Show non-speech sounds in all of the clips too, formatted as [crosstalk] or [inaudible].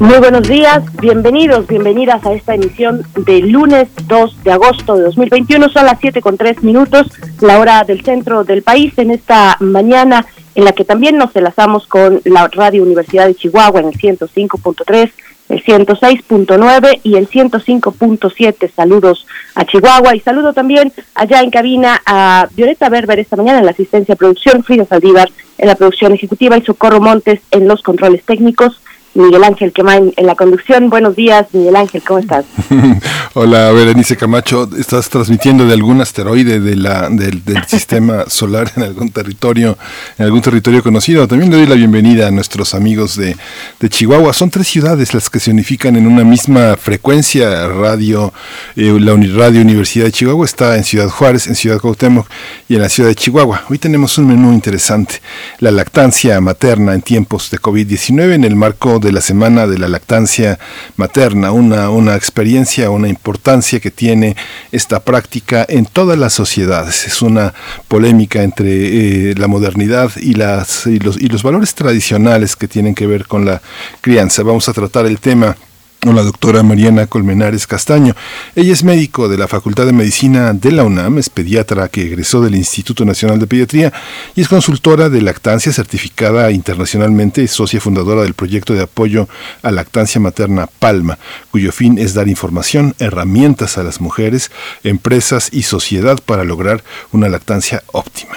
Muy buenos días, bienvenidos, bienvenidas a esta emisión de lunes 2 de agosto de 2021. Son las 7 con 3 minutos, la hora del centro del país, en esta mañana en la que también nos enlazamos con la Radio Universidad de Chihuahua en el 105.3, el 106.9 y el 105.7. Saludos a Chihuahua y saludo también allá en cabina a Violeta Berber esta mañana en la asistencia de producción, Frida Saldívar en la producción ejecutiva y Socorro Montes en los controles técnicos. Miguel Ángel Quemain en la conducción. Buenos días, Miguel Ángel, ¿cómo estás? [laughs] Hola, Berenice Camacho. ¿Estás transmitiendo de algún asteroide de la, del, [laughs] sistema solar en algún territorio, en algún territorio conocido? También le doy la bienvenida a nuestros amigos de, Chihuahua. Son tres ciudades las que se unifican en una misma frecuencia radio. Eh, la Radio Universidad de Chihuahua está en Ciudad Juárez, en Ciudad Cuauhtémoc y en la ciudad de Chihuahua. Hoy tenemos un menú interesante. La lactancia materna en tiempos de COVID-19 en el marco de la Semana de la Lactancia Materna, una, una experiencia, una importancia que tiene esta práctica en todas las sociedades. Es una polémica entre eh, la modernidad y, las, y, los, y los valores tradicionales que tienen que ver con la crianza. Vamos a tratar el tema o la doctora Mariana Colmenares Castaño. Ella es médico de la Facultad de Medicina de la UNAM, es pediatra que egresó del Instituto Nacional de Pediatría y es consultora de lactancia certificada internacionalmente y socia fundadora del proyecto de apoyo a lactancia materna Palma, cuyo fin es dar información, herramientas a las mujeres, empresas y sociedad para lograr una lactancia óptima.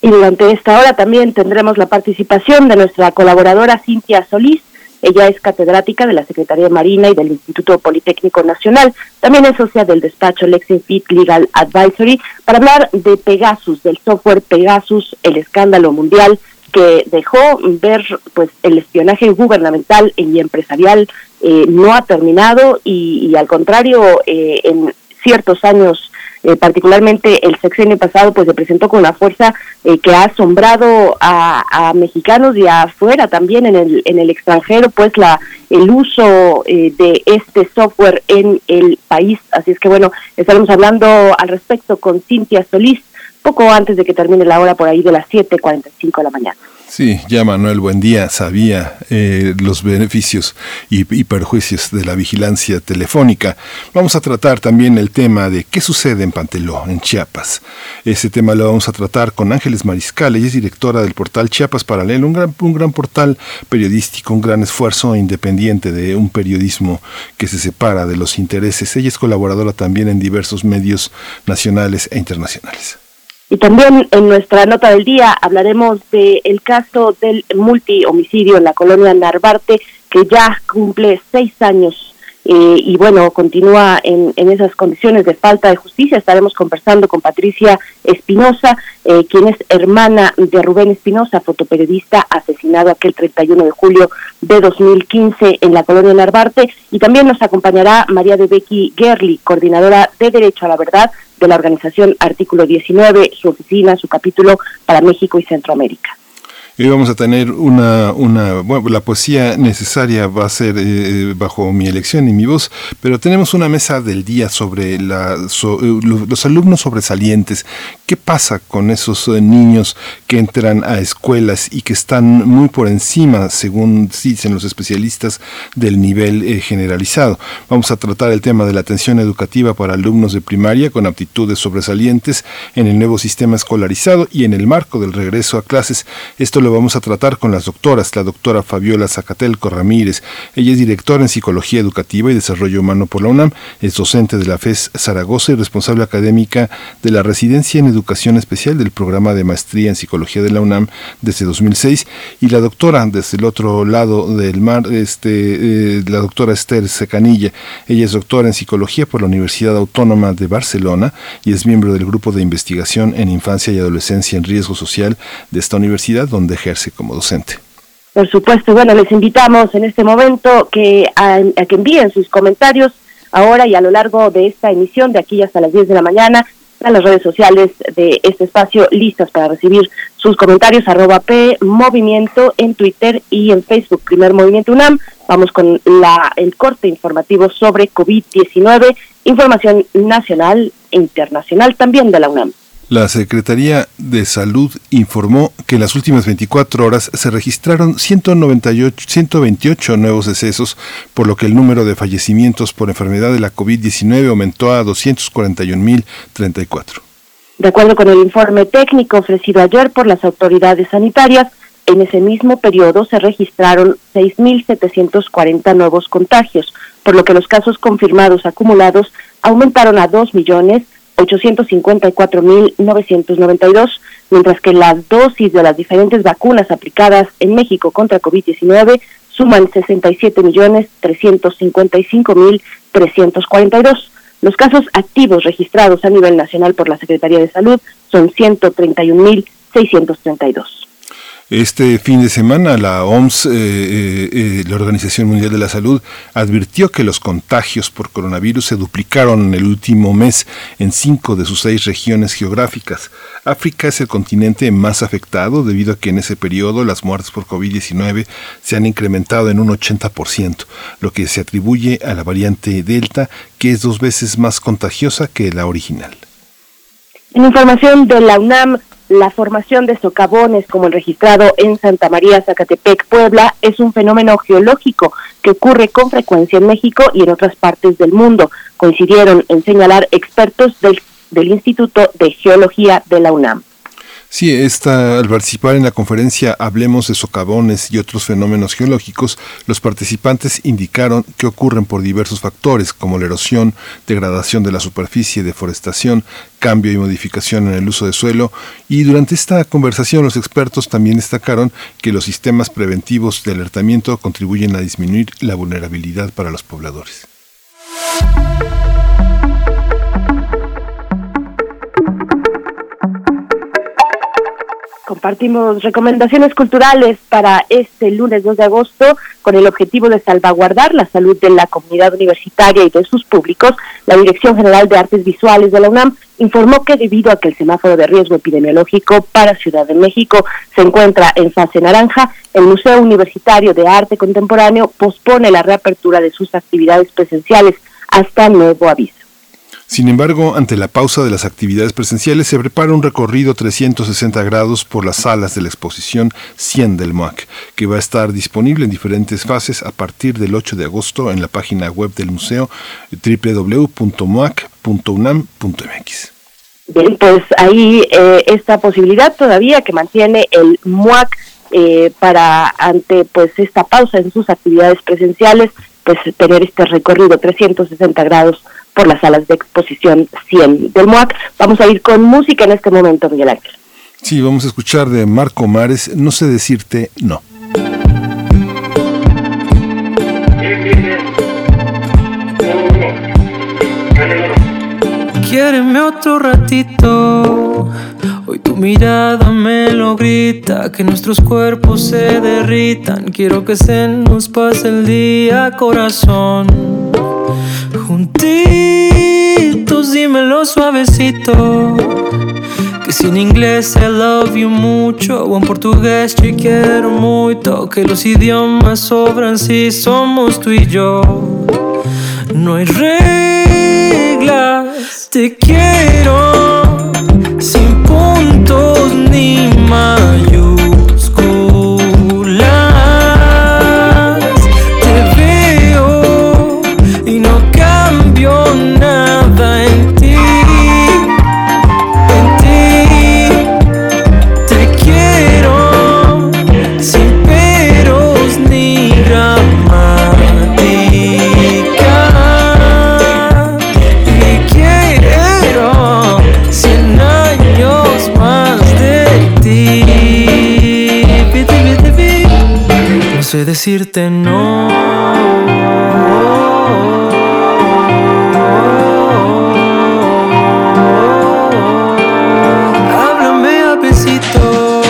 Y durante esta hora también tendremos la participación de nuestra colaboradora Cintia Solís, ella es catedrática de la Secretaría Marina y del Instituto Politécnico Nacional. También es socia del despacho LexinFit Legal Advisory para hablar de Pegasus, del software Pegasus, el escándalo mundial que dejó ver pues el espionaje gubernamental y empresarial eh, no ha terminado y, al contrario eh, en ciertos años eh, particularmente el sexenio pasado, pues se presentó con una fuerza eh, que ha asombrado a, mexicanos y afuera también en el, en el extranjero, pues la el uso eh, de este software en el país. Así es que bueno, estaremos hablando al respecto con Cintia Solís poco antes de que termine la hora por ahí de las 7.45 de la mañana. Sí, ya Manuel Buendía sabía eh, los beneficios y, perjuicios de la vigilancia telefónica. Vamos a tratar también el tema de qué sucede en Panteló, en Chiapas. Ese tema lo vamos a tratar con Ángeles Mariscal, ella es directora del portal Chiapas Paralelo, un gran, un gran portal periodístico, un gran esfuerzo independiente de un periodismo que se separa de los intereses. Ella es colaboradora también en diversos medios nacionales e internacionales. Y también en nuestra nota del día hablaremos del caso del multihomicidio en la colonia Narvarte, que ya cumple seis años eh, y bueno, continúa en, esas condiciones de falta de justicia. Estaremos conversando con Patricia Espinosa, eh, quien es hermana de Rubén Espinosa, fotoperiodista asesinado aquel 31 de julio de 2015 en la colonia Narvarte. Y también nos acompañará María de Becky Gerli, coordinadora de Derecho a la Verdad de la organización Artículo 19, su oficina, su capítulo para México y Centroamérica. Hoy vamos a tener una, una bueno, la poesía necesaria va a ser eh, bajo mi elección y mi voz, pero tenemos una mesa del día sobre eh, los alumnos sobresalientes. ¿Qué pasa con esos eh, niños que entran a escuelas y que están muy por encima, según dicen los especialistas, del nivel generalizado? Vamos a tratar el tema de la atención educativa para alumnos de primaria con aptitudes sobresalientes en el nuevo sistema escolarizado y en el marco del regreso a clases. Esto lo vamos a tratar con las doctoras, la doctora Fabiola Zacatelco Ramírez. Ella es directora en Psicología Educativa y Desarrollo Humano por la UNAM, es docente de la FES Zaragoza y responsable académica de la Residencia en Educación Especial del programa de maestría en Psicología de la UNAM desde 2006. Y la doctora, desde el otro lado del mar, este, eh, la doctora Esther Secanilla. Ella es doctora en Psicología por la Universidad Autónoma de Barcelona y es miembro del grupo de investigación en infancia y adolescencia en riesgo social de esta universidad, donde ejerce como docente. Por supuesto, bueno, les invitamos en este momento que a, que envíen sus comentarios ahora y a lo largo de esta emisión, de aquí hasta las 10 de la mañana, a las redes sociales de este espacio listas para recibir sus comentarios, arroba P Movimiento en Twitter y en Facebook, Primer Movimiento UNAM. Vamos con la, el corte informativo sobre COVID-19, información nacional e internacional también de la UNAM. La Secretaría de Salud informó que en las últimas 24 horas se registraron 198, 128 nuevos decesos, por lo que el número de fallecimientos por enfermedad de la COVID-19 aumentó a 241.034. De acuerdo con el informe técnico ofrecido ayer por las autoridades sanitarias, en ese mismo periodo se registraron 6.740 nuevos contagios, por lo que los casos confirmados acumulados aumentaron a 2 millones 854.992, mientras que las dosis de las diferentes vacunas aplicadas en México contra COVID-19 suman 67.355.342. Los casos activos registrados a nivel nacional por la Secretaría de Salud son 131.632. Este fin de semana la OMS, eh, eh, eh, la Organización Mundial de la Salud, advirtió que los contagios por coronavirus se duplicaron en el último mes en cinco de sus seis regiones geográficas. África es el continente más afectado debido a que en ese periodo las muertes por COVID-19 se han incrementado en un 80%, lo que se atribuye a la variante Delta, que es dos veces más contagiosa que la original. En información de la UNAM, la formación de socavones como el registrado en Santa María, Zacatepec, Puebla, es un fenómeno geológico que ocurre con frecuencia en México y en otras partes del mundo. Coincidieron en señalar expertos del, del Instituto de Geología de la UNAM. Sí, esta, al participar en la conferencia Hablemos de socavones y otros fenómenos geológicos, los participantes indicaron que ocurren por diversos factores como la erosión, degradación de la superficie, deforestación, cambio y modificación en el uso de suelo y durante esta conversación los expertos también destacaron que los sistemas preventivos de alertamiento contribuyen a disminuir la vulnerabilidad para los pobladores. Compartimos recomendaciones culturales para este lunes 2 de agosto con el objetivo de salvaguardar la salud de la comunidad universitaria y de sus públicos. La Dirección General de Artes Visuales de la UNAM informó que debido a que el semáforo de riesgo epidemiológico para Ciudad de México se encuentra en fase naranja, el Museo Universitario de Arte Contemporáneo pospone la reapertura de sus actividades presenciales hasta nuevo aviso. Sin embargo, ante la pausa de las actividades presenciales, se prepara un recorrido 360 grados por las salas de la exposición 100 del MOAC, que va a estar disponible en diferentes fases a partir del 8 de agosto en la página web del museo www.moac.unam.mx. Bien, pues ahí eh, esta posibilidad todavía que mantiene el MOAC eh, para ante pues esta pausa en sus actividades presenciales, pues tener este recorrido 360 grados por las salas de exposición 100 del MOAC. Vamos a ir con música en este momento, Miguel Ángel. Sí, vamos a escuchar de Marco Mares, No sé decirte no. Quiéreme otro ratito. Hoy tu mirada me lo grita, que nuestros cuerpos se derritan. Quiero que se nos pase el día, corazón juntitos, dímelo suavecito. Que si en inglés I love you mucho o en portugués te quiero mucho. Que los idiomas sobran si somos tú y yo. No hay reglas, te quiero sin puntos ni mayúsculas. Sé decirte no. Háblame a besitos,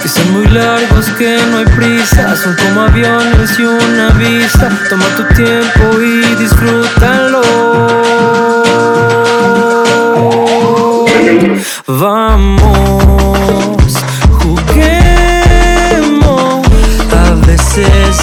que son muy largos, que no hay prisa son como aviones y una vista. Toma tu tiempo y disfrútalo. Vamos,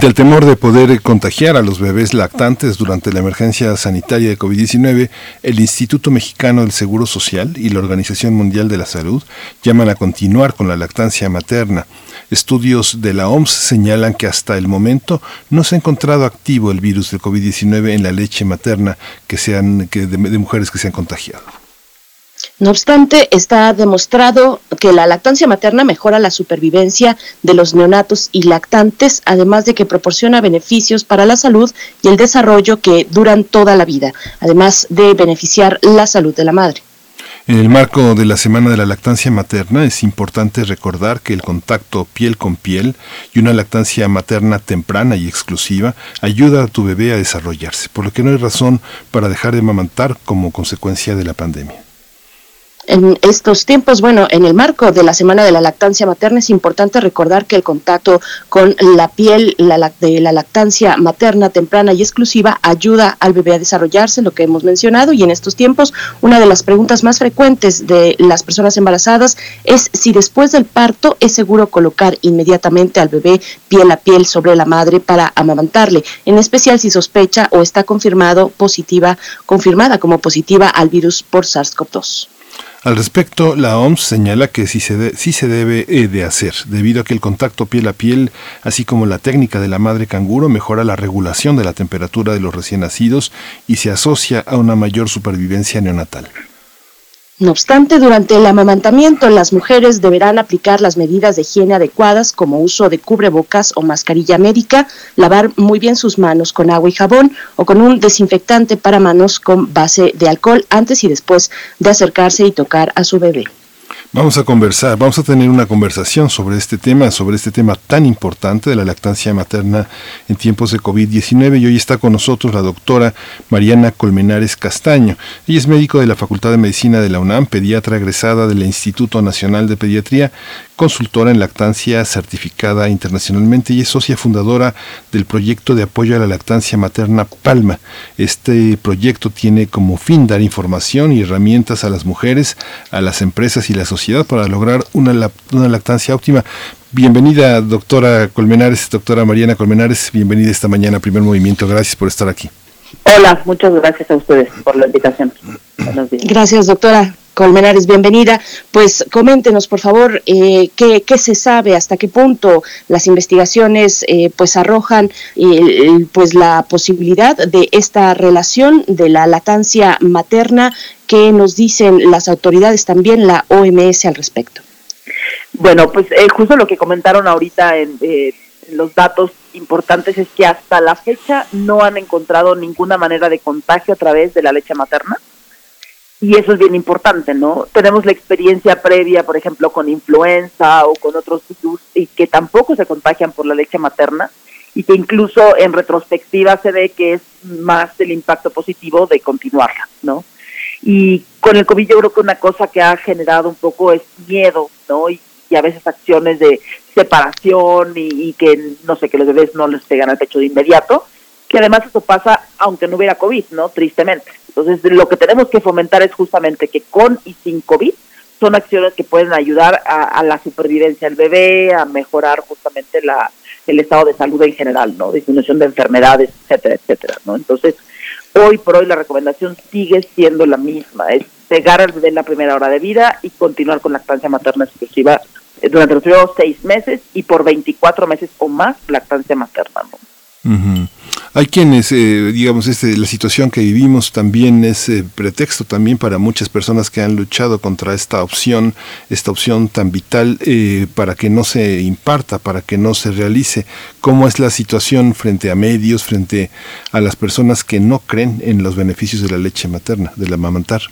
Frente al temor de poder contagiar a los bebés lactantes durante la emergencia sanitaria de COVID-19, el Instituto Mexicano del Seguro Social y la Organización Mundial de la Salud llaman a continuar con la lactancia materna. Estudios de la OMS señalan que hasta el momento no se ha encontrado activo el virus del COVID-19 en la leche materna que sean, de mujeres que se han contagiado. No obstante, está demostrado que la lactancia materna mejora la supervivencia de los neonatos y lactantes, además de que proporciona beneficios para la salud y el desarrollo que duran toda la vida, además de beneficiar la salud de la madre. En el marco de la Semana de la Lactancia Materna es importante recordar que el contacto piel con piel y una lactancia materna temprana y exclusiva ayuda a tu bebé a desarrollarse, por lo que no hay razón para dejar de amamantar como consecuencia de la pandemia en estos tiempos, bueno, en el marco de la Semana de la Lactancia Materna es importante recordar que el contacto con la piel la, de la lactancia materna temprana y exclusiva ayuda al bebé a desarrollarse, lo que hemos mencionado, y en estos tiempos una de las preguntas más frecuentes de las personas embarazadas es si después del parto es seguro colocar inmediatamente al bebé piel a piel sobre la madre para amamantarle, en especial si sospecha o está confirmado positiva, confirmada como positiva al virus por SARS-CoV-2. Al respecto, la OMS señala que sí se, debe eh, de hacer, debido a que el contacto piel a piel, así como la técnica de la madre canguro, mejora la regulación de la temperatura de los recién nacidos y se asocia a una mayor supervivencia neonatal. No obstante, durante el amamantamiento, las mujeres deberán aplicar las medidas de higiene adecuadas como uso de cubrebocas o mascarilla médica, lavar muy bien sus manos con agua y jabón o con un desinfectante para manos con base de alcohol antes y después de acercarse y tocar a su bebé. Vamos a conversar, vamos a tener una conversación sobre este tema, sobre este tema tan importante de la lactancia materna en tiempos de COVID-19 y hoy está con nosotros la doctora Mariana Colmenares Castaño. Ella es médico de la Facultad de Medicina de la UNAM, pediatra egresada del Instituto Nacional de Pediatría, consultora en lactancia certificada internacionalmente y es socia fundadora del proyecto de apoyo a la lactancia materna Palma. Este proyecto tiene como fin dar información y herramientas a las mujeres, a las empresas y la sociedad para lograr una, una lactancia óptima. Bienvenida, doctora Colmenares, doctora Mariana Colmenares, bienvenida esta mañana a Primer Movimiento. Gracias por estar aquí. Hola, muchas gracias a ustedes por la invitación. Gracias, doctora. Colmenares, bienvenida. Pues coméntenos, por favor, eh, qué, se sabe, hasta qué punto las investigaciones eh, pues arrojan eh, pues la posibilidad de esta relación de la lactancia materna que nos dicen las autoridades, también la OMS al respecto. Bueno, pues justo lo que comentaron ahorita en los datos importantes es que hasta la fecha no han encontrado ninguna manera de contagio a través de la leche materna y eso es bien importante, ¿no? Tenemos la experiencia previa, por ejemplo, con influenza o con otros virus y que tampoco se contagian por la leche materna y que incluso en retrospectiva se ve que es más el impacto positivo de continuarla, ¿no? Y con el COVID yo creo que una cosa que ha generado un poco es miedo, ¿no? Y, a veces acciones de separación y, que, no sé, que los bebés no les pegan al pecho de inmediato, que además eso pasa aunque no hubiera COVID, ¿no? Tristemente. Entonces, lo que tenemos que fomentar es justamente que con y sin COVID son acciones que pueden ayudar a, la supervivencia del bebé, a mejorar justamente la, el estado de salud en general, ¿no? Disminución de enfermedades, etcétera, etcétera, ¿no? Entonces, hoy por hoy la recomendación sigue siendo la misma, es pegar al bebé en la primera hora de vida y continuar con lactancia materna exclusiva durante los primeros seis meses y por 24 meses o más lactancia materna, ¿no? Hay quienes, eh, digamos, este, la situación que vivimos también es eh, pretexto también para muchas personas que han luchado contra esta opción, esta opción tan vital eh, para que no se imparta, para que no se realice. ¿Cómo es la situación frente a medios, frente a las personas que no creen en los beneficios de la leche materna, del amamantar?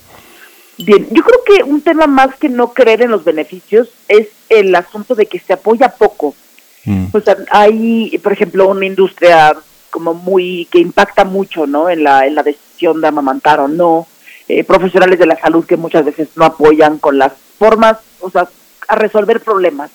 Bien, yo creo que un tema más que no creer en los beneficios es el asunto de que se apoya poco. Mm. O sea, hay, por ejemplo, una industria como muy que impacta mucho no en la en la decisión de amamantar o no eh, profesionales de la salud que muchas veces no apoyan con las formas o sea a resolver problemas.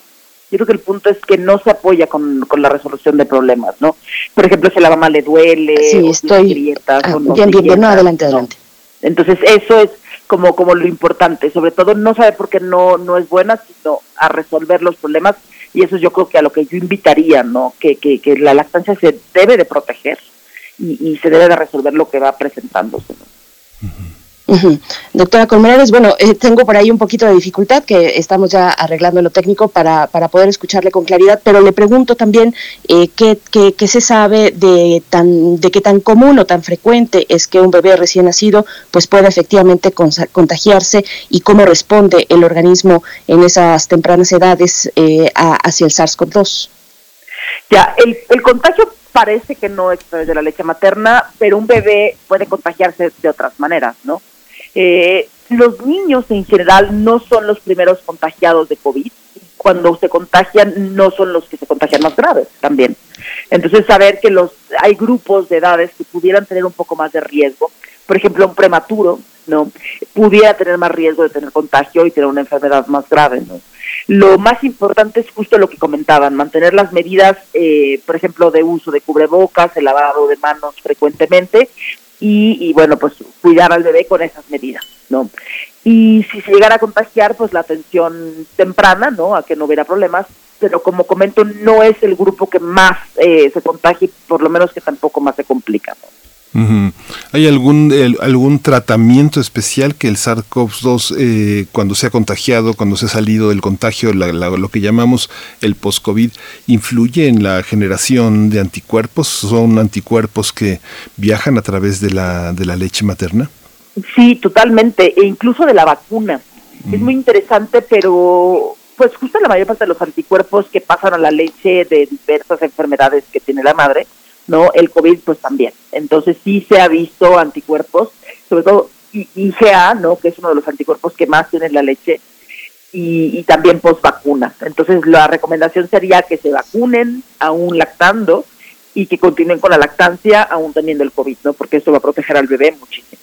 Yo creo que el punto es que no se apoya con, con la resolución de problemas no por ejemplo si a la mamá le duele sí estoy grietas, ah, bien bien bien no adelante adelante. Entonces eso es como como lo importante. Sobre todo no sabe por qué no no es buena sino a resolver los problemas y eso yo creo que a lo que yo invitaría, ¿no? Que, que, que la lactancia se debe de proteger y, y, se debe de resolver lo que va presentándose. Doctora Colmenares, bueno, eh, tengo por ahí un poquito de dificultad que estamos ya arreglando lo técnico para, para poder escucharle con claridad, pero le pregunto también eh, ¿qué, qué, se sabe de tan de qué tan común o tan frecuente es que un bebé recién nacido pues pueda efectivamente contagiarse y cómo responde el organismo en esas tempranas edades eh, hacia el SARS-CoV-2. Ya, el, el contagio parece que no es de la leche materna, pero un bebé puede contagiarse de otras maneras, ¿no? Eh, los niños en general no son los primeros contagiados de COVID. Cuando se contagian, no son los que se contagian más graves también. Entonces, saber que los hay grupos de edades que pudieran tener un poco más de riesgo. Por ejemplo, un prematuro, ¿no? Pudiera tener más riesgo de tener contagio y tener una enfermedad más grave, ¿no? Lo más importante es justo lo que comentaban, mantener las medidas, eh, por ejemplo, de uso de cubrebocas, el lavado de manos frecuentemente, y, bueno, pues cuidar al bebé con esas medidas, ¿no? Y si se llegara a contagiar, pues la atención temprana, ¿no? A que no hubiera problemas, pero como comento, no es el grupo que más eh, se contagia, por lo menos que tampoco más se complica, ¿no? ¿Hay algún, algún tratamiento especial que el SARS-CoV-2, eh, cuando se ha contagiado, cuando se ha salido del contagio, lo que llamamos el post-COVID, influye en la generación de anticuerpos? ¿Son anticuerpos que viajan a través de la, de la leche materna? Sí, totalmente, e incluso de la vacuna. Es muy interesante, pero pues justo la mayor parte de los anticuerpos que pasan a la leche de diversas enfermedades que tiene la madre, ¿no? El COVID pues también. Entonces sí se ha visto anticuerpos, sobre todo IgA, ¿no? Que es uno de los anticuerpos que más tiene la leche y, también post vacunas. Entonces la recomendación sería que se vacunen aún lactando y que continúen con la lactancia aún teniendo el COVID, ¿no? Porque eso va a proteger al bebé muchísimo.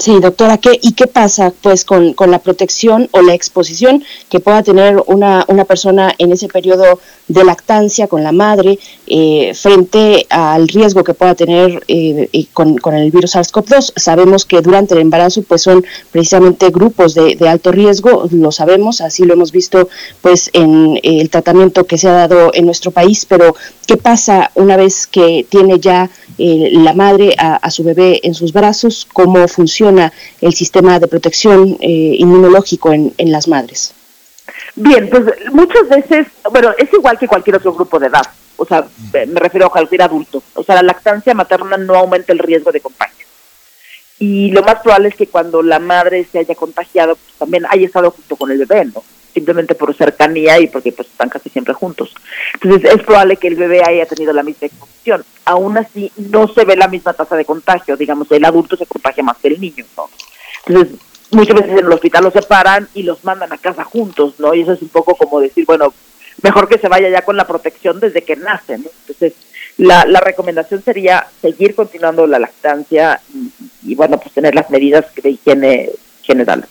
Sí, doctora, ¿qué, ¿y qué pasa pues con, con, la protección o la exposición que pueda tener una, una persona en ese periodo de lactancia con la madre eh, frente al riesgo que pueda tener eh, con, con, el virus SARS-CoV-2? Sabemos que durante el embarazo pues son precisamente grupos de, de, alto riesgo, lo sabemos, así lo hemos visto pues en el tratamiento que se ha dado en nuestro país, pero ¿qué pasa una vez que tiene ya eh, la madre a, su bebé en sus brazos, cómo funciona el sistema de protección eh, inmunológico en, las madres. Bien, pues muchas veces, bueno, es igual que cualquier otro grupo de edad, o sea, me refiero a cualquier adulto, o sea, la lactancia materna no aumenta el riesgo de contagio. Y lo más probable es que cuando la madre se haya contagiado, pues también haya estado junto con el bebé, ¿no? Simplemente por cercanía y porque pues están casi siempre juntos. Entonces es probable que el bebé haya tenido la misma exposición. Aún así no se ve la misma tasa de contagio, digamos, el adulto se contagia más que el niño, ¿no? Entonces muchas veces en el hospital los separan y los mandan a casa juntos, ¿no? Y eso es un poco como decir, bueno, mejor que se vaya ya con la protección desde que nace. Entonces, la, la recomendación sería seguir continuando la lactancia y, bueno, pues tener las medidas de higiene generales.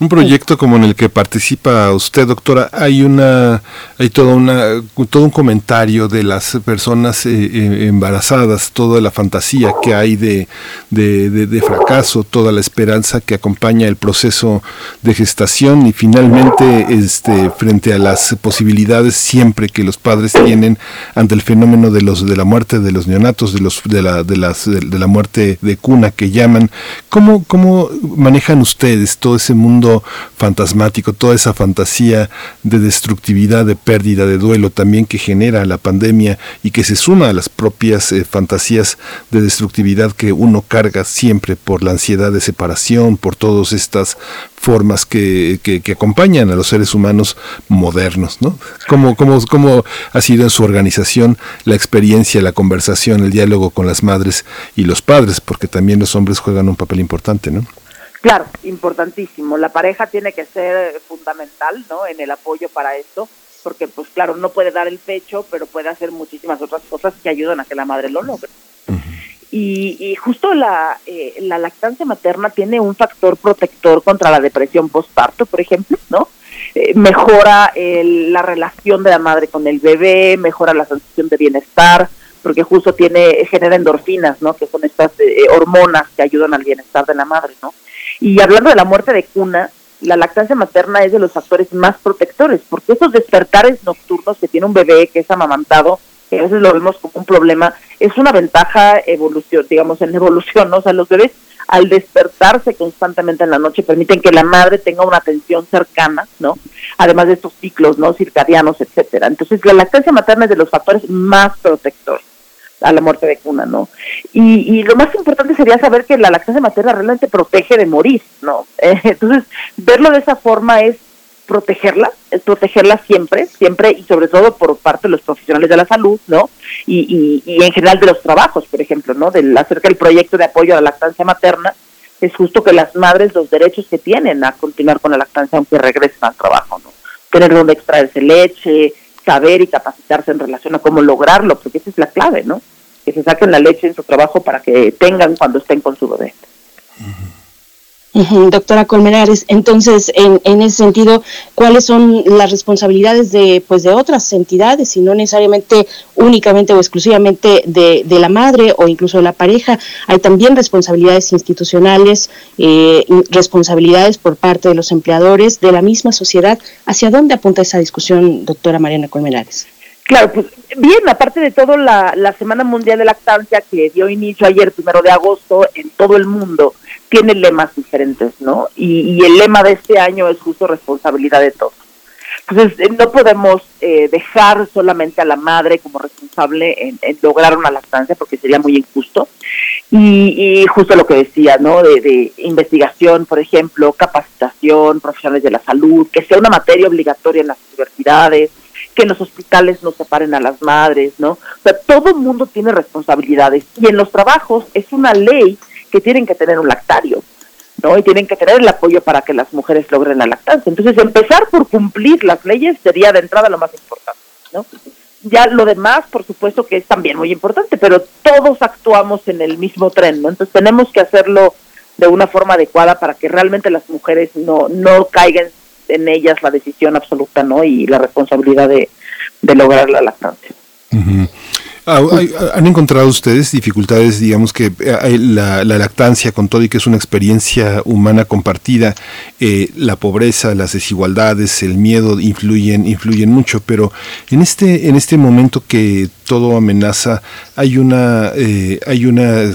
Un proyecto como en el que participa usted, doctora, hay una, hay toda una, todo un comentario de las personas eh, eh, embarazadas, toda la fantasía que hay de, de, fracaso, toda la esperanza que acompaña el proceso de gestación y finalmente, este, frente a las posibilidades siempre que los padres tienen ante el fenómeno de los de la muerte de los neonatos, de los de la de las de la muerte de cuna que llaman, ¿cómo cómo manejan ustedes todo ese mundo fantasmático, toda esa fantasía de destructividad, de pérdida, de duelo también que genera la pandemia y que se suma a las propias eh, fantasías de destructividad que uno carga siempre por la ansiedad de separación, por todas estas formas que, acompañan a los seres humanos modernos, ¿no? ¿Cómo, cómo, ¿Cómo ha sido en su organización la experiencia, la conversación, el diálogo con las madres y los padres? Porque también los hombres juegan un papel importante, ¿no? Claro, importantísimo. La pareja tiene que ser fundamental, ¿no? En el apoyo para esto, porque pues claro, no puede dar el pecho, pero puede hacer muchísimas otras cosas que ayudan a que la madre lo logre. y, y, justo la, eh, la lactancia materna tiene un factor protector contra la depresión postparto, por ejemplo, ¿no? Eh, mejora la relación de la madre con el bebé, mejora la sensación de bienestar, porque justo tiene genera endorfinas, ¿no? Que son estas eh, hormonas que ayudan al bienestar de la madre, ¿no? Y hablando de la muerte de cuna, la lactancia materna es de los factores más protectores, porque esos despertares nocturnos que tiene un bebé que es amamantado, que a veces lo vemos como un problema, es una ventaja evolución, digamos, en evolución, ¿no? O sea, los bebés al despertarse constantemente en la noche permiten que la madre tenga una atención cercana, ¿no? Además de estos ciclos, ¿no? Circadianos, etcétera. Entonces, la lactancia materna es de los factores más protectores a la muerte de cuna, ¿no? Y, y lo más importante sería saber que la lactancia materna realmente protege de morir, ¿no? [laughs] entonces, verlo de esa forma es protegerla, es protegerla siempre, siempre y sobre todo por parte de los profesionales de la salud, ¿no? Y, y, y en general de los trabajos, por ejemplo, ¿no? Del, acerca del proyecto de apoyo a la lactancia materna, es justo que las madres los derechos que tienen a continuar con la lactancia aunque regresen al trabajo, ¿no? Tener donde extraerse leche, saber y capacitarse en relación a cómo lograrlo, porque esa es la clave, ¿no? Que se saquen la leche en su trabajo para que tengan cuando estén con su bebé doctora Colmenares, entonces, en, en, ese sentido, ¿cuáles son las responsabilidades de, pues, de otras entidades y no necesariamente únicamente o exclusivamente de, la madre o incluso de la pareja? Hay también responsabilidades institucionales, eh, responsabilidades por parte de los empleadores, de la misma sociedad. ¿Hacia dónde apunta esa discusión, doctora Mariana Colmenares? Claro, pues bien, aparte de todo, la, la Semana Mundial de Lactancia que dio inicio ayer, primero de agosto, en todo el mundo, tiene lemas diferentes, ¿no? Y, el lema de este año es justo responsabilidad de todos. Entonces, eh, no podemos eh, dejar solamente a la madre como responsable en, lograr una lactancia porque sería muy injusto. Y, justo lo que decía, ¿no? De, de, investigación, por ejemplo, capacitación, profesionales de la salud, que sea una materia obligatoria en las universidades, que en los hospitales no separen a las madres, ¿no? O sea, todo el mundo tiene responsabilidades y en los trabajos es una ley que tienen que tener un lactario, ¿no? Y tienen que tener el apoyo para que las mujeres logren la lactancia. Entonces, empezar por cumplir las leyes sería de entrada lo más importante, ¿no? Ya lo demás, por supuesto que es también muy importante, pero todos actuamos en el mismo tren, ¿no? Entonces, tenemos que hacerlo de una forma adecuada para que realmente las mujeres no no caigan en ellas la decisión absoluta, ¿no? Y la responsabilidad de, lograr la lactancia. Ah, ¿Han encontrado ustedes dificultades, digamos que eh, la, lactancia con todo y que es una experiencia humana compartida, eh, la pobreza, las desigualdades, el miedo influyen, influyen mucho, pero en este, en este momento que todo amenaza, hay una, eh, hay una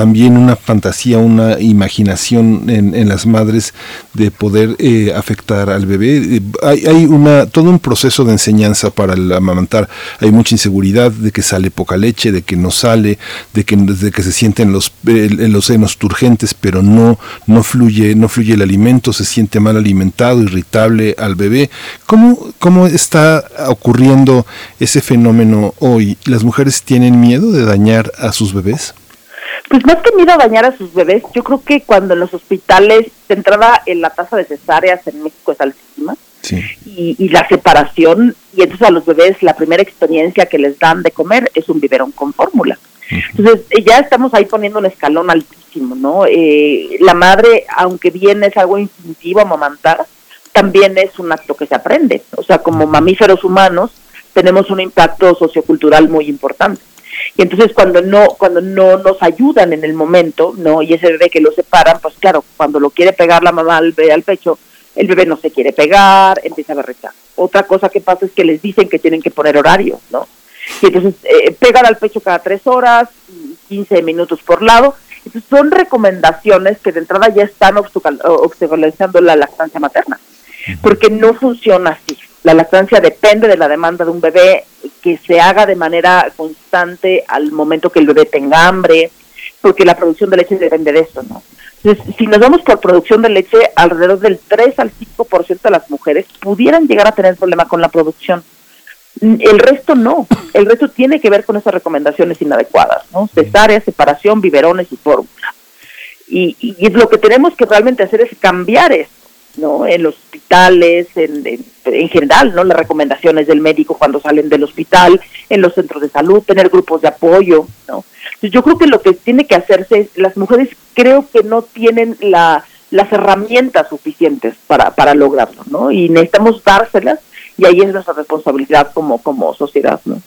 también una fantasía, una imaginación en, las madres de poder eh, afectar al bebé. Eh, hay, hay, una, todo un proceso de enseñanza para el amamantar. Hay mucha inseguridad de que sale poca leche, de que no sale, de que, de que se sienten los, los senos turgentes, pero no, no, fluye, no fluye el alimento, se siente mal alimentado, irritable al bebé. ¿Cómo, ¿Cómo está ocurriendo ese fenómeno hoy? ¿Las mujeres tienen miedo de dañar a sus bebés? Pues más que miedo a dañar a sus bebés, yo creo que cuando en los hospitales, de entrada en la tasa de cesáreas en México es altísima, y, la separación, y entonces a los bebés la primera experiencia que les dan de comer es un biberón con fórmula. Entonces eh, ya estamos ahí poniendo un escalón altísimo, ¿no? Eh, la madre, aunque bien es algo instintivo amamantar, también es un acto que se aprende. O sea, como mamíferos humanos tenemos un impacto sociocultural muy importante. Y entonces cuando no cuando no nos ayudan en el momento, no, y ese bebé que lo separan, pues claro, cuando lo quiere pegar la mamá al, al pecho, el bebé no se quiere pegar, empieza a berretar. Otra cosa que pasa es que les dicen que tienen que poner horario, ¿no? Y entonces eh, pegan al pecho cada tres horas, 15 minutos por lado. Entonces son recomendaciones que de entrada ya están obstaculizando la lactancia materna, porque no funciona así. La lactancia depende de la demanda de un bebé que se haga de manera constante al momento que el bebé tenga hambre, porque la producción de leche depende de eso, ¿no? Entonces, si nos vamos por producción de leche, alrededor del 3 al 5% de las mujeres pudieran llegar a tener problema con la producción. El resto no, el resto tiene que ver con esas recomendaciones inadecuadas, ¿no? Cesárea, separación, biberones y fórmula. Y, y, lo que tenemos que realmente hacer es cambiar esto, ¿no? En los hospitales, en, en, general, ¿no? Las recomendaciones del médico cuando salen del hospital, en los centros de salud, tener grupos de apoyo, ¿no? yo creo que lo que tiene que hacerse es, las mujeres creo que no tienen la, las herramientas suficientes para, para lograrlo, ¿no? Y necesitamos dárselas y ahí es nuestra responsabilidad como, como sociedad, ¿no?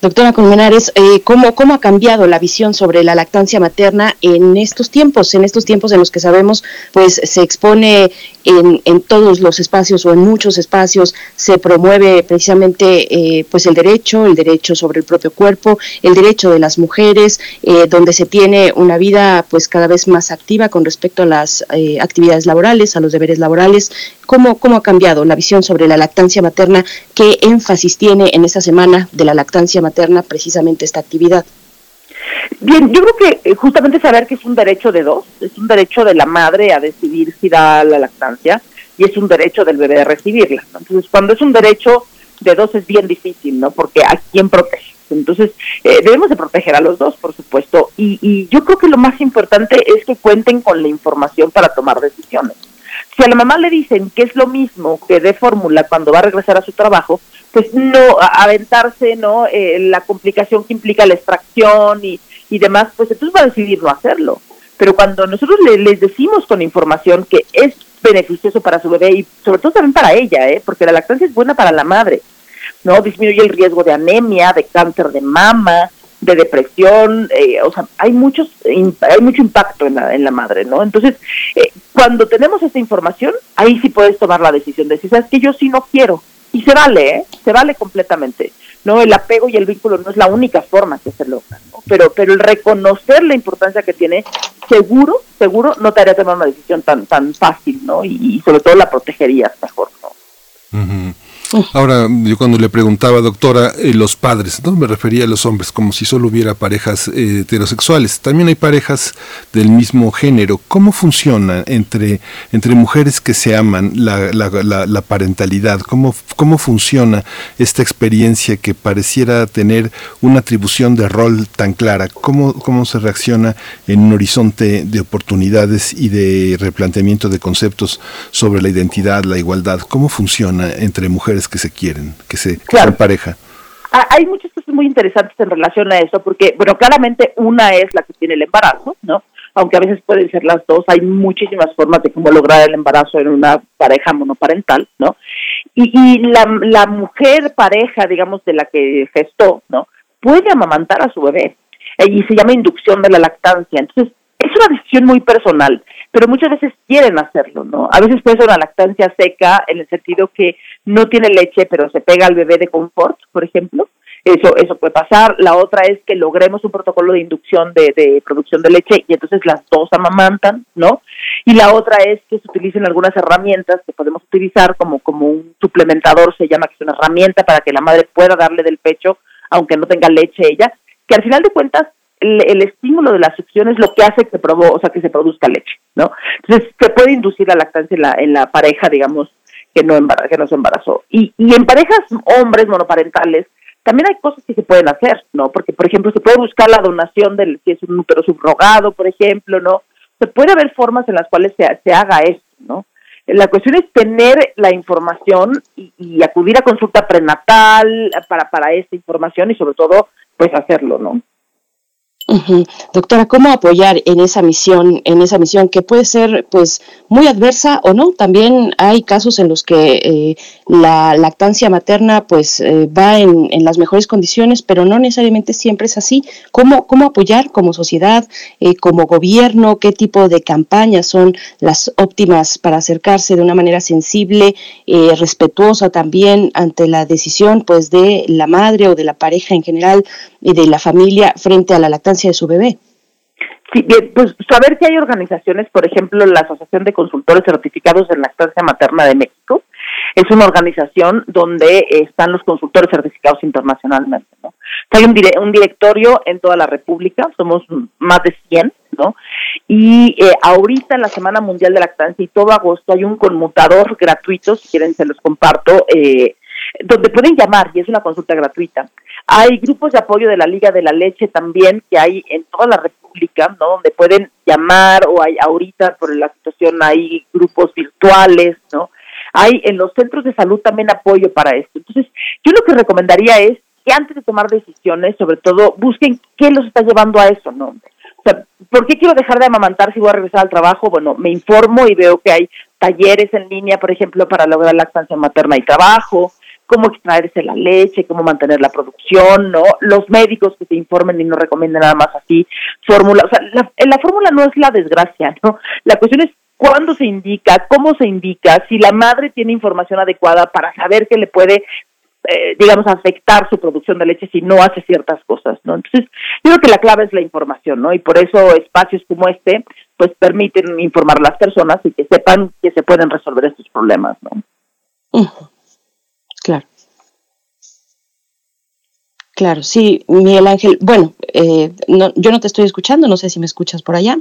Doctora Colmenares, eh, ¿cómo, ¿cómo ha cambiado la visión sobre la lactancia materna en estos tiempos, en estos tiempos en los que sabemos pues se expone en, en todos los espacios o en muchos espacios, se promueve precisamente eh, pues el derecho, el derecho sobre el propio cuerpo, el derecho de las mujeres, eh, donde se tiene una vida pues cada vez más activa con respecto a las actividades laborales, a los deberes laborales. ¿Cómo, ¿Cómo ha cambiado la visión sobre la lactancia materna? ¿Qué énfasis tiene en esta semana de la lactancia materna precisamente esta actividad? Bien, yo creo que eh, justamente saber que es un derecho de dos, es un derecho de la madre a decidir si da la lactancia y es un derecho del bebé a recibirla. Entonces, cuando es un derecho de dos es bien difícil, ¿no? Porque ¿a quién protege? Entonces, eh, debemos de proteger a los dos, por supuesto, y, y yo creo que lo más importante es que cuenten con la información para tomar decisiones. Si a la mamá le dicen que es lo mismo que de fórmula cuando va a regresar a su trabajo, pues no aventarse no eh, la complicación que implica la extracción y, demás pues entonces va a decidir no hacerlo. Pero cuando nosotros le, les decimos con información que es beneficioso para su bebé y sobre todo también para ella eh porque la lactancia es buena para la madre no disminuye el riesgo de anemia de cáncer de mama de depresión, eh, o sea, hay muchos, hay mucho impacto en la, en la madre, ¿no? Entonces, eh, cuando tenemos esta información, ahí sí puedes tomar la decisión de decir, sabes que yo sí no quiero, y se vale, ¿eh? se vale completamente. No, el apego y el vínculo no es la única forma que se logra, pero pero el reconocer la importancia que tiene, seguro, seguro no te haría tomar una decisión tan tan fácil, ¿no? Y, sobre todo la protegerías mejor, ¿no? Ahora, yo cuando le preguntaba, doctora, eh, los padres, no me refería a los hombres, como si solo hubiera parejas eh, heterosexuales. También hay parejas del mismo género. ¿Cómo funciona entre, entre mujeres que se aman la, la, parentalidad? ¿Cómo, ¿Cómo funciona esta experiencia que pareciera tener una atribución de rol tan clara? ¿Cómo, cómo se reacciona en un horizonte de oportunidades y de replanteamiento de conceptos sobre la identidad, la igualdad? ¿Cómo funciona entre mujeres? Que se quieren, que se claro. pareja. Ah, hay muchas cosas muy interesantes en relación a eso, porque, bueno, claramente una es la que tiene el embarazo, ¿no? Aunque a veces pueden ser las dos, hay muchísimas formas de cómo lograr el embarazo en una pareja monoparental, ¿no? Y, y la, la mujer pareja, digamos, de la que gestó, ¿no? Puede amamantar a su bebé eh, y se llama inducción de la lactancia. Entonces, es una decisión muy personal, pero muchas veces quieren hacerlo, ¿no? A veces puede ser una lactancia seca en el sentido que no tiene leche, pero se pega al bebé de confort, por ejemplo. Eso, eso puede pasar. La otra es que logremos un protocolo de inducción de, de producción de leche y entonces las dos amamantan, ¿no? Y la otra es que se utilicen algunas herramientas que podemos utilizar como, como un suplementador, se llama, que es una herramienta para que la madre pueda darle del pecho, aunque no tenga leche ella, que al final de cuentas el, estímulo de la succión es lo que hace que provo o sea, que se produzca leche, ¿no? Entonces, se puede inducir la lactancia en la, en la pareja, digamos, que no, que no se embarazó. Y, y en parejas hombres monoparentales, también hay cosas que se pueden hacer, ¿no? Porque, por ejemplo, se puede buscar la donación del, si es un útero subrogado, por ejemplo, ¿no? Se puede haber formas en las cuales se, se haga esto, ¿no? La cuestión es tener la información y, acudir a consulta prenatal para, para esta información y sobre todo, pues hacerlo, ¿no? Doctora, ¿cómo apoyar en esa misión, en esa misión que puede ser pues muy adversa o no? También hay casos en los que eh, la lactancia materna pues eh, va en, las mejores condiciones, pero no necesariamente siempre es así. ¿Cómo, cómo apoyar como sociedad, eh, como gobierno? ¿Qué tipo de campañas son las óptimas para acercarse de una manera sensible, respetuosa también ante la decisión pues de la madre o de la pareja en general de la familia frente a la lactancia de su bebé. Sí, bien, pues saber que hay organizaciones, por ejemplo, la Asociación de Consultores Certificados en Lactancia Materna de México, es una organización donde están los consultores certificados internacionalmente, ¿no? Hay un, un directorio en toda la República, somos más de 100, ¿no? Y eh, ahorita en la Semana Mundial de Lactancia y todo agosto hay un conmutador gratuito, si quieren se los comparto, eh, donde pueden llamar y es una consulta gratuita. Hay grupos de apoyo de la Liga de la Leche también que hay en toda la República, ¿no? Donde pueden llamar o hay ahorita por la situación hay grupos virtuales, ¿no? Hay en los centros de salud también apoyo para esto. Entonces, yo lo que recomendaría es que antes de tomar decisiones, sobre todo, busquen qué los está llevando a eso, ¿no? O sea, ¿por qué quiero dejar de amamantar si voy a regresar al trabajo? Bueno, me informo y veo que hay talleres en línea, por ejemplo, para lograr lactancia materna y trabajo, cómo extraerse la leche, cómo mantener la producción, ¿no? Los médicos que te informen y no recomienden nada más así, fórmula, o sea, la, la fórmula no es la desgracia, ¿no? La cuestión es cuándo se indica, cómo se indica, si la madre tiene información adecuada para saber que le puede eh, digamos, afectar su producción de leche si no hace ciertas cosas, ¿no? Entonces, yo creo que la clave es la información, ¿no? Y por eso espacios como este, pues permiten informar a las personas y que sepan que se pueden resolver estos problemas, ¿no? Claro. Claro, sí, Miguel Ángel. Bueno, eh, no, yo no te estoy escuchando, no sé si me escuchas por allá.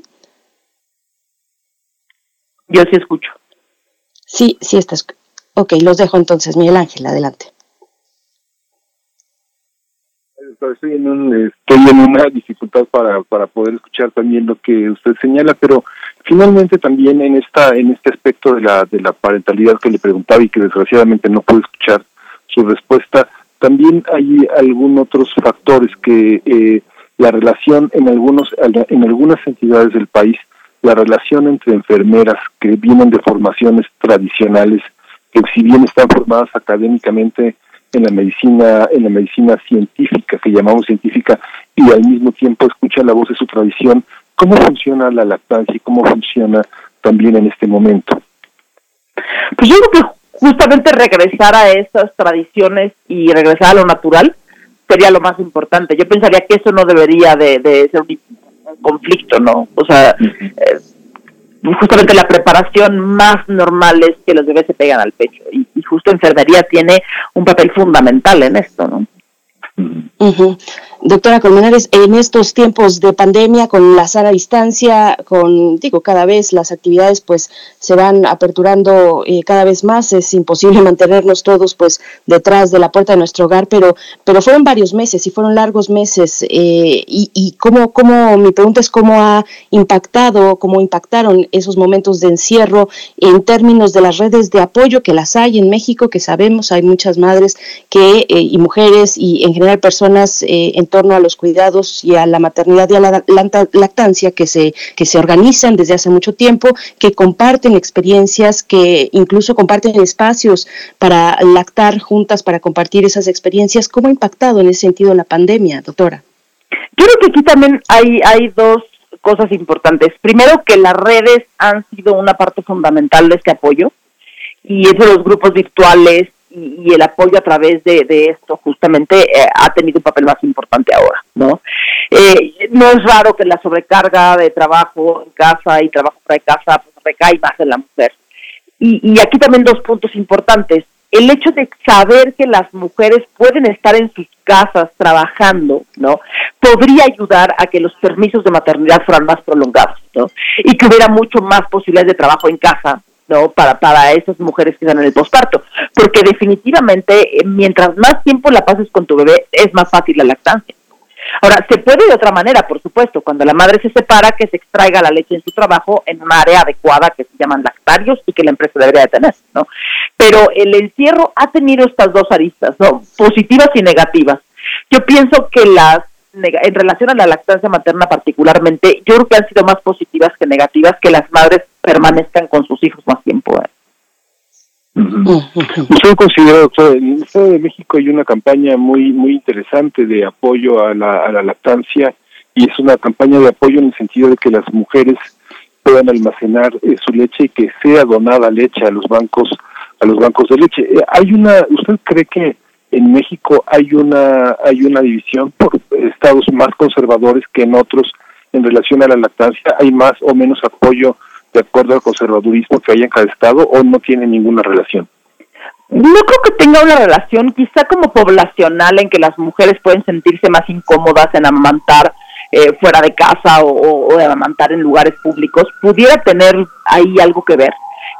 Yo sí escucho. Sí, sí estás. Ok, los dejo entonces, Miguel Ángel, adelante. Estoy en, un, estoy en una dificultad para, para poder escuchar también lo que usted señala, pero finalmente también en esta en este aspecto de la de la parentalidad que le preguntaba y que desgraciadamente no pude escuchar su respuesta también hay algunos otros factores que eh, la relación en algunos en algunas entidades del país la relación entre enfermeras que vienen de formaciones tradicionales que si bien están formadas académicamente en la medicina en la medicina científica que llamamos científica y al mismo tiempo escuchan la voz de su tradición cómo funciona la lactancia y cómo funciona también en este momento pues yo creo que justamente regresar a esas tradiciones y regresar a lo natural sería lo más importante. Yo pensaría que eso no debería de, ser un, conflicto no o sea eh, justamente la preparación más normal es que los bebés se pegan al pecho y, justo enfermería tiene un papel fundamental en esto, ¿no? Doctora Colmenares, en estos tiempos de pandemia, con la sana distancia, con, digo, cada vez las actividades pues se van aperturando eh, cada vez más, es imposible [laughs] mantenernos todos pues detrás de la puerta de nuestro hogar, pero, pero fueron varios meses y fueron largos meses eh, y, y cómo, cómo, mi pregunta es cómo ha impactado, cómo impactaron esos momentos de encierro en términos de las redes de apoyo que las hay en México, que sabemos hay muchas madres que, eh, y mujeres y en general personas en torno a los cuidados y a la maternidad y a la lactancia que se, que se organizan desde hace mucho tiempo, que comparten experiencias, que incluso comparten espacios para lactar juntas, para compartir esas experiencias. ¿Cómo ha impactado en ese sentido la pandemia, doctora? Yo creo que aquí también hay, hay dos cosas importantes. Primero, que las redes han sido una parte fundamental de este apoyo y eso los grupos virtuales y, el apoyo a través de, esto justamente eh, ha tenido un papel más importante ahora, ¿no? Eh, no es raro que la sobrecarga de trabajo en casa y trabajo de casa pues, recae más en la mujer. Y, y aquí también dos puntos importantes. El hecho de saber que las mujeres pueden estar en sus casas trabajando, ¿no? Podría ayudar a que los permisos de maternidad fueran más prolongados, ¿no? Y que hubiera mucho más posibilidades de trabajo en casa, ¿no? Para, para esas mujeres que están en el posparto. Porque definitivamente, eh, mientras más tiempo la pases con tu bebé, es más fácil la lactancia. Ahora, se puede de otra manera, por supuesto, cuando la madre se separa, que se extraiga la leche en su trabajo en una área adecuada que se llaman lactarios y que la empresa debería de tener, ¿no? Pero el encierro ha tenido estas dos aristas, ¿no? Positivas y negativas. Yo pienso que las en relación a la lactancia materna particularmente, yo creo que han sido más positivas que negativas que las madres permanezcan con sus hijos más tiempo. ¿eh? Usted considera, doctor, en el Estado de México hay una campaña muy muy interesante de apoyo a la, a la lactancia y es una campaña de apoyo en el sentido de que las mujeres puedan almacenar eh, su leche y que sea donada leche a los bancos a los bancos de leche. Eh, hay una, ¿usted cree que en México hay una hay una división por estados más conservadores que en otros en relación a la lactancia? ¿Hay más o menos apoyo de acuerdo al conservadurismo que hay en cada estado o no tiene ninguna relación? No creo que tenga una relación, quizá como poblacional, en que las mujeres pueden sentirse más incómodas en amamantar eh, fuera de casa o, o, amamantar en lugares públicos, pudiera tener ahí algo que ver.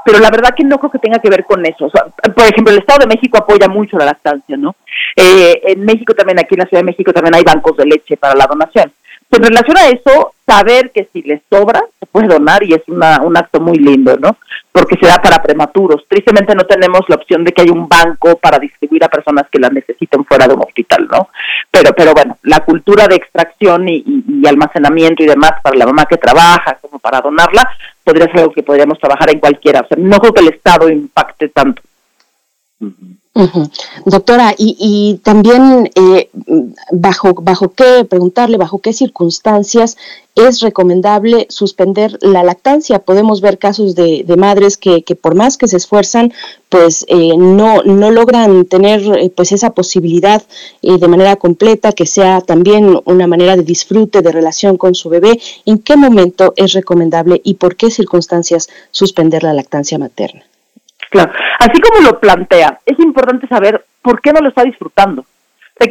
Pero la verdad que no creo que tenga que ver con eso. por ejemplo, el Estado de México apoya mucho la lactancia, ¿no? Eh, en México también, aquí en la Ciudad de México también hay bancos de leche para la donación. En relación a eso, saber que si les sobra, se puede donar y es una, un acto muy lindo, ¿no? Porque se da para prematuros. Tristemente no tenemos la opción de que haya un banco para distribuir a personas que la necesiten fuera de un hospital, ¿no? Pero, pero bueno, la cultura de extracción y, y, almacenamiento y demás para la mamá que trabaja, como para donarla, podría ser algo que podríamos trabajar en cualquiera. O sea, no creo que el Estado impacte tanto. Doctora, y, y también eh, bajo, bajo qué, preguntarle, bajo qué circunstancias es recomendable suspender la lactancia. Podemos ver casos de, madres que, que, por más que se esfuerzan, pues eh, no, no logran tener eh, pues esa posibilidad eh, de manera completa, que sea también una manera de disfrute, de relación con su bebé. ¿En qué momento es recomendable y por qué circunstancias suspender la lactancia materna? Claro, así como lo plantea, es importante saber por qué no lo está disfrutando.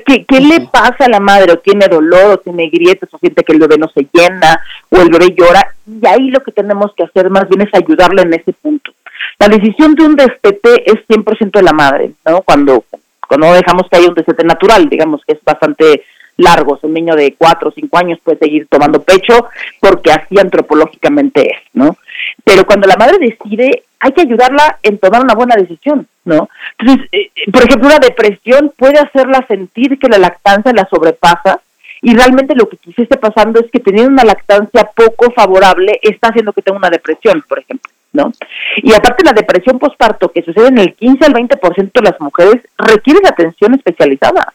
¿Qué, qué le pasa a la madre? ¿O tiene dolor? ¿O tiene grietas? ¿O siente que el bebé no se llena? ¿O el bebé llora? Y ahí lo que tenemos que hacer más bien es ayudarle en ese punto. La decisión de un destete es 100% de la madre, ¿no? Cuando, cuando dejamos que haya un destete natural, digamos que es bastante largo, un niño de 4 o 5 años puede seguir tomando pecho porque así antropológicamente es, ¿no? Pero cuando la madre decide, hay que ayudarla en tomar una buena decisión, ¿no? Entonces, eh, por ejemplo, una depresión puede hacerla sentir que la lactancia la sobrepasa y realmente lo que quizás esté pasando es que teniendo una lactancia poco favorable está haciendo que tenga una depresión, por ejemplo, ¿no? Y aparte la depresión postparto que sucede en el 15 al 20% de las mujeres requiere de atención especializada,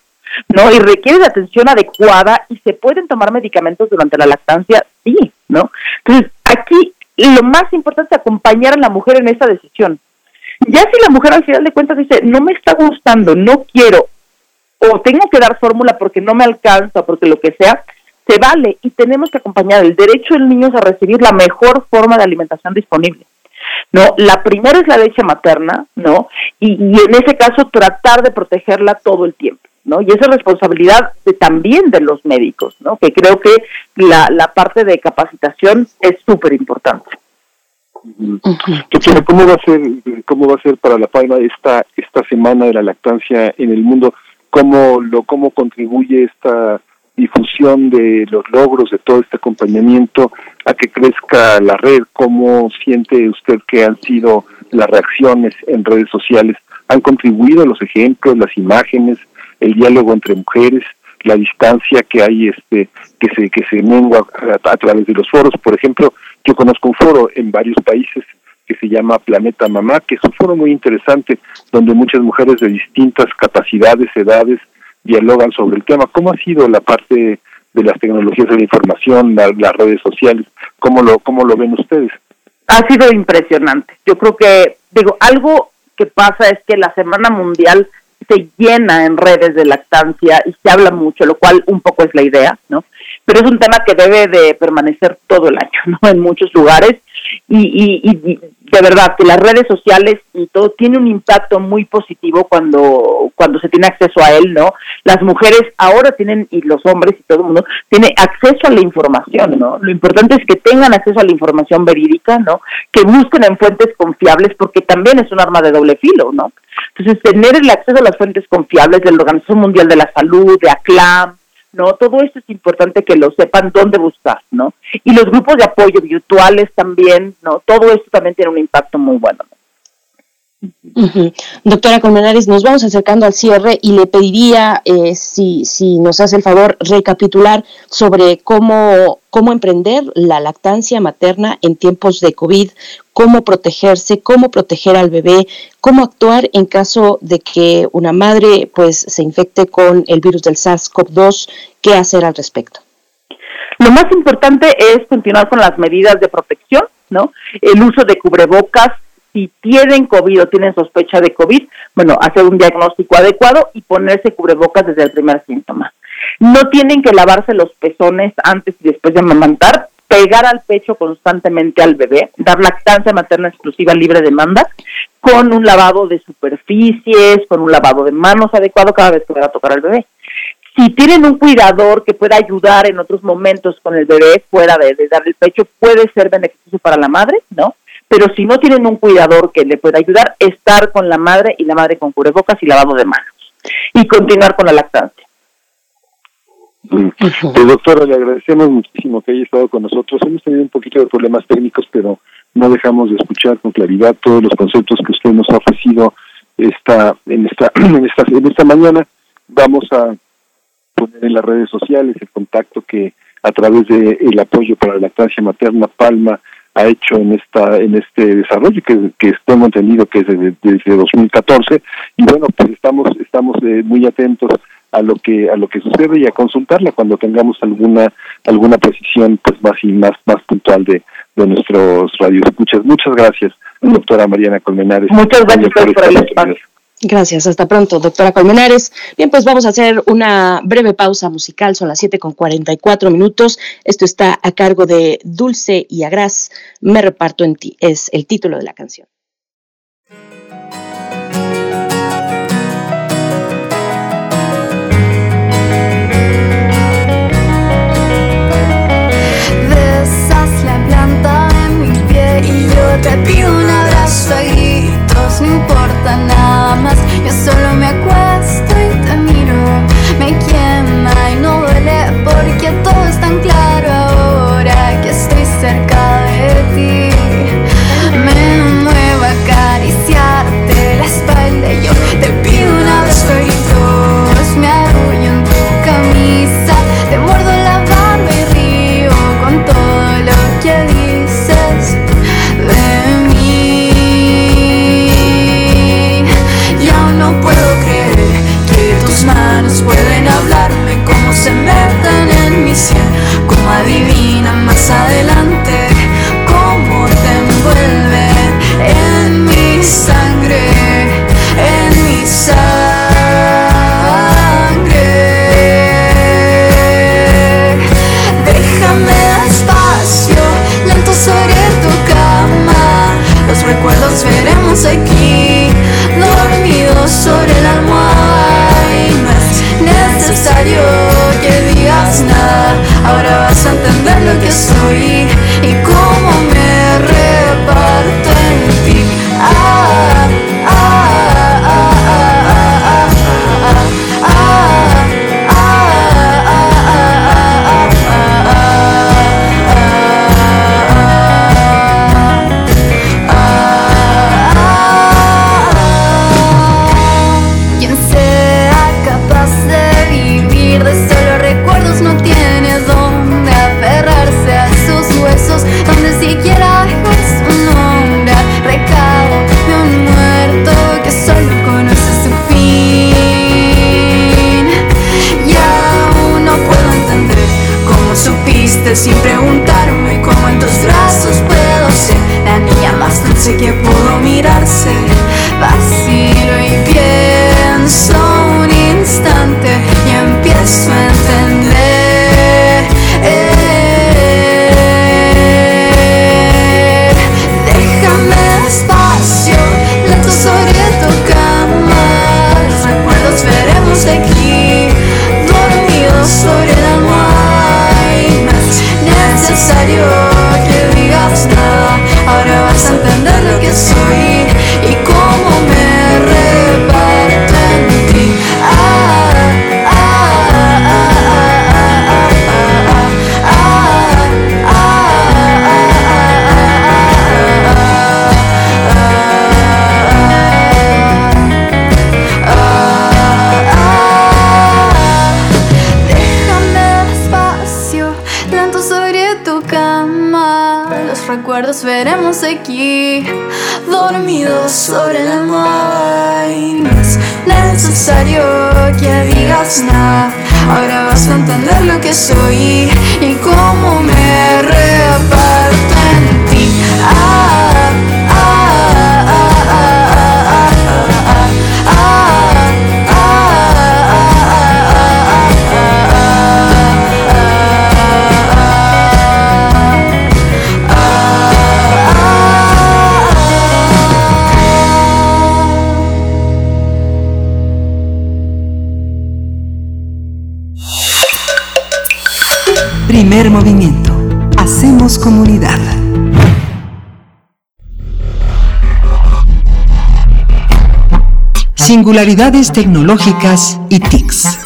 ¿no? Y requiere de atención adecuada y se pueden tomar medicamentos durante la lactancia, sí, ¿no? Entonces, aquí lo más importante es acompañar a la mujer en esa decisión. Ya si la mujer al final de cuentas dice, no me está gustando, no quiero, o tengo que dar fórmula porque no me alcanza, porque lo que sea, se vale y tenemos que acompañar el derecho del niño a recibir la mejor forma de alimentación disponible. No, la primera es la leche materna, ¿no? Y, y en ese caso tratar de protegerla todo el tiempo. ¿No? Y esa es responsabilidad de, también de los médicos, ¿no? Que creo que la, la parte de capacitación es súper importante. ¿cómo va a ser cómo va a ser para la Palma esta esta semana de la lactancia en el mundo? ¿Cómo lo cómo contribuye esta difusión de los logros de todo este acompañamiento a que crezca la red? ¿Cómo siente usted que han sido las reacciones en redes sociales? ¿Han contribuido los ejemplos, las imágenes, el diálogo entre mujeres, la distancia que hay este que se que se mengua a, través de los foros. Por ejemplo, yo conozco un foro en varios países que se llama Planeta Mamá, que es un foro muy interesante donde muchas mujeres de distintas capacidades, edades dialogan sobre el tema. ¿Cómo ha sido la parte de las tecnologías de la información, las redes sociales? ¿Cómo lo cómo lo ven ustedes? Ha sido impresionante. Yo creo que digo, algo que pasa es que la Semana Mundial se llena en redes de lactancia y se habla mucho, lo cual un poco es la idea, ¿no? Pero es un tema que debe de permanecer todo el año, ¿no? En muchos lugares y, y, y de verdad que las redes sociales y todo tiene un impacto muy positivo cuando cuando se tiene acceso a él, ¿no? Las mujeres ahora tienen y los hombres y todo el mundo tiene acceso a la información, ¿no? Lo importante es que tengan acceso a la información verídica, ¿no? Que busquen en fuentes confiables porque también es un arma de doble filo, ¿no? Entonces, tener el acceso a las fuentes confiables de la Organización Mundial de la Salud, de ACLAM, ¿no? Todo esto es importante que lo sepan dónde buscar, ¿no? Y los grupos de apoyo virtuales también, ¿no? Todo esto también tiene un impacto muy bueno. Doctora Colmenares, nos vamos acercando al cierre y le pediría, eh, si, si nos hace el favor, recapitular sobre cómo, cómo emprender la lactancia materna en tiempos de COVID, cómo protegerse, cómo proteger al bebé, cómo actuar en caso de que una madre pues se infecte con el virus del SARS-CoV-2, qué hacer al respecto. Lo más importante es continuar con las medidas de protección, ¿no? El uso de cubrebocas, si tienen COVID o tienen sospecha de COVID, bueno, hacer un diagnóstico adecuado y ponerse cubrebocas desde el primer síntoma. No tienen que lavarse los pezones antes y después de amamantar, pegar al pecho constantemente al bebé, dar lactancia materna exclusiva libre de demanda, con un lavado de superficies, con un lavado de manos adecuado cada vez que va a tocar al bebé. Si tienen un cuidador que pueda ayudar en otros momentos con el bebé fuera de, de dar el pecho, puede ser beneficioso para la madre, ¿no? pero si no tienen un cuidador que le pueda ayudar, estar con la madre y la madre con cubrebocas y lavado de manos y continuar con la lactancia. Pues, doctora, le agradecemos muchísimo que haya estado con nosotros. Hemos tenido un poquito de problemas técnicos, pero no dejamos de escuchar con claridad todos los conceptos que usted nos ha ofrecido esta, en, esta, [clears throat] en, esta, en esta mañana. Vamos a poner en las redes sociales el contacto que a través del el apoyo para la lactancia materna Palma ha hecho en esta en este desarrollo que, que tengo entendido que es desde, desde 2014 y bueno pues estamos estamos eh, muy atentos a lo que a lo que sucede y a consultarla cuando tengamos alguna alguna precisión pues más y más más puntual de, de nuestros radioescuchas muchas gracias doctora Mariana Colmenares muchas gracias por el espacio Gracias, hasta pronto, doctora Colmenares. Bien, pues vamos a hacer una breve pausa musical, son las 7 con 44 minutos. Esto está a cargo de Dulce y Agras, Me reparto en ti, es el título de la canción. Te pido un abrazo no importa nada más. Yo solo me acuesto y te miro, me quema y no duele porque todo es tan claro aquí, dormidos sobre la almohada y no es necesario que digas nada, ahora vas a entender lo que soy. Singularidades tecnológicas y TICs.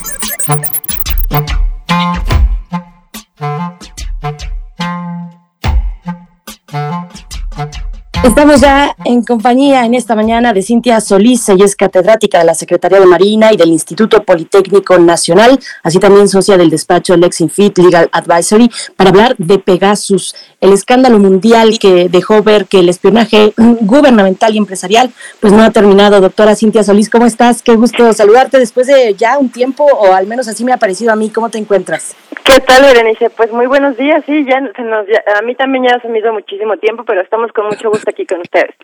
Estamos ya en compañía en esta mañana de Cintia Solís, ella es catedrática de la Secretaría de Marina y del Instituto Politécnico Nacional, así también socia del despacho Lexinfit Legal Advisory, para hablar de Pegasus, el escándalo mundial que dejó ver que el espionaje [clears throat] gubernamental y empresarial pues no ha terminado. Doctora Cintia Solís, ¿cómo estás? Qué gusto saludarte después de ya un tiempo, o al menos así me ha parecido a mí. ¿Cómo te encuentras? ¿Qué tal, Berenice? Pues muy buenos días. Sí, ya, se nos, a mí también ya se me hizo muchísimo tiempo, pero estamos con mucho gusto aquí con ustedes.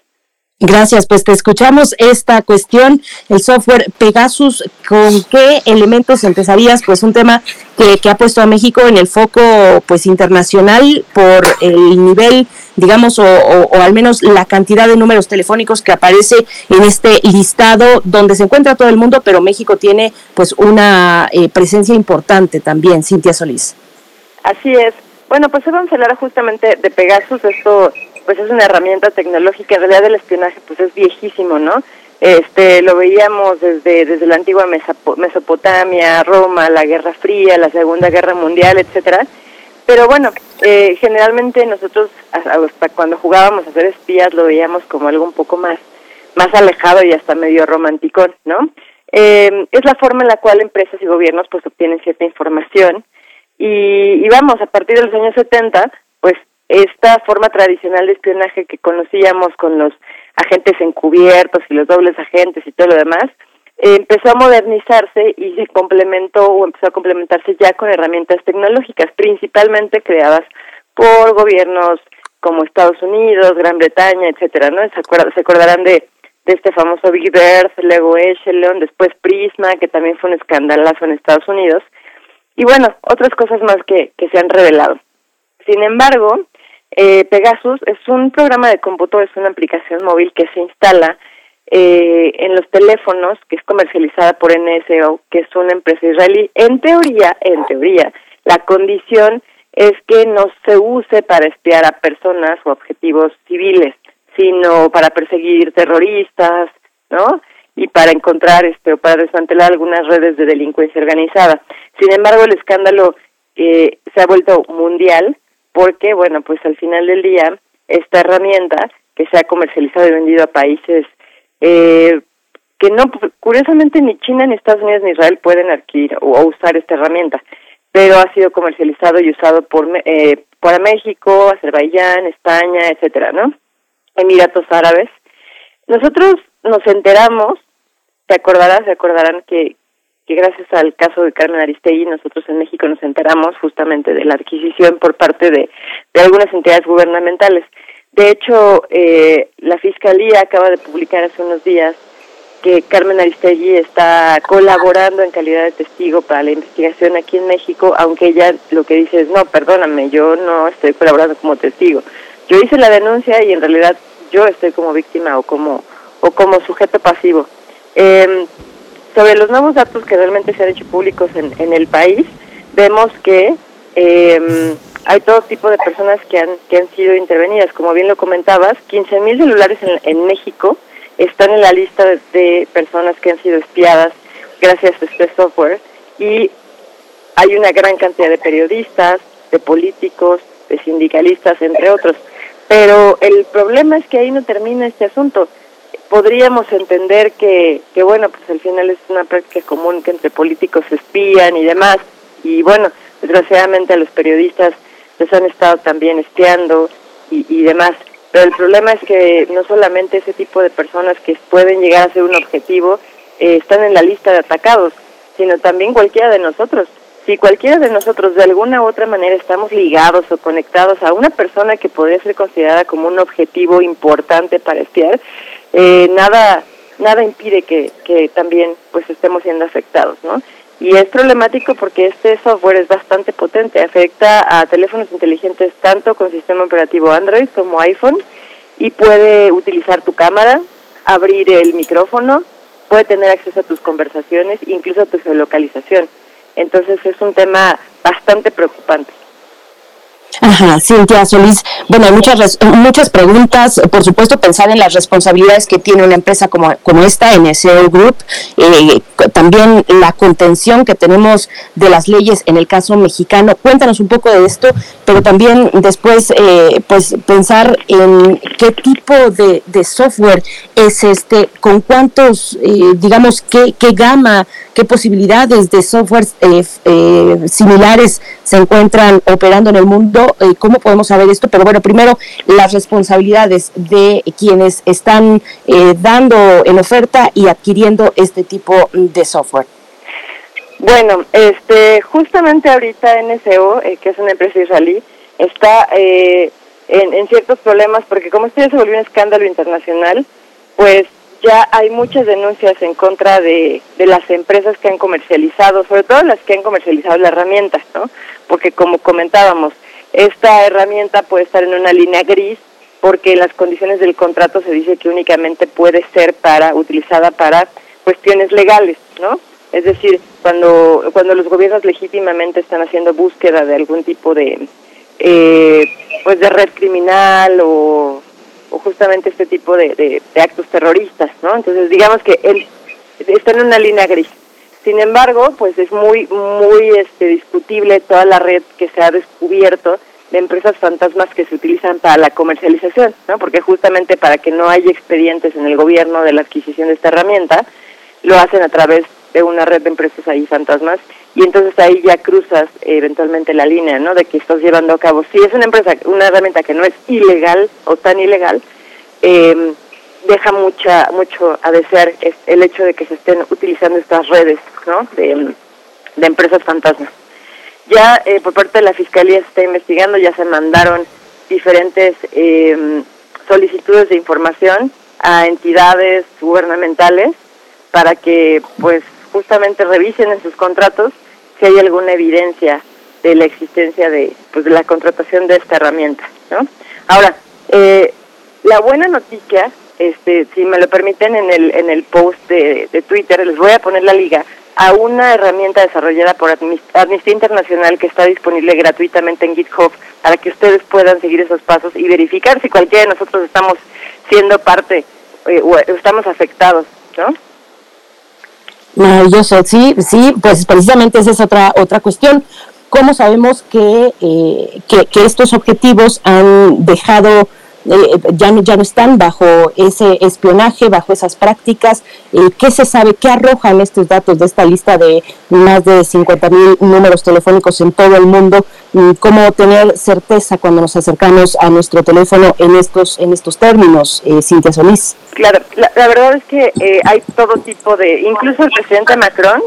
Gracias, pues te escuchamos esta cuestión, el software Pegasus, ¿con qué elementos empezarías? Pues un tema que, que, ha puesto a México en el foco pues internacional por el nivel, digamos, o, al menos la cantidad de números telefónicos que aparece en este listado donde se encuentra todo el mundo, pero México tiene pues una eh, presencia importante también, Cintia Solís. Así es. Bueno, pues vamos a hablar justamente de Pegasus, esto pues es una herramienta tecnológica, en realidad el espionaje pues es viejísimo, ¿no? Este, lo veíamos desde, desde la antigua Mesopotamia, Roma, la Guerra Fría, la Segunda Guerra Mundial, etcétera. Pero bueno, eh, generalmente nosotros hasta cuando jugábamos a ser espías lo veíamos como algo un poco más, más alejado y hasta medio romántico, ¿no? Eh, es la forma en la cual empresas y gobiernos pues obtienen cierta información y, y vamos, a partir de los años 70, pues esta forma tradicional de espionaje que conocíamos con los agentes encubiertos y los dobles agentes y todo lo demás, empezó a modernizarse y se complementó o empezó a complementarse ya con herramientas tecnológicas, principalmente creadas por gobiernos como Estados Unidos, Gran Bretaña, etcétera, ¿no? Se, se acordarán de, de este famoso Big Bird, luego Echelon, después Prisma, que también fue un escandalazo en Estados Unidos, y bueno, otras cosas más que, que se han revelado. Sin embargo, eh, Pegasus es un programa de cómputo, es una aplicación móvil que se instala eh, en los teléfonos, que es comercializada por NSO, que es una empresa israelí. En teoría, en teoría, la condición es que no se use para espiar a personas o objetivos civiles, sino para perseguir terroristas, ¿no? Y para encontrar este o para desmantelar algunas redes de delincuencia organizada. Sin embargo, el escándalo eh, se ha vuelto mundial porque, bueno, pues al final del día, esta herramienta que se ha comercializado y vendido a países eh, que no, curiosamente ni China, ni Estados Unidos, ni Israel pueden adquirir o, usar esta herramienta, pero ha sido comercializado y usado por, eh, por México, Azerbaiyán, España, etcétera, ¿no? Emiratos Árabes. Nosotros nos enteramos, te acordarás, se acordarán que, que gracias al caso de Carmen Aristegui nosotros en México nos enteramos justamente de la adquisición por parte de, de algunas entidades gubernamentales. De hecho, eh, la Fiscalía acaba de publicar hace unos días que Carmen Aristegui está colaborando en calidad de testigo para la investigación aquí en México, aunque ella lo que dice es, no, perdóname, yo no estoy colaborando como testigo. Yo hice la denuncia y en realidad yo estoy como víctima o como, o como sujeto pasivo. Eh, sobre los nuevos datos que realmente se han hecho públicos en, en el país, vemos que eh, hay todo tipo de personas que han, que han sido intervenidas. Como bien lo comentabas, 15.000 mil celulares en, México están en la lista de, personas que han sido espiadas gracias a este software y hay una gran cantidad de periodistas, de políticos, de sindicalistas, entre otros. Pero el problema es que ahí no termina este asunto podríamos entender que, que, bueno, pues al final es una práctica común que entre políticos se espían y demás. Y bueno, desgraciadamente a los periodistas les han estado también espiando y, y demás. Pero el problema es que no solamente ese tipo de personas que pueden llegar a ser un objetivo eh, están en la lista de atacados, sino también cualquiera de nosotros. Si cualquiera de nosotros de alguna u otra manera estamos ligados o conectados a una persona que podría ser considerada como un objetivo importante para espiar, eh, nada nada impide que, que también pues estemos siendo afectados, ¿no? Y es problemático porque este software es bastante potente, afecta a teléfonos inteligentes tanto con sistema operativo Android como iPhone y puede utilizar tu cámara, abrir el micrófono, puede tener acceso a tus conversaciones, incluso a tu geolocalización. Entonces es un tema bastante preocupante. Ajá, Cintia Solís. Bueno, hay muchas, muchas preguntas. Por supuesto, pensar en las responsabilidades que tiene una empresa como, como esta, NSO Group. Eh, también la contención que tenemos de las leyes en el caso mexicano. Cuéntanos un poco de esto, pero también después, eh, pues, pensar en qué tipo de, software es este, con cuántos, eh, digamos, qué, qué gama, qué posibilidades de software similares se encuentran operando en el mundo eh, cómo podemos saber esto, pero bueno, primero las responsabilidades de quienes están eh, dando en oferta y adquiriendo este tipo de software. Bueno, este, justamente ahorita NSO, eh, que es una empresa israelí, está en, en, ciertos problemas porque como esto ya se volvió un escándalo internacional, pues ya hay muchas denuncias en contra de, de las empresas que han comercializado, sobre todo las que han comercializado la herramienta, ¿no? Porque como comentábamos, esta herramienta puede estar en una línea gris porque en las condiciones del contrato se dice que únicamente puede ser para utilizada para cuestiones legales, ¿no? Es decir, cuando cuando los gobiernos legítimamente están haciendo búsqueda de algún tipo de eh, pues de red criminal o, justamente este tipo de, de, actos terroristas, ¿no? Entonces digamos que él está en una línea gris. Sin embargo, pues es muy muy este discutible toda la red que se ha descubierto de empresas fantasmas que se utilizan para la comercialización, ¿no? Porque justamente para que no haya expedientes en el gobierno de la adquisición de esta herramienta, lo hacen a través de una red de empresas ahí fantasmas y entonces ahí ya cruzas eventualmente la línea, ¿no? De que estás llevando a cabo. Si es una empresa, una herramienta que no es ilegal o tan ilegal, eh, deja mucha mucho a desear el hecho de que se estén utilizando estas redes ¿no? de, de empresas fantasmas. Ya eh, por parte de la Fiscalía se está investigando, ya se mandaron diferentes eh, solicitudes de información a entidades gubernamentales para que pues justamente revisen en sus contratos si hay alguna evidencia de la existencia de pues de la contratación de esta herramienta ¿no? ahora eh, la buena noticia este, si me lo permiten, en el, en el post de, de Twitter les voy a poner la liga a una herramienta desarrollada por Amnistía Internacional que está disponible gratuitamente en GitHub para que ustedes puedan seguir esos pasos y verificar si cualquiera de nosotros estamos siendo parte eh, o estamos afectados, ¿no? Maravilloso, sí, sí, pues precisamente esa es otra otra cuestión. ¿Cómo sabemos que, eh, que, que estos objetivos han dejado eh, ya, no, ya no están bajo ese espionaje, bajo esas prácticas. Eh, ¿Qué se sabe? ¿Qué arrojan estos datos de esta lista de más de 50 mil números telefónicos en todo el mundo? Mm, ¿Cómo tener certeza cuando nos acercamos a nuestro teléfono en estos, en estos términos, eh, Cintia Solís? Claro, la, la verdad es que eh, hay todo tipo de, incluso el presidente Macron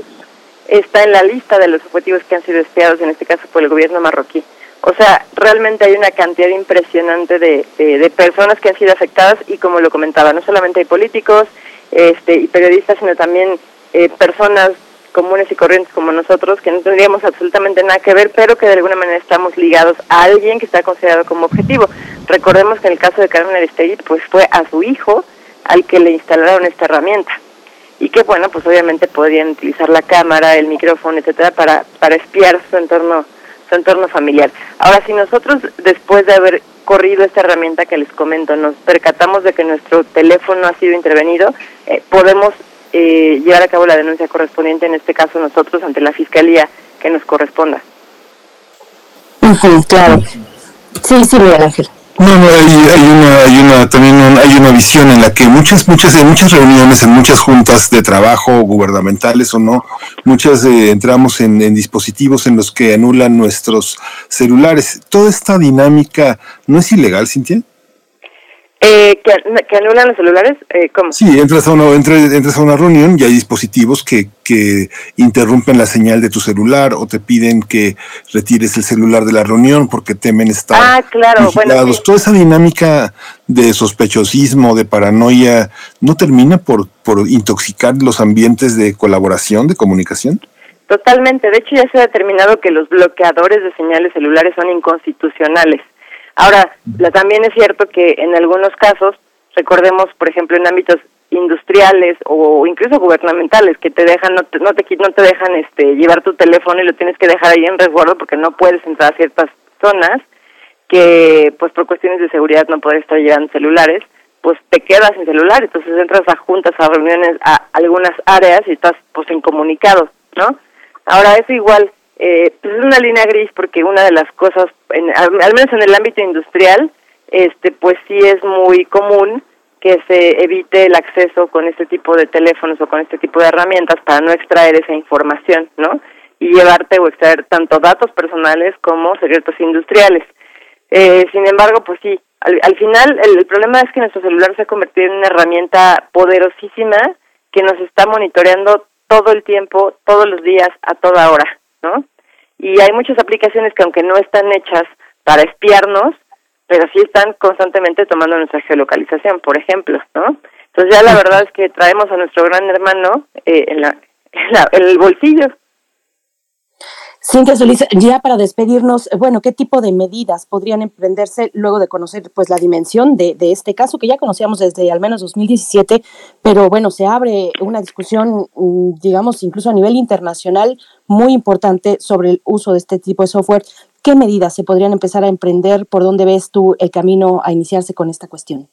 está en la lista de los objetivos que han sido espiados, en este caso por el gobierno marroquí. O sea, realmente hay una cantidad impresionante de, de, personas que han sido afectadas y como lo comentaba, no solamente hay políticos este, y periodistas, sino también eh, personas comunes y corrientes como nosotros que no tendríamos absolutamente nada que ver, pero que de alguna manera estamos ligados a alguien que está considerado como objetivo. Recordemos que en el caso de Carmen Aristegui, pues fue a su hijo al que le instalaron esta herramienta y que bueno, pues obviamente podrían utilizar la cámara, el micrófono, etcétera, para para espiar su entorno su entorno familiar. Ahora, si nosotros, después de haber corrido esta herramienta que les comento, nos percatamos de que nuestro teléfono ha sido intervenido, eh, podemos eh, llevar a cabo la denuncia correspondiente, en este caso nosotros, ante la Fiscalía que nos corresponda. claro. Sí, sí, Miguel Ángel. No, no, hay, una, hay una, también hay una visión en la que muchas, muchas, en muchas reuniones, en muchas juntas de trabajo, gubernamentales o no, muchas eh, entramos en, en, dispositivos en los que anulan nuestros celulares. Toda esta dinámica no es ilegal, Cintia. Eh, que, anulan los celulares, eh, ¿cómo? Sí, entras a, una, entras a una reunión y hay dispositivos que, que interrumpen la señal de tu celular o te piden que retires el celular de la reunión porque temen estar ah, claro, vigilados. Toda esa dinámica de sospechosismo, de paranoia, ¿no termina por, por intoxicar los ambientes de colaboración, de comunicación? Totalmente. De hecho, ya se ha determinado que los bloqueadores de señales celulares son inconstitucionales. Ahora, también es cierto que en algunos casos, recordemos, por ejemplo, en ámbitos industriales o incluso gubernamentales que te dejan no te, no te no te dejan este llevar tu teléfono y lo tienes que dejar ahí en resguardo porque no puedes entrar a ciertas zonas que pues por cuestiones de seguridad no puedes estar llevando celulares pues te quedas sin celular. Entonces entras a juntas a reuniones a algunas áreas y estás pues incomunicado no ahora eso igual eh, pues es una línea gris porque una de las cosas, en, al, menos en el ámbito industrial, este, pues sí es muy común que se evite el acceso con este tipo de teléfonos o con este tipo de herramientas para no extraer esa información, ¿no? Y llevarte o extraer tanto datos personales como secretos industriales. Eh, sin embargo, pues sí, al, al final el, el, problema es que nuestro celular se ha convertido en una herramienta poderosísima que nos está monitoreando todo el tiempo, todos los días, a toda hora. Y hay muchas aplicaciones que aunque no están hechas para espiarnos, pero sí están constantemente tomando nuestra geolocalización, por ejemplo, ¿no? Entonces ya la verdad es que traemos a nuestro gran hermano eh, en, la, [laughs] en, el bolsillo. Cintia Solís, ya para despedirnos, bueno, ¿qué tipo de medidas podrían emprenderse luego de conocer pues la dimensión de, de, este caso que ya conocíamos desde al menos 2017, pero bueno, se abre una discusión, mm, digamos, incluso a nivel internacional muy importante sobre el uso de este tipo de software. ¿Qué medidas se podrían empezar a emprender? ¿Por dónde ves tú el camino a iniciarse con esta cuestión?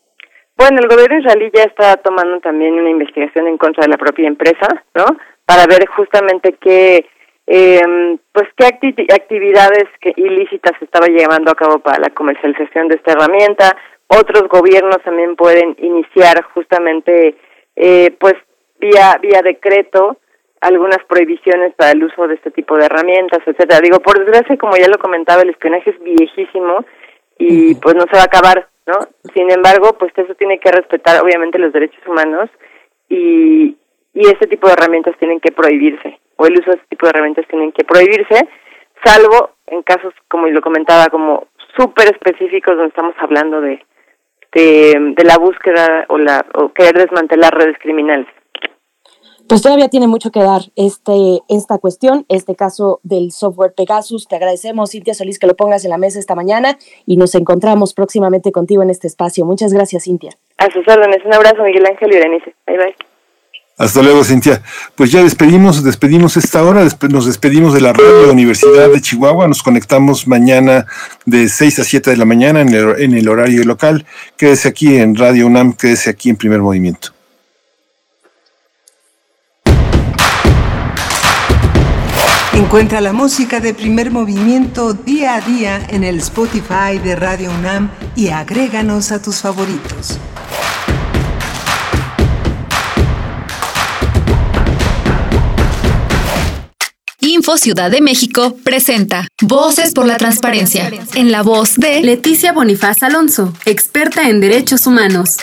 Bueno, el gobierno israelí ya está tomando también una investigación en contra de la propia empresa, ¿no? Para ver justamente qué eh, pues qué actividades que ilícitas estaba llevando a cabo para la comercialización de esta herramienta. Otros gobiernos también pueden iniciar justamente, eh, pues vía vía decreto, algunas prohibiciones para el uso de este tipo de herramientas, etcétera. Digo, por desgracia, como ya lo comentaba, el espionaje es viejísimo y pues no se va a acabar, ¿no? Sin embargo, pues eso tiene que respetar obviamente los derechos humanos y, y este tipo de herramientas tienen que prohibirse o el uso de este tipo de herramientas tienen que prohibirse, salvo en casos, como lo comentaba, como súper específicos donde estamos hablando de, de, la búsqueda o, la, o querer desmantelar redes criminales. Pues todavía tiene mucho que dar este, esta cuestión, este caso del software Pegasus. Te agradecemos, Cintia Solís, que lo pongas en la mesa esta mañana y nos encontramos próximamente contigo en este espacio. Muchas gracias, Cintia. A sus órdenes. Un abrazo, Miguel Ángel y Berenice. Bye, bye. Hasta luego, Cintia. Pues ya despedimos, despedimos esta hora, nos despedimos de la Radio Universidad de Chihuahua, nos conectamos mañana de 6 a 7 de la mañana en el, en el horario local. Quédese aquí en Radio UNAM, quédese aquí en Primer Movimiento. Encuentra la música de Primer Movimiento día a día en el Spotify de Radio UNAM y agréganos a tus favoritos. Info Ciudad de México presenta Voces por la Transparencia, en la voz de Leticia Bonifaz Alonso, experta en derechos humanos.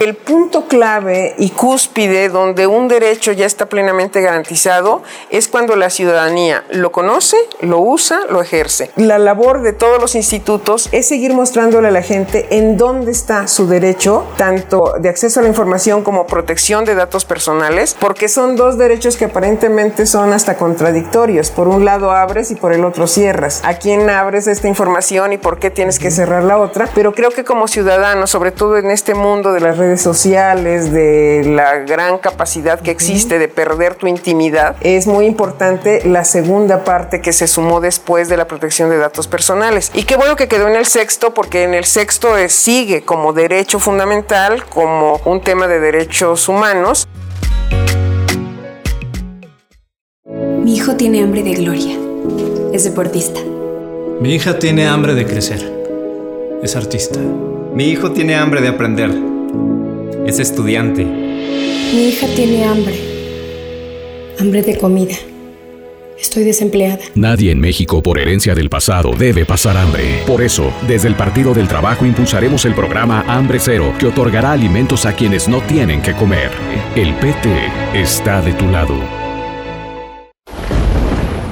El punto clave y cúspide donde un derecho ya está plenamente garantizado es cuando la ciudadanía lo conoce, lo usa, lo ejerce. La labor de todos los institutos es seguir mostrándole a la gente en dónde está su derecho, tanto de acceso a la información como protección de datos personales, porque son dos derechos que aparentemente son hasta contradictorios. Por un lado abres y por el otro cierras. ¿A quién abres esta información y por qué tienes que cerrar la otra? Pero creo que como ciudadanos, sobre todo en este mundo de las redes sociales, de la gran capacidad que existe de perder tu intimidad, es muy importante la segunda parte que se sumó después de la protección de datos personales. Y qué bueno que quedó en el sexto, porque en el sexto sigue como derecho fundamental, como un tema de derechos humanos. Mi hijo tiene hambre de gloria. Es deportista. Mi hija tiene hambre de crecer es artista. Mi hijo tiene hambre de aprender. Es estudiante. Mi hija tiene hambre. Hambre de comida. Estoy desempleada. Nadie en México por herencia del pasado debe pasar hambre. Por eso, desde el Partido del Trabajo impulsaremos el programa Hambre Cero, que otorgará alimentos a quienes no tienen que comer. El PT está de tu lado.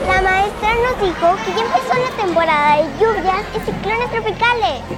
La maestra nos dijo que ya empezó la temporada de lluvias y ciclones tropicales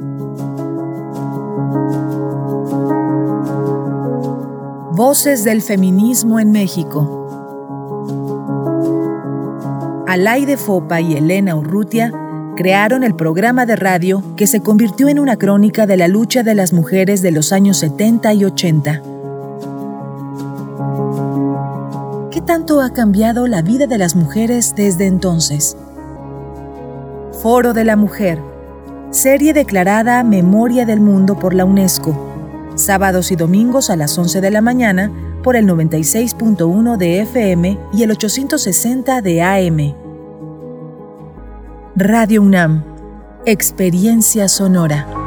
Voces del feminismo en México. Alaide Fopa y Elena Urrutia crearon el programa de radio que se convirtió en una crónica de la lucha de las mujeres de los años 70 y 80. ¿Qué tanto ha cambiado la vida de las mujeres desde entonces? Foro de la Mujer, serie declarada Memoria del Mundo por la UNESCO sábados y domingos a las 11 de la mañana por el 96.1 de FM y el 860 de AM. Radio UNAM, Experiencia Sonora.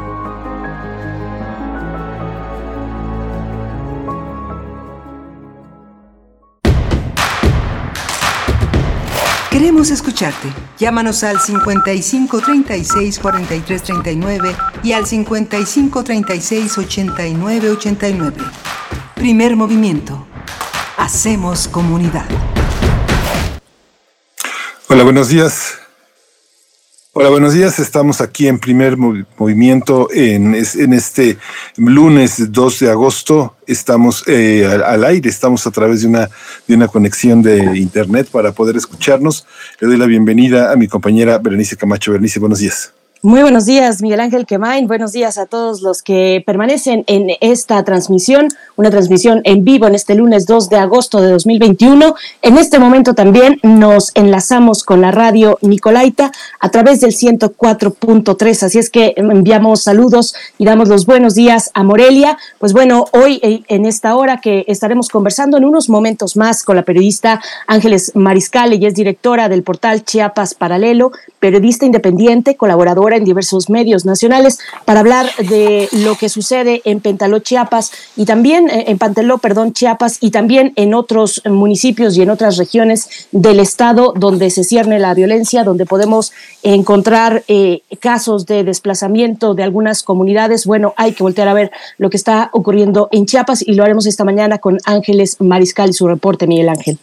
Queremos escucharte. Llámanos al 55 36 43 39 y al 55 36 89 89. Primer movimiento. Hacemos comunidad. Hola, buenos días. Hola, buenos días. Estamos aquí en primer movimiento en, en, este lunes 2 de agosto. Estamos eh, al, aire, estamos a través de una, de una conexión de internet para poder escucharnos. Le doy la bienvenida a mi compañera Berenice Camacho. Berenice, buenos días. Muy buenos días, Miguel Ángel Quemain. Buenos días a todos los que permanecen en esta transmisión, una transmisión en vivo en este lunes 2 de agosto de 2021. En este momento también nos enlazamos con la radio Nicolaita a través del 104.3. Así es que enviamos saludos y damos los buenos días a Morelia. Pues bueno, hoy eh, en esta hora que estaremos conversando en unos momentos más con la periodista Ángeles Mariscal, ella es directora del portal Chiapas Paralelo, periodista independiente, colaboradora en diversos medios nacionales para hablar de lo que sucede en Pentaló, Chiapas y también eh, en Panteló, perdón, Chiapas y también en otros municipios y en otras regiones del estado donde se cierne la violencia, donde podemos encontrar eh, casos de desplazamiento de algunas comunidades. Bueno, hay que voltear a ver lo que está ocurriendo en Chiapas y lo haremos esta mañana con Ángeles Mariscal y su reporte, Miguel Ángel.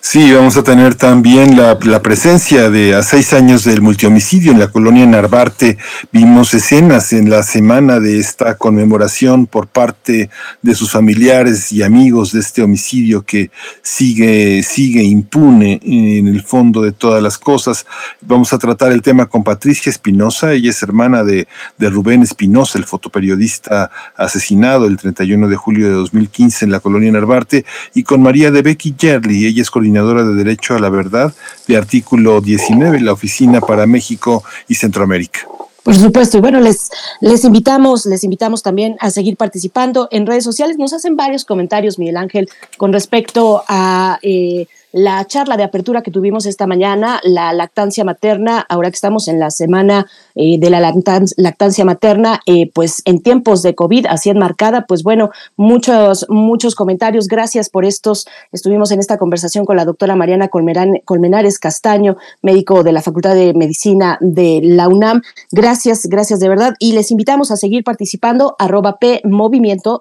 Sí, vamos a tener también la, presencia de a seis años del multihomicidio en la colonia Narvarte. Vimos escenas en la semana de esta conmemoración por parte de sus familiares y amigos de este homicidio que sigue, sigue impune en el fondo de todas las cosas. Vamos a tratar el tema con Patricia Espinosa. Ella es hermana de, de Rubén Espinosa, el fotoperiodista asesinado el 31 de julio de 2015 en la colonia Narvarte, y con María de Becky Yerli. Ella es coordinadora de Derecho a la Verdad de artículo 19, la Oficina para México y Centroamérica. Por supuesto, y bueno, les, les invitamos, les invitamos también a seguir participando en redes sociales. Nos hacen varios comentarios, Miguel Ángel, con respecto a eh, la charla de apertura que tuvimos esta mañana, la lactancia materna, ahora que estamos en la semana eh, de la lactancia materna, eh, pues en tiempos de COVID, así enmarcada, pues bueno, muchos, muchos comentarios. Gracias por estos. Estuvimos en esta conversación con la doctora Mariana Colmenares Castaño, médico de la Facultad de Medicina de la UNAM. Gracias, gracias de verdad. Y les invitamos a seguir participando, arroba P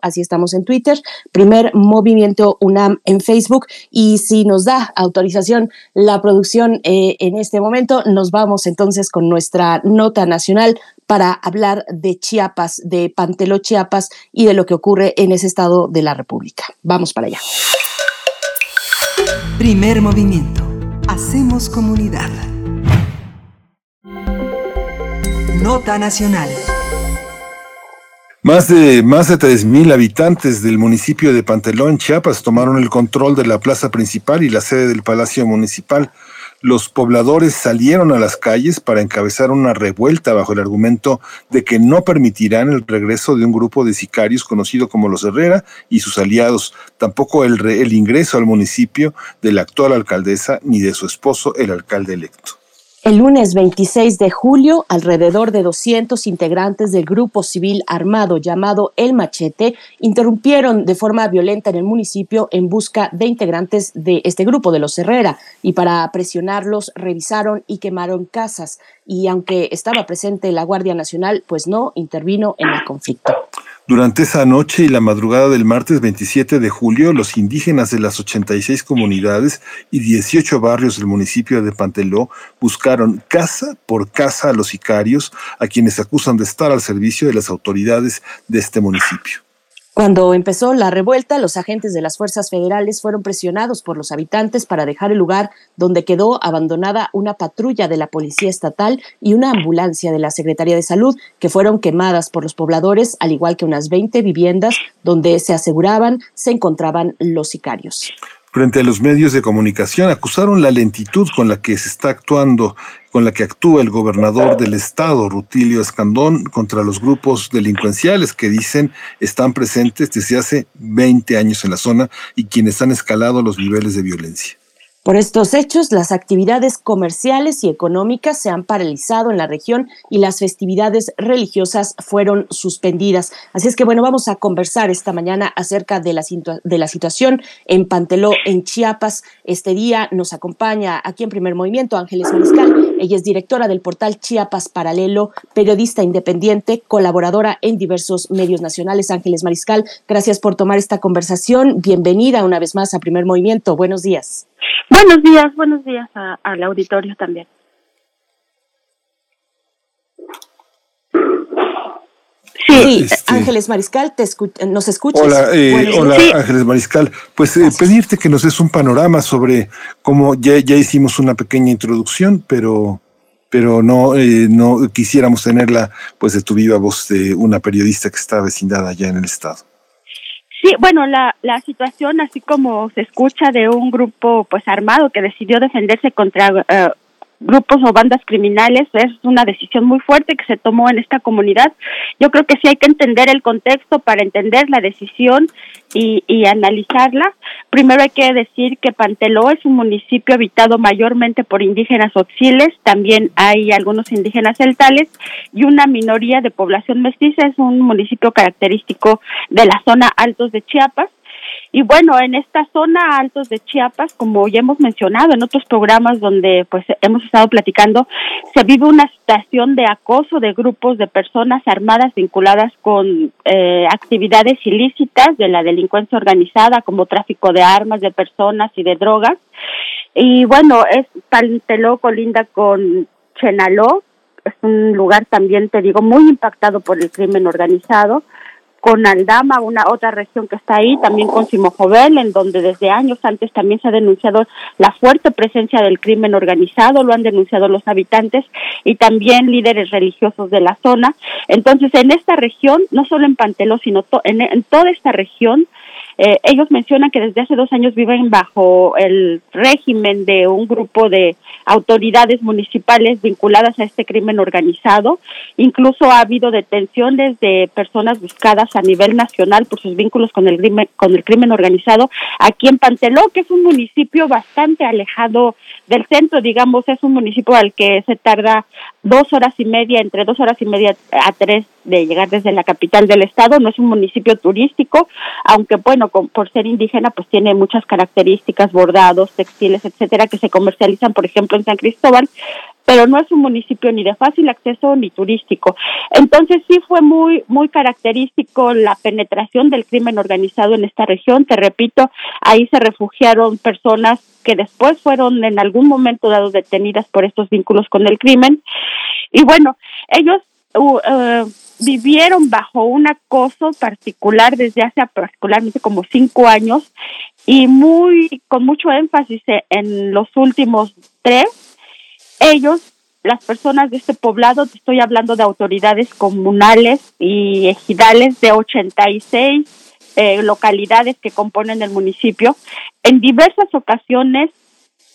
así estamos en Twitter, primer Movimiento UNAM en Facebook. Y si nos da autorización la producción eh, en este momento. Nos vamos entonces con nuestra nota nacional para hablar de Chiapas, de Panteló Chiapas y de lo que ocurre en ese estado de la República. Vamos para allá. Primer movimiento. Hacemos comunidad. Nota nacional. Más de, más de 3.000 habitantes del municipio de Pantelón, Chiapas, tomaron el control de la plaza principal y la sede del Palacio Municipal. Los pobladores salieron a las calles para encabezar una revuelta bajo el argumento de que no permitirán el regreso de un grupo de sicarios conocido como los Herrera y sus aliados, tampoco el, el ingreso al municipio de la actual alcaldesa ni de su esposo, el alcalde electo. El lunes 26 de julio, alrededor de 200 integrantes del grupo civil armado llamado El Machete interrumpieron de forma violenta en el municipio en busca de integrantes de este grupo de los Herrera y para presionarlos revisaron y quemaron casas y aunque estaba presente la Guardia Nacional, pues no intervino en el conflicto. Durante esa noche y la madrugada del martes 27 de julio, los indígenas de las 86 comunidades y 18 barrios del municipio de Panteló buscaron casa por casa a los sicarios, a quienes acusan de estar al servicio de las autoridades de este municipio. Cuando empezó la revuelta, los agentes de las fuerzas federales fueron presionados por los habitantes para dejar el lugar donde quedó abandonada una patrulla de la Policía Estatal y una ambulancia de la Secretaría de Salud, que fueron quemadas por los pobladores, al igual que unas 20 viviendas donde se aseguraban se encontraban los sicarios frente a los medios de comunicación acusaron la lentitud con la que se está actuando, con la que actúa el gobernador del estado, Rutilio Escandón, contra los grupos delincuenciales que dicen están presentes desde hace 20 años en la zona y quienes han escalado los niveles de violencia. Por estos hechos, las actividades comerciales y económicas se han paralizado en la región y las festividades religiosas fueron suspendidas. Así es que bueno, vamos a conversar esta mañana acerca de la, situación en Panteló, en Chiapas. Este día nos acompaña aquí en Primer Movimiento Ángeles Mariscal. Ella es directora del portal Chiapas Paralelo, periodista independiente, colaboradora en diversos medios nacionales. Ángeles Mariscal, gracias por tomar esta conversación. Bienvenida una vez más a Primer Movimiento. Buenos días. Buenos días, buenos días al auditorio también. Sí, este, Ángeles Mariscal, te ¿nos escuchas? Hola, eh, hola Ángeles Mariscal. Pues eh, pedirte que nos des un panorama sobre cómo ya, ya hicimos una pequeña introducción, pero pero no, eh, no quisiéramos tenerla pues de tu viva voz de una periodista que está vecindada allá en el estado. Sí, bueno, la, la situación, así como se escucha de un grupo pues armado que decidió defenderse contra eh, grupos o bandas criminales es una decisión muy fuerte que se tomó en esta comunidad. Yo creo que sí hay que entender el contexto para entender la decisión y, y analizarla. Primero hay que decir que Panteló es un municipio habitado mayormente por indígenas oxiles, también hay algunos indígenas celtales y una minoría de población mestiza. Es un municipio característico de la zona Altos de Chiapas y bueno, en esta zona altos de Chiapas, como ya hemos mencionado en otros programas donde pues hemos estado platicando, se vive una situación de acoso de grupos de personas armadas vinculadas con eh, actividades ilícitas de la delincuencia organizada como tráfico de armas, de personas y de drogas. Y bueno, es Panteló colinda con Chenaló, es un lugar también, te digo, muy impactado por el crimen organizado con Aldama, una otra región que está ahí, también con Simojovel, en donde desde años antes también se ha denunciado la fuerte presencia del crimen organizado, lo han denunciado los habitantes y también líderes religiosos de la zona. Entonces, en esta región, no solo en Panteló, sino en toda esta región, eh, ellos mencionan que desde hace dos años viven bajo el régimen de un grupo de autoridades municipales vinculadas a este crimen organizado. Incluso ha habido detenciones de personas buscadas a nivel nacional por sus vínculos con el crimen, con el crimen organizado aquí en Panteló, que es un municipio bastante alejado del centro, digamos, es un municipio al que se tarda dos horas y media, entre dos horas y media a tres de llegar desde la capital del estado. No es un municipio turístico, aunque bueno, por ser indígena, pues tiene muchas características, bordados, textiles, etcétera, que se comercializan, por ejemplo, en San Cristóbal, pero no es un municipio ni de fácil acceso ni turístico. Entonces sí fue muy muy característico la penetración del crimen organizado en esta región. Te repito, ahí se refugiaron personas que después fueron en algún momento dado detenidas por estos vínculos con el crimen. Y bueno, ellos uh, uh, vivieron bajo un acoso particular desde hace particularmente como cinco años y muy con mucho énfasis en los últimos tres ellos las personas de este poblado, te estoy hablando de autoridades comunales y ejidales de 86 eh, localidades que componen el municipio, en diversas ocasiones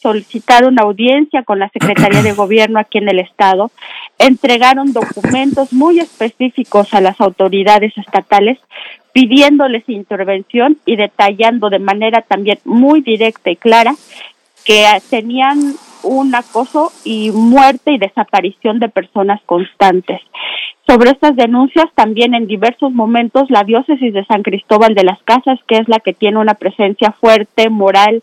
solicitaron audiencia con la Secretaría de Gobierno aquí en el Estado, entregaron documentos muy específicos a las autoridades estatales pidiéndoles intervención y detallando de manera también muy directa y clara que tenían un acoso y muerte y desaparición de personas constantes. Sobre estas denuncias, también en diversos momentos la diócesis de San Cristóbal de las Casas, que es la que tiene una presencia fuerte, moral,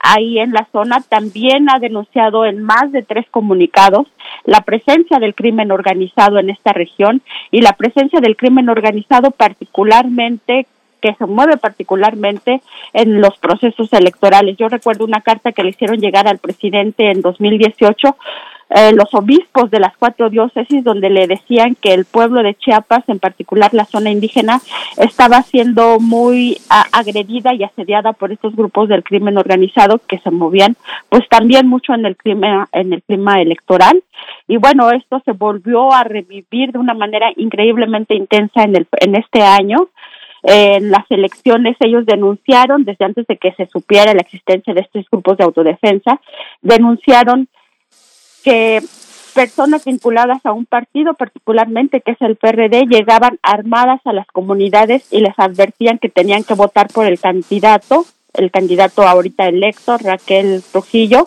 ahí en la zona, también ha denunciado en más de tres comunicados la presencia del crimen organizado en esta región y la presencia del crimen organizado particularmente que se mueve particularmente en los procesos electorales. Yo recuerdo una carta que le hicieron llegar al presidente en 2018 eh, los obispos de las cuatro diócesis donde le decían que el pueblo de Chiapas, en particular la zona indígena, estaba siendo muy agredida y asediada por estos grupos del crimen organizado que se movían pues también mucho en el clima en el clima electoral. Y bueno, esto se volvió a revivir de una manera increíblemente intensa en el en este año. En las elecciones ellos denunciaron, desde antes de que se supiera la existencia de estos grupos de autodefensa, denunciaron que personas vinculadas a un partido, particularmente que es el PRD, llegaban armadas a las comunidades y les advertían que tenían que votar por el candidato, el candidato ahorita electo, Raquel Trujillo.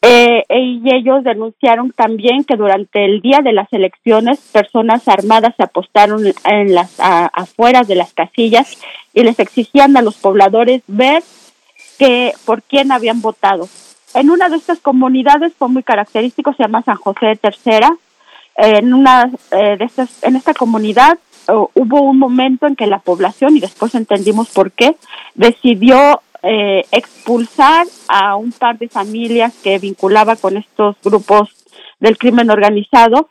Eh, y ellos denunciaron también que durante el día de las elecciones personas armadas se apostaron en las afueras de las casillas y les exigían a los pobladores ver que por quién habían votado en una de estas comunidades fue muy característico, se llama San José de Tercera. En una eh, de estas, en esta comunidad hubo un momento en que la población, y después entendimos por qué, decidió eh, expulsar a un par de familias que vinculaba con estos grupos del crimen organizado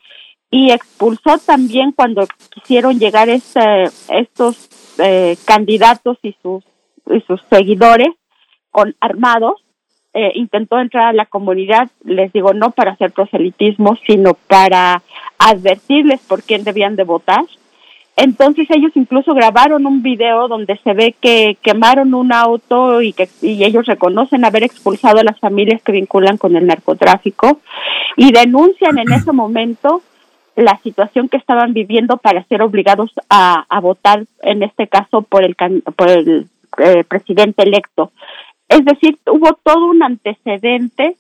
y expulsó también cuando quisieron llegar este, estos eh, candidatos y sus, y sus seguidores con armados eh, intentó entrar a la comunidad, les digo, no para hacer proselitismo, sino para advertirles por quién debían de votar. Entonces ellos incluso grabaron un video donde se ve que quemaron un auto y que y ellos reconocen haber expulsado a las familias que vinculan con el narcotráfico y denuncian en ese momento la situación que estaban viviendo para ser obligados a, votar, en este caso por el, por el eh, presidente electo. Es decir, hubo todo un antecedente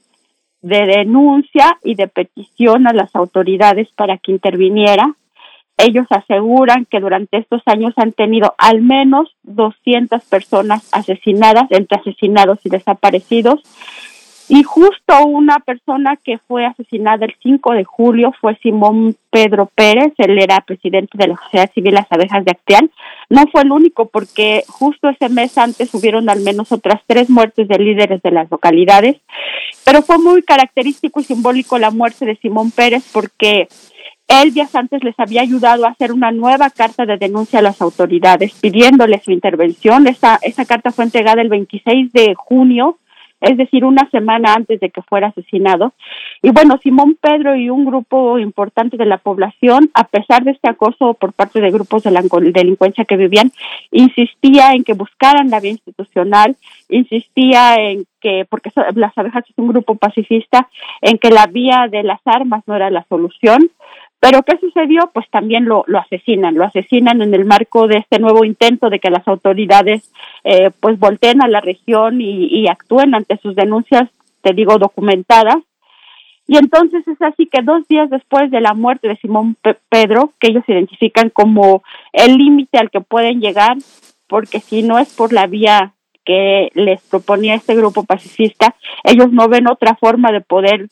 de denuncia y de petición a las autoridades para que interviniera. Ellos aseguran que durante estos años han tenido al menos 200 personas asesinadas, entre asesinados y desaparecidos, y justo una persona que fue asesinada el 5 de julio fue Simón Pedro Pérez, él era presidente de la Sociedad Civil Las Abejas de Acteal. No fue el único porque justo ese mes antes hubieron al menos otras tres muertes de líderes de las localidades, pero fue muy característico y simbólico la muerte de Simón Pérez porque él días antes les había ayudado a hacer una nueva carta de denuncia a las autoridades pidiéndoles su intervención. Esa, esa carta fue entregada el 26 de junio es decir, una semana antes de que fuera asesinado. Y bueno, Simón Pedro y un grupo importante de la población, a pesar de este acoso por parte de grupos de la delincuencia que vivían, insistía en que buscaran la vía institucional, insistía en que, porque las abejas es un grupo pacifista, en que la vía de las armas no era la solución, pero ¿qué sucedió? Pues también lo, lo asesinan, lo asesinan en el marco de este nuevo intento de que las autoridades eh, pues volteen a la región y, actúen ante sus denuncias, te digo, documentadas. Y entonces es así que dos días después de la muerte de Simón Pedro, que ellos identifican como el límite al que pueden llegar, porque si no es por la vía que les proponía este grupo pacifista, ellos no ven otra forma de poder,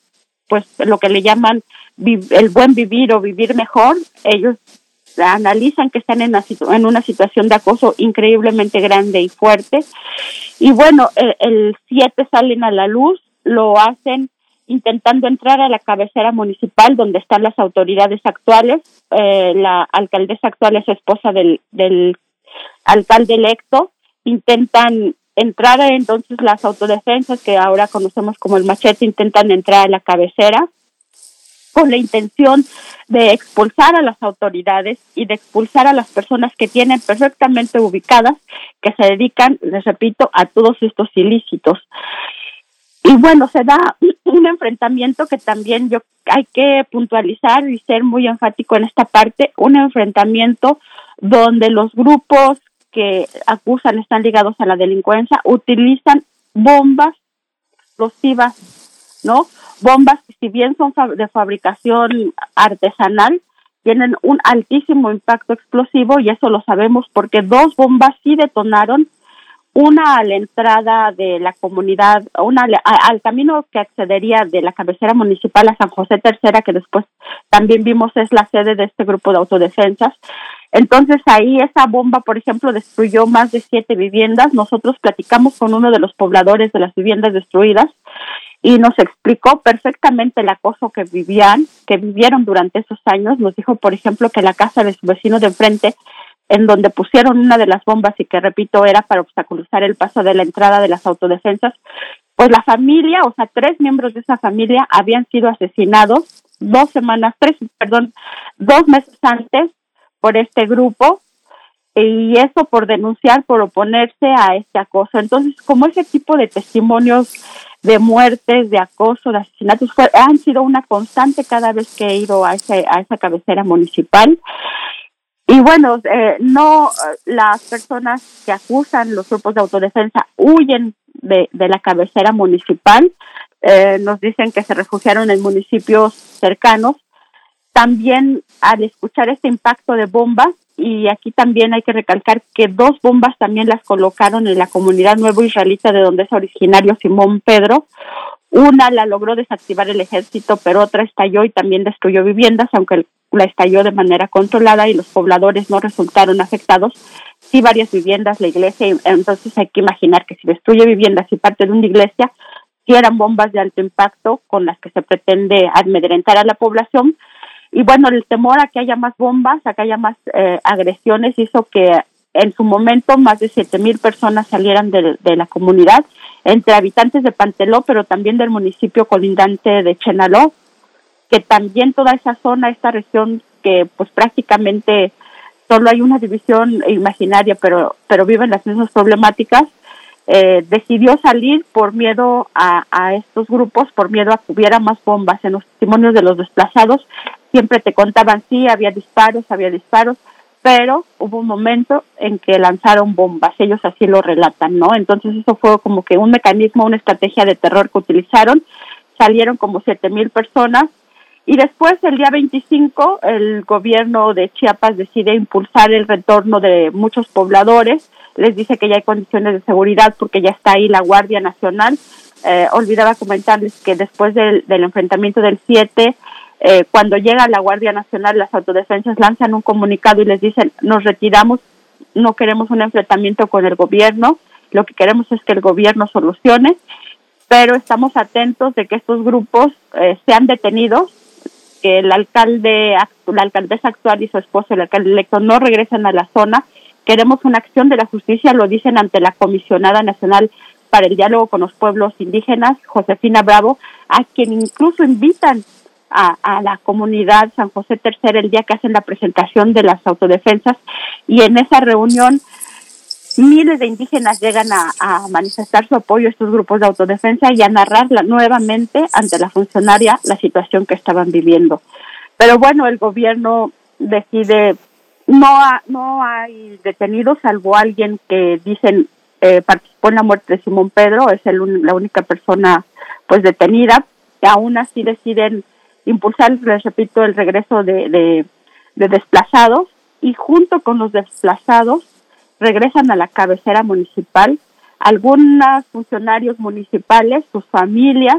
pues lo que le llaman el buen vivir o vivir mejor, ellos analizan que están en una, en una situación de acoso increíblemente grande y fuerte. Y bueno, el 7 salen a la luz, lo hacen intentando entrar a la cabecera municipal donde están las autoridades actuales. Eh, la alcaldesa actual es esposa del, del alcalde electo. Intentan entrar, entonces las autodefensas, que ahora conocemos como el machete, intentan entrar a la cabecera con la intención de expulsar a las autoridades y de expulsar a las personas que tienen perfectamente ubicadas, que se dedican, les repito, a todos estos ilícitos. Y bueno, se da un enfrentamiento que también yo hay que puntualizar y ser muy enfático en esta parte, un enfrentamiento donde los grupos que acusan están ligados a la delincuencia utilizan bombas explosivas, ¿no? Bombas si bien son de fabricación artesanal, tienen un altísimo impacto explosivo y eso lo sabemos porque dos bombas sí detonaron una a la entrada de la comunidad, una al camino que accedería de la cabecera municipal a San José Tercera, que después también vimos es la sede de este grupo de autodefensas. Entonces ahí esa bomba, por ejemplo, destruyó más de siete viviendas. Nosotros platicamos con uno de los pobladores de las viviendas destruidas y nos explicó perfectamente el acoso que vivían, que vivieron durante esos años. Nos dijo, por ejemplo, que la casa de su vecino de enfrente en donde pusieron una de las bombas y que repito era para obstaculizar el paso de la entrada de las autodefensas, pues la familia, o sea, tres miembros de esa familia habían sido asesinados dos semanas, tres, perdón, dos meses antes por este grupo y eso por denunciar, por oponerse a este acoso. Entonces, como ese tipo de testimonios de muertes, de acoso, de asesinatos, han sido una constante cada vez que he ido a, ese, a esa cabecera municipal. Y bueno, eh, no las personas que acusan los grupos de autodefensa huyen de, la cabecera municipal, eh, nos dicen que se refugiaron en municipios cercanos. También al escuchar este impacto de bombas, y aquí también hay que recalcar que dos bombas también las colocaron en la comunidad nuevo israelita de donde es originario Simón Pedro. Una la logró desactivar el ejército, pero otra estalló y también destruyó viviendas, aunque el la estalló de manera controlada y los pobladores no resultaron afectados. Sí, varias viviendas, la iglesia, entonces hay que imaginar que si destruye viviendas y parte de una iglesia, si eran bombas de alto impacto con las que se pretende amedrentar a la población. Y bueno, el temor a que haya más bombas, a que haya más eh, agresiones, hizo que en su momento más de siete mil personas salieran de, de, la comunidad, entre habitantes de Panteló, pero también del municipio colindante de Chenaló, que también toda esa zona, esta región que pues prácticamente solo hay una división imaginaria, pero, pero viven las mismas problemáticas, eh, decidió salir por miedo a, a estos grupos, por miedo a que hubiera más bombas. En los testimonios de los desplazados siempre te contaban, sí, había disparos, había disparos, pero hubo un momento en que lanzaron bombas, ellos así lo relatan, ¿no? Entonces eso fue como que un mecanismo, una estrategia de terror que utilizaron, salieron como siete mil personas, y después, el día 25, el gobierno de Chiapas decide impulsar el retorno de muchos pobladores. Les dice que ya hay condiciones de seguridad porque ya está ahí la Guardia Nacional. Eh, olvidaba comentarles que después del, enfrentamiento del 7, eh, cuando llega la Guardia Nacional, las autodefensas lanzan un comunicado y les dicen, nos retiramos, no queremos un enfrentamiento con el gobierno, lo que queremos es que el gobierno solucione, pero estamos atentos de que estos grupos eh, sean detenidos que el alcalde, la alcaldesa actual y su esposo, el alcalde electo, no regresen a la zona. Queremos una acción de la justicia, lo dicen ante la comisionada nacional para el diálogo con los pueblos indígenas, Josefina Bravo, a quien incluso invitan a, a, la comunidad San José III el día que hacen la presentación de las autodefensas y en esa reunión miles de indígenas llegan a, manifestar su apoyo a estos grupos de autodefensa y a narrarla nuevamente ante la funcionaria la situación que estaban viviendo. Pero bueno, el gobierno decide, no, no hay detenidos, salvo alguien que dicen eh, participó en la muerte de Simón Pedro, es el, la única persona pues detenida, y aún así deciden impulsar, les repito, el regreso de desplazados y junto con los desplazados regresan a la cabecera municipal, algunos funcionarios municipales, sus familias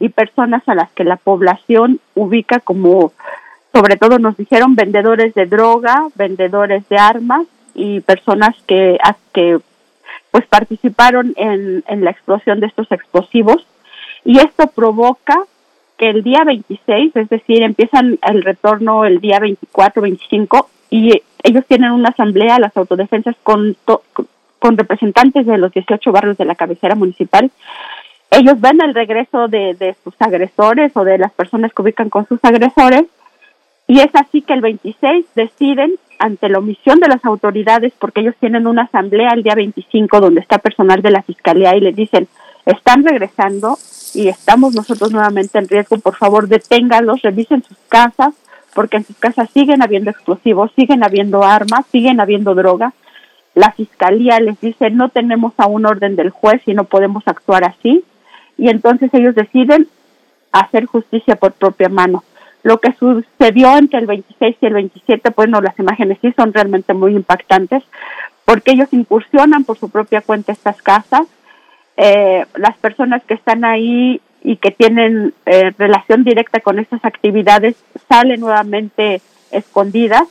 y personas a las que la población ubica como, sobre todo nos dijeron, vendedores de droga, vendedores de armas y personas que, que pues participaron en, en la explosión de estos explosivos. Y esto provoca que el día 26, es decir, empiezan el retorno el día 24, 25, y ellos tienen una asamblea, las autodefensas, con, con representantes de los 18 barrios de la cabecera municipal. Ellos ven el regreso de, de sus agresores o de las personas que ubican con sus agresores y es así que el 26 deciden ante la omisión de las autoridades, porque ellos tienen una asamblea el día 25 donde está personal de la fiscalía y les dicen, están regresando y estamos nosotros nuevamente en riesgo, por favor deténganlos, revisen sus casas, porque en sus casas siguen habiendo explosivos, siguen habiendo armas, siguen habiendo droga. La fiscalía les dice, no tenemos aún orden del juez y no podemos actuar así. Y entonces ellos deciden hacer justicia por propia mano. Lo que sucedió entre el 26 y el 27, bueno, las imágenes sí son realmente muy impactantes, porque ellos incursionan por su propia cuenta estas casas. Eh, las personas que están ahí y que tienen eh, relación directa con estas actividades salen nuevamente escondidas,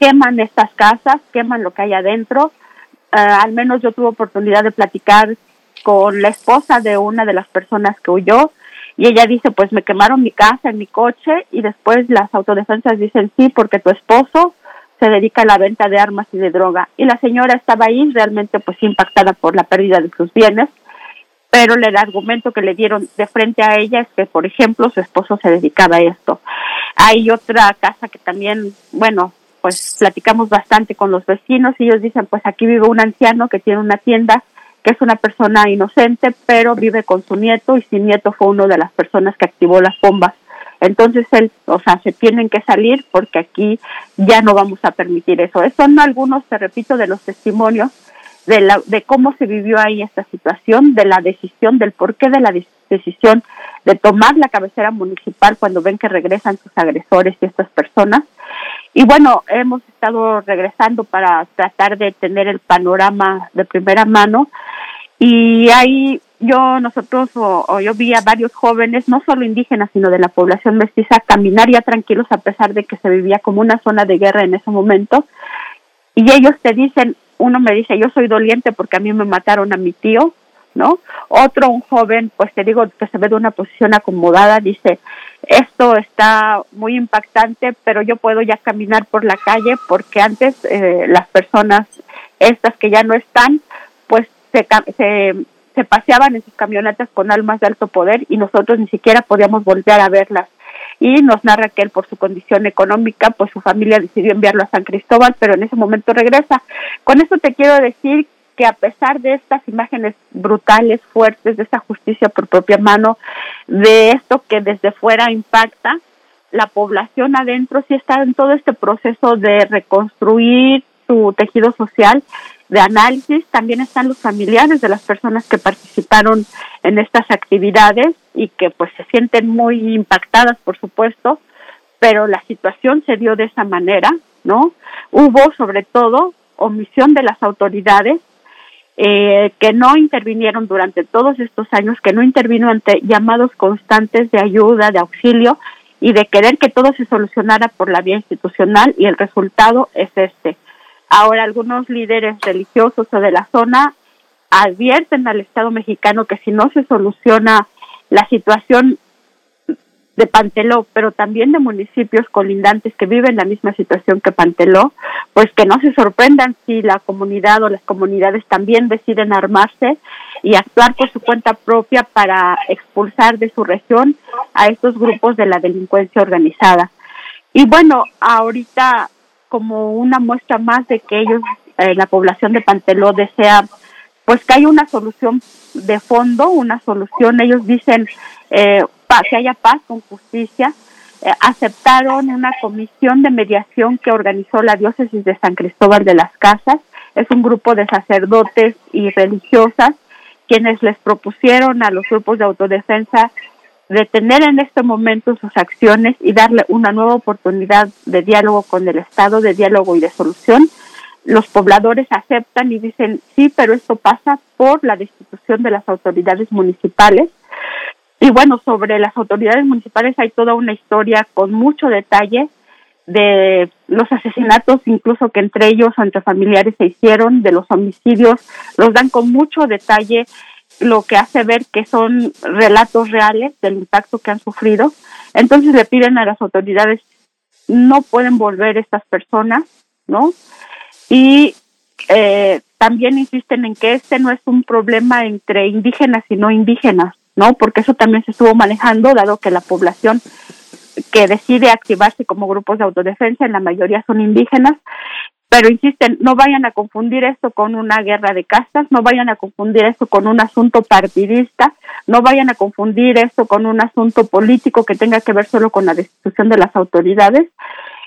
queman estas casas, queman lo que hay adentro. Eh, al menos yo tuve oportunidad de platicar con la esposa de una de las personas que huyó y ella dice, pues me quemaron mi casa, en mi coche y después las autodefensas dicen sí porque tu esposo se dedica a la venta de armas y de droga. Y la señora estaba ahí realmente pues impactada por la pérdida de sus bienes, pero el argumento que le dieron de frente a ella es que, por ejemplo, su esposo se dedicaba a esto. Hay otra casa que también, bueno, pues platicamos bastante con los vecinos y ellos dicen, pues aquí vive un anciano que tiene una tienda que es una persona inocente, pero vive con su nieto y su nieto fue uno de las personas que activó las bombas. Entonces, él, o sea, se tienen que salir porque aquí ya no vamos a permitir eso. Son algunos, te repito, de los testimonios de, la, cómo se vivió ahí esta situación, de la decisión, del porqué de la decisión de tomar la cabecera municipal cuando ven que regresan sus agresores y estas personas. Y bueno, hemos estado regresando para tratar de tener el panorama de primera mano y ahí yo, nosotros, o, yo vi a varios jóvenes, no solo indígenas, sino de la población mestiza, caminar ya tranquilos a pesar de que se vivía como una zona de guerra en ese momento. Y ellos te dicen, uno me dice, yo soy doliente porque a mí me mataron a mi tío, ¿no? Otro, un joven, pues te digo que se ve de una posición acomodada, dice, esto está muy impactante, pero yo puedo ya caminar por la calle porque antes eh, las personas, estas que ya no están, pues se, se, paseaban en sus camionetas con almas de alto poder y nosotros ni siquiera podíamos volver a verlas. Y nos narra que él, por su condición económica, pues su familia decidió enviarlo a San Cristóbal, pero en ese momento regresa. Con eso te quiero decir que a pesar de estas imágenes brutales, fuertes, de esta justicia por propia mano, de esto que desde fuera impacta, la población adentro sí está en todo este proceso de reconstruir su tejido social de análisis. También están los familiares de las personas que participaron en estas actividades y que pues se sienten muy impactadas, por supuesto, pero la situación se dio de esa manera, ¿no? Hubo sobre todo omisión de las autoridades eh, que no intervinieron durante todos estos años, que no intervino ante llamados constantes de ayuda, de auxilio y de querer que todo se solucionara por la vía institucional y el resultado es este. Ahora algunos líderes religiosos o de la zona advierten al Estado mexicano que si no se soluciona la situación de Panteló, pero también de municipios colindantes que viven la misma situación que Panteló, pues que no se sorprendan si la comunidad o las comunidades también deciden armarse y actuar por su cuenta propia para expulsar de su región a estos grupos de la delincuencia organizada. Y bueno, ahorita como una muestra más de que ellos, eh, la población de Panteló desea pues que haya una solución de fondo, una solución, ellos dicen eh, que haya paz con justicia, eh, aceptaron una comisión de mediación que organizó la diócesis de San Cristóbal de las Casas, es un grupo de sacerdotes y religiosas quienes les propusieron a los grupos de autodefensa detener en este momento sus acciones y darle una nueva oportunidad de diálogo con el Estado, de diálogo y de solución. Los pobladores aceptan y dicen, sí, pero esto pasa por la destitución de las autoridades municipales. Y bueno, sobre las autoridades municipales hay toda una historia con mucho detalle de los asesinatos, incluso que entre ellos entre familiares se hicieron, de los homicidios, los dan con mucho detalle lo que hace ver que son relatos reales del impacto que han sufrido. Entonces le piden a las autoridades, no pueden volver estas personas, ¿no? Y eh, también insisten en que este no es un problema entre indígenas y no indígenas, ¿no? Porque eso también se estuvo manejando, dado que la población que decide activarse como grupos de autodefensa, en la mayoría son indígenas, pero insisten, no vayan a confundir esto con una guerra de castas, no vayan a confundir esto con un asunto partidista, no vayan a confundir esto con un asunto político que tenga que ver solo con la destitución de las autoridades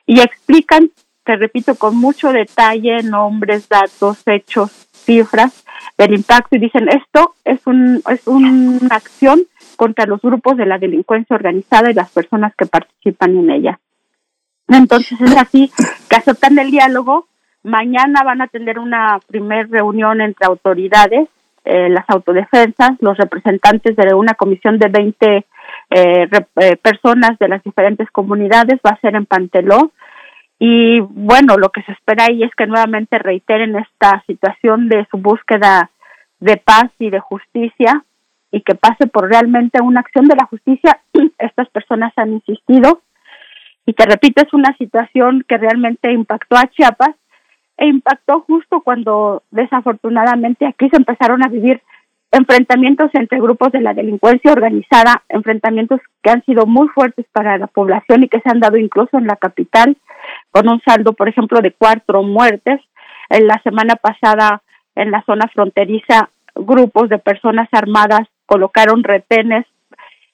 y explican, te repito, con mucho detalle, nombres, datos, hechos, cifras del impacto y dicen esto es un es una acción contra los grupos de la delincuencia organizada y las personas que participan en ella. Entonces es así que aceptan el diálogo. Mañana van a tener una primer reunión entre autoridades, eh, las autodefensas, los representantes de una comisión de 20 eh, eh, personas de las diferentes comunidades, va a ser en Panteló. Y bueno, lo que se espera ahí es que nuevamente reiteren esta situación de su búsqueda de paz y de justicia y que pase por realmente una acción de la justicia. [clears throat] Estas personas han insistido y te repito, es una situación que realmente impactó a Chiapas e impactó justo cuando desafortunadamente aquí se empezaron a vivir enfrentamientos entre grupos de la delincuencia organizada, enfrentamientos que han sido muy fuertes para la población y que se han dado incluso en la capital, con un saldo, por ejemplo, de cuatro muertes. En la semana pasada, en la zona fronteriza, grupos de personas armadas colocaron retenes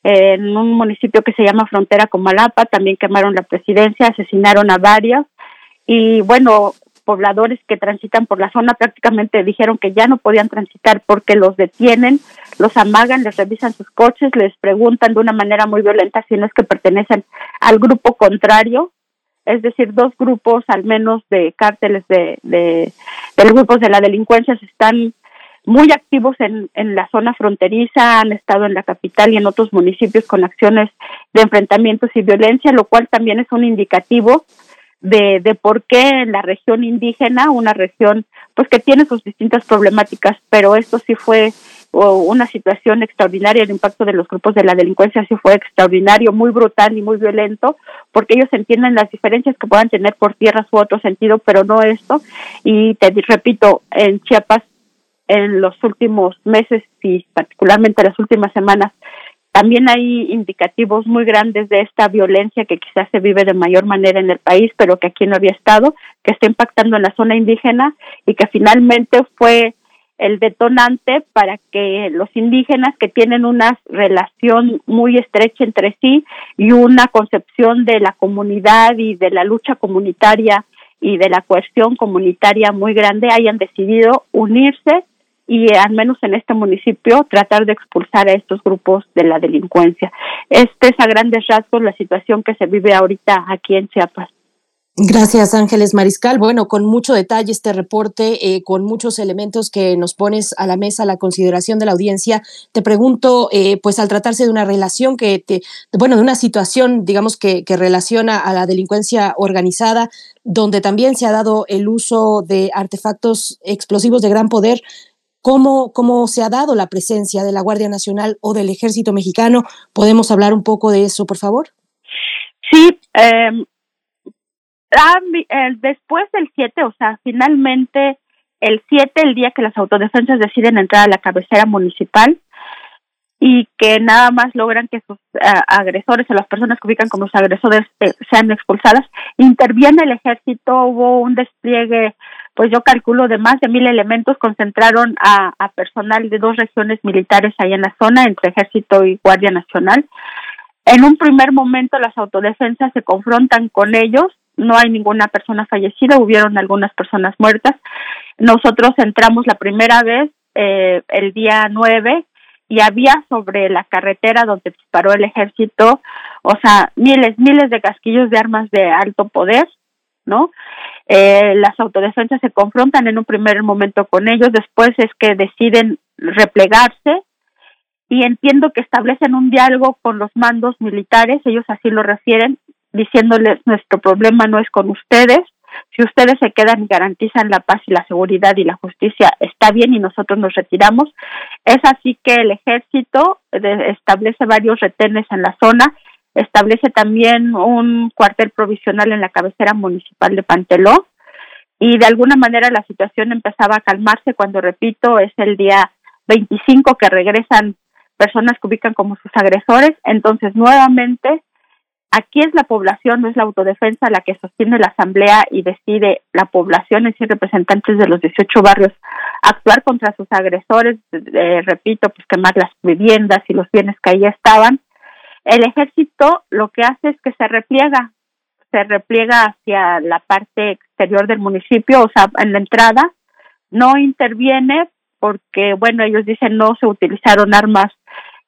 en un municipio que se llama Frontera con Malapa, también quemaron la presidencia, asesinaron a varias y bueno, pobladores que transitan por la zona prácticamente dijeron que ya no podían transitar porque los detienen, los amagan, les revisan sus coches, les preguntan de una manera muy violenta si no es que pertenecen al grupo contrario, es decir, dos grupos al menos de cárteles de, de, grupos de la delincuencia se están muy activos en, en la zona fronteriza, han estado en la capital y en otros municipios con acciones de enfrentamientos y violencia, lo cual también es un indicativo de, de por qué en la región indígena, una región pues que tiene sus distintas problemáticas, pero esto sí fue una situación extraordinaria, el impacto de los grupos de la delincuencia sí fue extraordinario, muy brutal y muy violento, porque ellos entienden las diferencias que puedan tener por tierras u otro sentido, pero no esto. Y te repito, en Chiapas en los últimos meses y particularmente las últimas semanas, también hay indicativos muy grandes de esta violencia que quizás se vive de mayor manera en el país, pero que aquí no había estado, que está impactando en la zona indígena y que finalmente fue el detonante para que los indígenas que tienen una relación muy estrecha entre sí y una concepción de la comunidad y de la lucha comunitaria y de la cuestión comunitaria muy grande hayan decidido unirse y al menos en este municipio tratar de expulsar a estos grupos de la delincuencia. Este es a grandes rasgos la situación que se vive ahorita aquí en Chiapas. Gracias, Ángeles Mariscal. Bueno, con mucho detalle este reporte, eh, con muchos elementos que nos pones a la mesa la consideración de la audiencia. Te pregunto, eh, pues al tratarse de una relación que, te, bueno, de una situación, digamos, que, que relaciona a la delincuencia organizada, donde también se ha dado el uso de artefactos explosivos de gran poder, cómo, cómo se ha dado la presencia de la Guardia Nacional o del Ejército Mexicano. ¿Podemos hablar un poco de eso, por favor? Sí, eh, después del 7, o sea, finalmente el 7, el día que las autodefensas deciden entrar a la cabecera municipal y que nada más logran que sus uh, agresores o las personas que ubican como sus agresores eh, sean expulsadas, interviene el ejército, hubo un despliegue pues yo calculo de más de mil elementos concentraron a, a personal de dos regiones militares ahí en la zona, entre Ejército y Guardia Nacional. En un primer momento las autodefensas se confrontan con ellos, no hay ninguna persona fallecida, hubieron algunas personas muertas. Nosotros entramos la primera vez eh, el día 9 y había sobre la carretera donde disparó el ejército, o sea, miles, miles de casquillos de armas de alto poder, ¿no? Eh, las autodefensas se confrontan en un primer momento con ellos, después es que deciden replegarse y entiendo que establecen un diálogo con los mandos militares, ellos así lo refieren, diciéndoles nuestro problema no es con ustedes, si ustedes se quedan y garantizan la paz y la seguridad y la justicia, está bien y nosotros nos retiramos. Es así que el ejército establece varios retenes en la zona establece también un cuartel provisional en la cabecera municipal de Panteló y de alguna manera la situación empezaba a calmarse cuando, repito, es el día 25 que regresan personas que ubican como sus agresores. Entonces, nuevamente, aquí es la población, no es la autodefensa la que sostiene la asamblea y decide la población, es decir, representantes de los 18 barrios, actuar contra sus agresores, eh, repito, pues quemar las viviendas y los bienes que ahí estaban. El ejército lo que hace es que se repliega, se repliega hacia la parte exterior del municipio, o sea, en la entrada, no interviene porque, bueno, ellos dicen no se utilizaron armas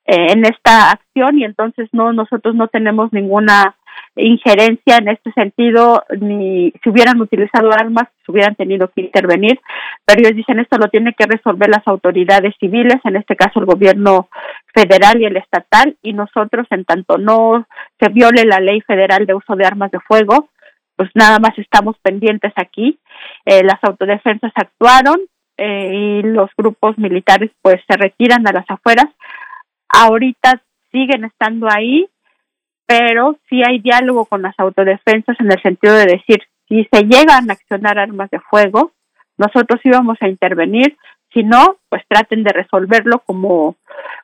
eh, en esta acción y entonces no, nosotros no tenemos ninguna injerencia en este sentido, ni si hubieran utilizado armas, se hubieran tenido que intervenir, pero ellos dicen esto lo tienen que resolver las autoridades civiles, en este caso el gobierno federal y el estatal, y nosotros, en tanto no se viole la ley federal de uso de armas de fuego, pues nada más estamos pendientes aquí. Eh, las autodefensas actuaron eh, y los grupos militares pues se retiran a las afueras. Ahorita siguen estando ahí, pero sí hay diálogo con las autodefensas en el sentido de decir, si se llegan a accionar armas de fuego, nosotros íbamos a intervenir, si no, pues traten de resolverlo como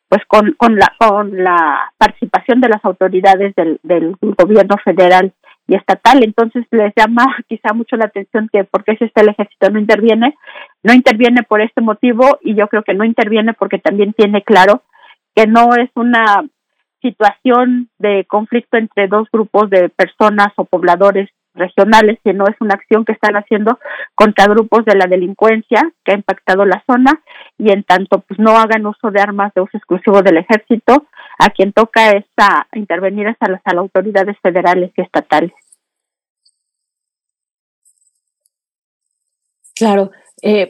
pues con, con la con la participación de las autoridades del, del gobierno federal y estatal. Entonces les llama [laughs] quizá mucho la atención que porque si este el ejército no interviene, no interviene por este motivo y yo creo que no interviene porque también tiene claro que no es una situación de conflicto entre dos grupos de personas o pobladores regionales, sino es una acción que están haciendo contra grupos de la delincuencia que ha impactado la zona y en tanto pues no hagan uso de armas de uso exclusivo del ejército, a quien toca es a intervenir hasta las, a las autoridades federales y estatales. Claro, eh,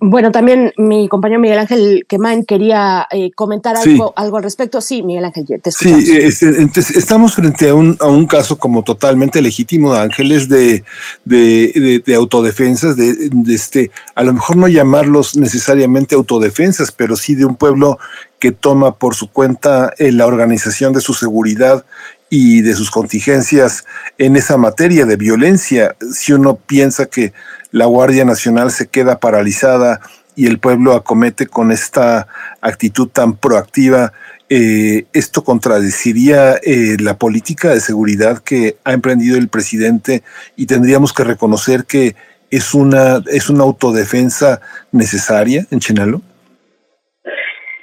bueno, también mi compañero Miguel Ángel Quemán quería eh, comentar algo, algo al respecto. Sí, Miguel Ángel, te Sí, este, estamos frente a un, a un caso como totalmente legítimo, Ángeles, de, de, de, autodefensas, de, de, este, a lo mejor no llamarlos necesariamente autodefensas, pero sí de un pueblo que toma por su cuenta eh, la organización de su seguridad y de sus contingencias en esa materia de violencia. Si uno piensa que la Guardia Nacional se queda paralizada y el pueblo acomete con esta actitud tan proactiva, eh, esto contradeciría eh, la política de seguridad que ha emprendido el presidente y tendríamos que reconocer que es una, es una autodefensa necesaria en Chenalo.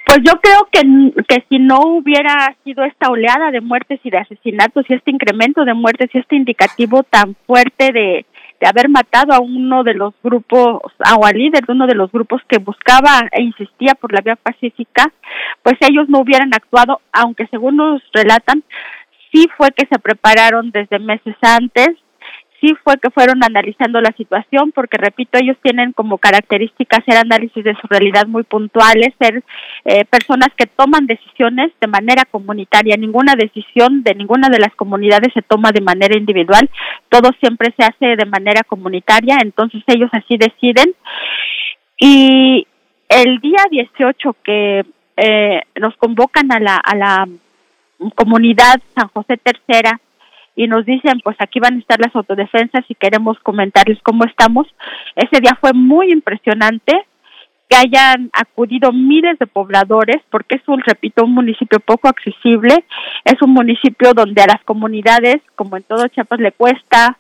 Pues yo creo que, que si no hubiera sido esta oleada de muertes y de asesinatos y este incremento de muertes y este indicativo tan fuerte de, de haber matado a uno de los grupos, o al líder de uno de los grupos que buscaba e insistía por la vía pacífica, pues ellos no hubieran actuado, aunque según nos relatan, sí fue que se prepararon desde meses antes, sí fue que fueron analizando la situación, porque repito, ellos tienen como característica hacer análisis de su realidad muy puntuales, ser eh, personas que toman decisiones de manera comunitaria. Ninguna decisión de ninguna de las comunidades se toma de manera individual, todo siempre se hace de manera comunitaria, entonces ellos así deciden. Y el día 18 que eh, nos convocan a la, a la comunidad San José Tercera, y nos dicen, pues aquí van a estar las autodefensas y queremos comentarles cómo estamos. Ese día fue muy impresionante que hayan acudido miles de pobladores, porque es un, repito, un municipio poco accesible, es un municipio donde a las comunidades, como en todo Chiapas, le cuesta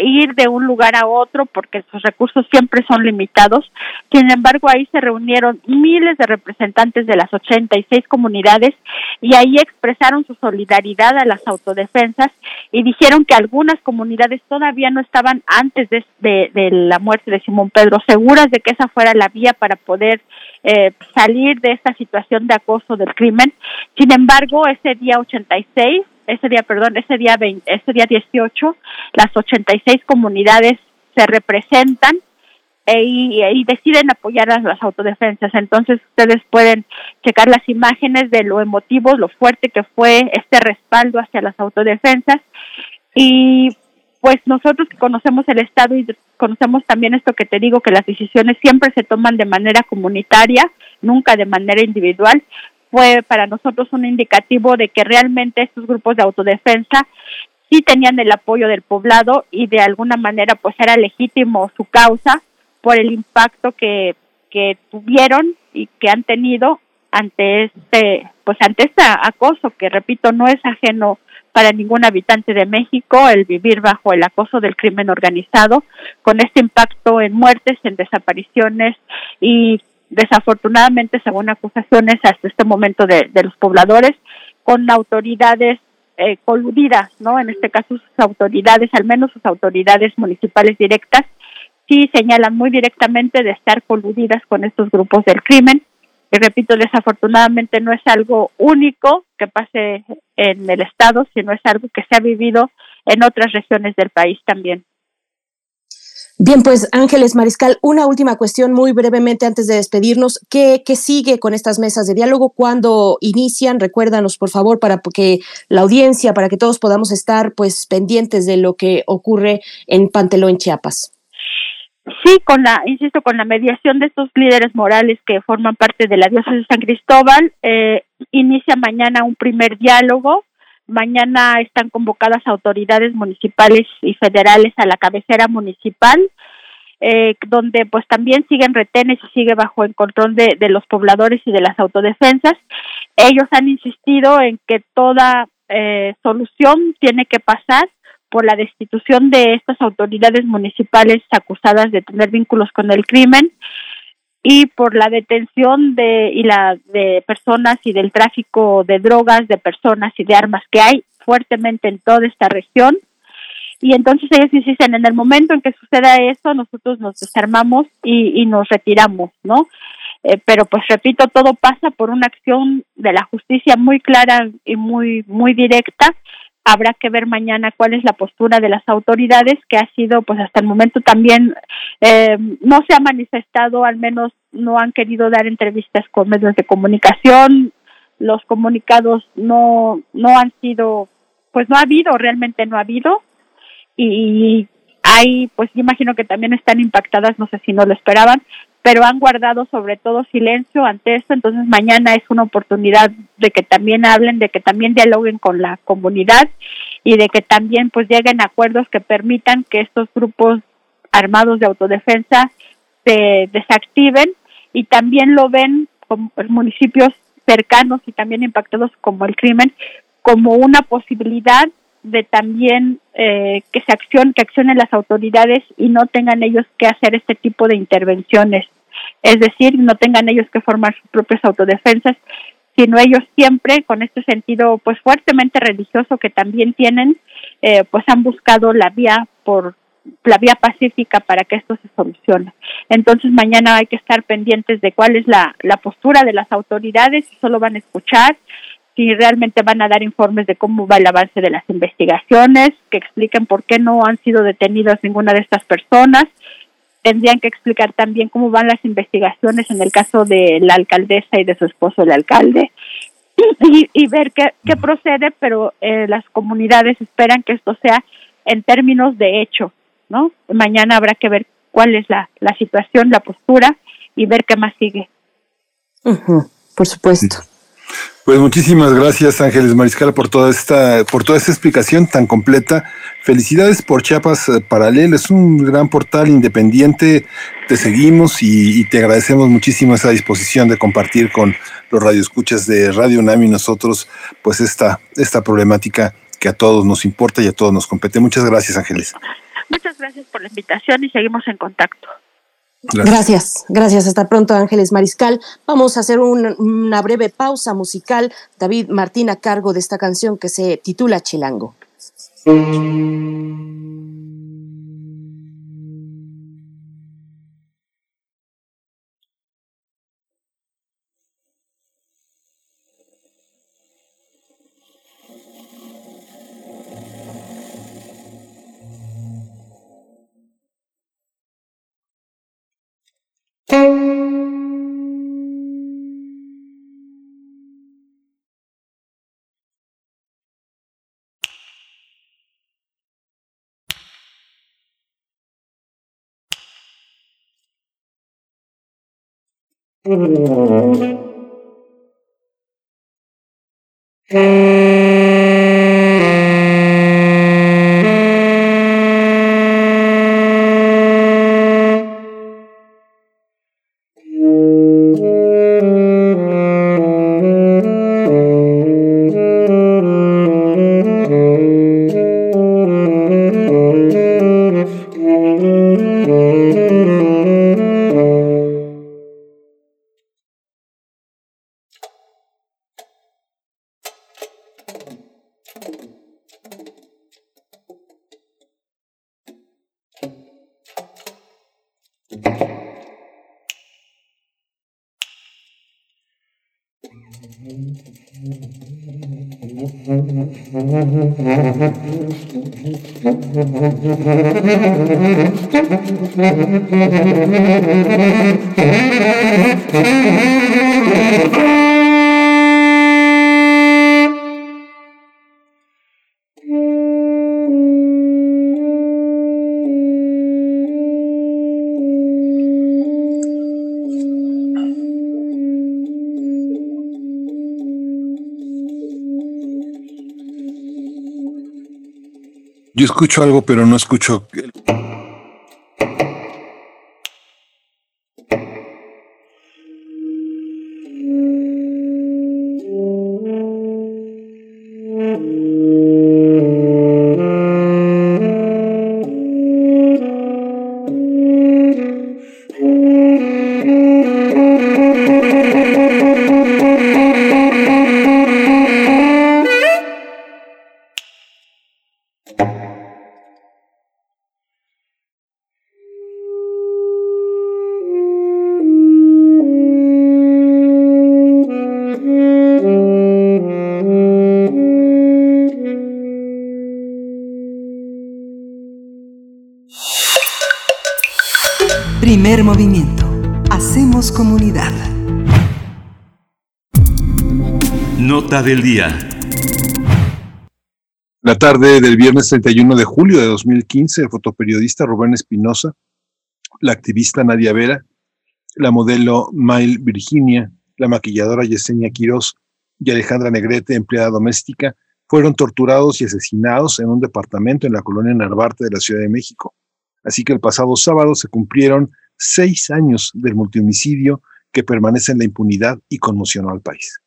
ir de un lugar a otro porque sus recursos siempre son limitados. Sin embargo, ahí se reunieron miles de representantes de las 86 comunidades y ahí expresaron su solidaridad a las autodefensas y dijeron que algunas comunidades todavía no estaban antes de, la muerte de Simón Pedro seguras de que esa fuera la vía para poder eh, salir de esta situación de acoso del crimen. Sin embargo, ese día 86 ese día, perdón, ese día 20, ese día 18, las 86 comunidades se representan e, y, deciden apoyar a las autodefensas. Entonces ustedes pueden checar las imágenes de lo emotivo, lo fuerte que fue este respaldo hacia las autodefensas y pues nosotros que conocemos el Estado y conocemos también esto que te digo, que las decisiones siempre se toman de manera comunitaria, nunca de manera individual, fue para nosotros un indicativo de que realmente estos grupos de autodefensa sí tenían el apoyo del poblado y de alguna manera pues era legítimo su causa por el impacto que, que tuvieron y que han tenido ante este pues ante este acoso que repito no es ajeno para ningún habitante de México el vivir bajo el acoso del crimen organizado con este impacto en muertes en desapariciones y desafortunadamente según acusaciones hasta este momento de, los pobladores con autoridades eh, coludidas, ¿no? En este caso sus autoridades, al menos sus autoridades municipales directas, sí señalan muy directamente de estar coludidas con estos grupos del crimen. Y repito, desafortunadamente no es algo único que pase en el Estado, sino es algo que se ha vivido en otras regiones del país también. Bien, pues Ángeles Mariscal, una última cuestión muy brevemente antes de despedirnos. ¿Qué, ¿Qué, sigue con estas mesas de diálogo? ¿Cuándo inician? Recuérdanos, por favor, para que la audiencia, para que todos podamos estar pues pendientes de lo que ocurre en Panteló, en Chiapas. Sí, con la, insisto, con la mediación de estos líderes morales que forman parte de la diócesis de San Cristóbal, eh, inicia mañana un primer diálogo Mañana están convocadas autoridades municipales y federales a la cabecera municipal, eh, donde pues también siguen retenes y sigue bajo el control de, los pobladores y de las autodefensas. Ellos han insistido en que toda eh, solución tiene que pasar por la destitución de estas autoridades municipales acusadas de tener vínculos con el crimen y por la detención de y la de personas y del tráfico de drogas, de personas y de armas que hay fuertemente en toda esta región. Y entonces ellos insisten, en el momento en que suceda eso, nosotros nos desarmamos y, y nos retiramos, ¿no? Eh, pero pues repito, todo pasa por una acción de la justicia muy clara y muy, muy directa habrá que ver mañana cuál es la postura de las autoridades que ha sido pues hasta el momento también eh, no se ha manifestado al menos no han querido dar entrevistas con medios de comunicación. Los comunicados no no han sido pues no ha habido realmente no ha habido. Y hay pues imagino que también están impactadas no sé si no lo esperaban pero han guardado sobre todo silencio ante esto, entonces mañana es una oportunidad de que también hablen, de que también dialoguen con la comunidad y de que también pues lleguen acuerdos que permitan que estos grupos armados de autodefensa se desactiven y también lo ven como municipios cercanos y también impactados como el crimen como una posibilidad de también eh, que se accione, que accionen las autoridades y no tengan ellos que hacer este tipo de intervenciones. Es decir, no tengan ellos que formar sus propias autodefensas, sino ellos siempre, con este sentido pues fuertemente religioso que también tienen, eh, pues han buscado la vía por la vía pacífica para que esto se solucione. Entonces mañana hay que estar pendientes de cuál es la, la postura de las autoridades, si solo van a escuchar, si realmente van a dar informes de cómo va el avance de las investigaciones, que expliquen por qué no han sido detenidas ninguna de estas personas. Tendrían que explicar también cómo van las investigaciones en el caso de la alcaldesa y de su esposo, el alcalde, y, y ver qué, qué, procede, pero eh, las comunidades esperan que esto sea en términos de hecho, ¿no? Mañana habrá que ver cuál es la, la situación, la postura y ver qué más sigue. Uh -huh, por supuesto. Pues muchísimas gracias Ángeles Mariscal por toda esta por toda esta explicación tan completa. Felicidades por Chiapas Paralel, es un gran portal independiente. Te seguimos y, y, te agradecemos muchísimo esa disposición de compartir con los radioescuchas de Radio UNAM y nosotros pues esta esta problemática que a todos nos importa y a todos nos compete. Muchas gracias Ángeles. Muchas gracias por la invitación y seguimos en contacto. Gracias. gracias. Hasta pronto, Ángeles Mariscal. Vamos a hacer un, una breve pausa musical. David Martín a cargo de esta canción que se titula Chilango. Mm-hmm. Thank you. Yo escucho algo, pero no escucho. Del día. La tarde del viernes 31 de julio de 2015, el fotoperiodista Rubén Espinosa, la activista Nadia Vera, la modelo Mail Virginia, la maquilladora Yesenia Quirós y Alejandra Negrete, empleada doméstica, fueron torturados y asesinados en un departamento en la colonia Narvarte de la Ciudad de México. Así que el pasado sábado se cumplieron seis años del multihomicidio que permanece en la impunidad y conmocionó al país.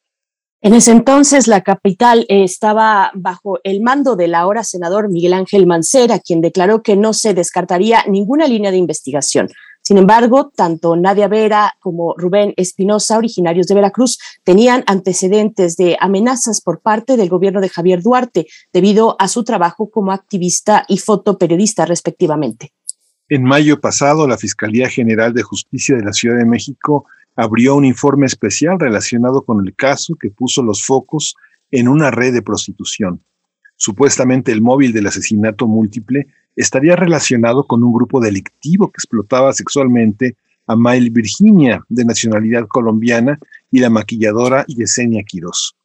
En ese entonces, la capital eh, estaba bajo el mando del ahora senador Miguel Ángel Mancera, quien declaró que no se descartaría ninguna línea de investigación. Sin embargo, tanto Nadia Vera como Rubén Espinosa, originarios de Veracruz, tenían antecedentes de amenazas por parte del gobierno de Javier Duarte debido a su trabajo como activista y fotoperiodista respectivamente. En mayo pasado, la Fiscalía General de Justicia de la Ciudad de México abrió un informe especial relacionado con el caso que puso los focos en una red de prostitución. Supuestamente el móvil del asesinato múltiple estaría relacionado con un grupo delictivo que explotaba sexualmente a Mail Virginia, de nacionalidad colombiana, y la maquilladora Yesenia Quirós.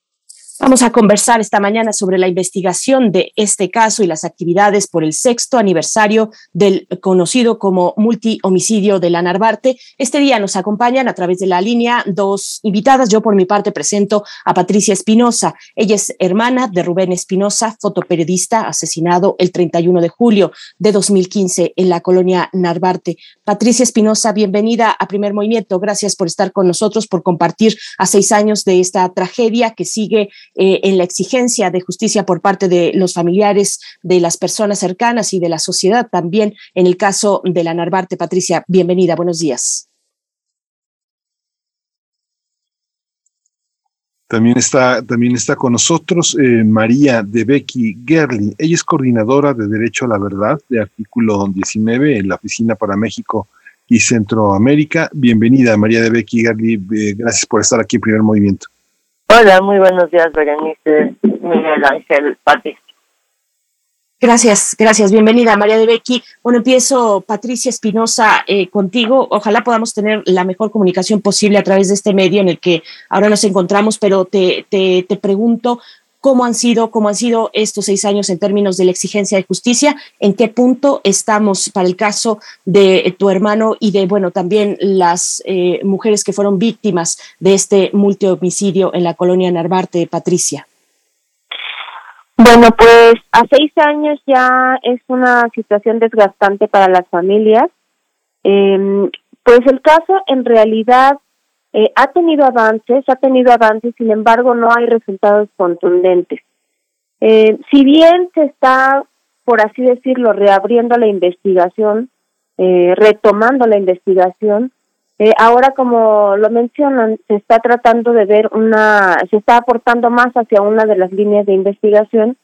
Vamos a conversar esta mañana sobre la investigación de este caso y las actividades por el sexto aniversario del conocido como multihomicidio de la Narvarte. Este día nos acompañan a través de la línea dos invitadas. Yo por mi parte presento a Patricia Espinosa. Ella es hermana de Rubén Espinosa, fotoperiodista asesinado el 31 de julio de 2015 en la colonia Narvarte. Patricia Espinosa, bienvenida a Primer Movimiento. Gracias por estar con nosotros, por compartir a seis años de esta tragedia que sigue eh, en la exigencia de justicia por parte de los familiares, de las personas cercanas y de la sociedad también en el caso de la Narvarte. Patricia, bienvenida, buenos días. También está, también está con nosotros eh, María de Becky Gerli. Ella es coordinadora de Derecho a la Verdad de artículo 19 en la Oficina para México y Centroamérica. Bienvenida, María de Becky Gerli. Eh, gracias por estar aquí en Primer Movimiento. Hola, muy buenos días, Berenice, Miguel Ángel, Pati. Gracias, gracias. Bienvenida, María de Becky. Bueno, empiezo, Patricia Espinosa, eh, contigo. Ojalá podamos tener la mejor comunicación posible a través de este medio en el que ahora nos encontramos, pero te, te, te pregunto, cómo han sido, cómo han sido estos seis años en términos de la exigencia de justicia, en qué punto estamos para el caso de tu hermano y de, bueno, también las eh, mujeres que fueron víctimas de este multihomicidio en la colonia Narvarte, Patricia. Bueno, pues a seis años ya es una situación desgastante para las familias. Eh, pues el caso en realidad eh, ha tenido avances, ha tenido avances, sin embargo no hay resultados contundentes. Eh, si bien se está, por así decirlo, reabriendo la investigación, eh, retomando la investigación, eh, ahora como lo mencionan, se está tratando de ver una, se está aportando más hacia una de las líneas de investigación.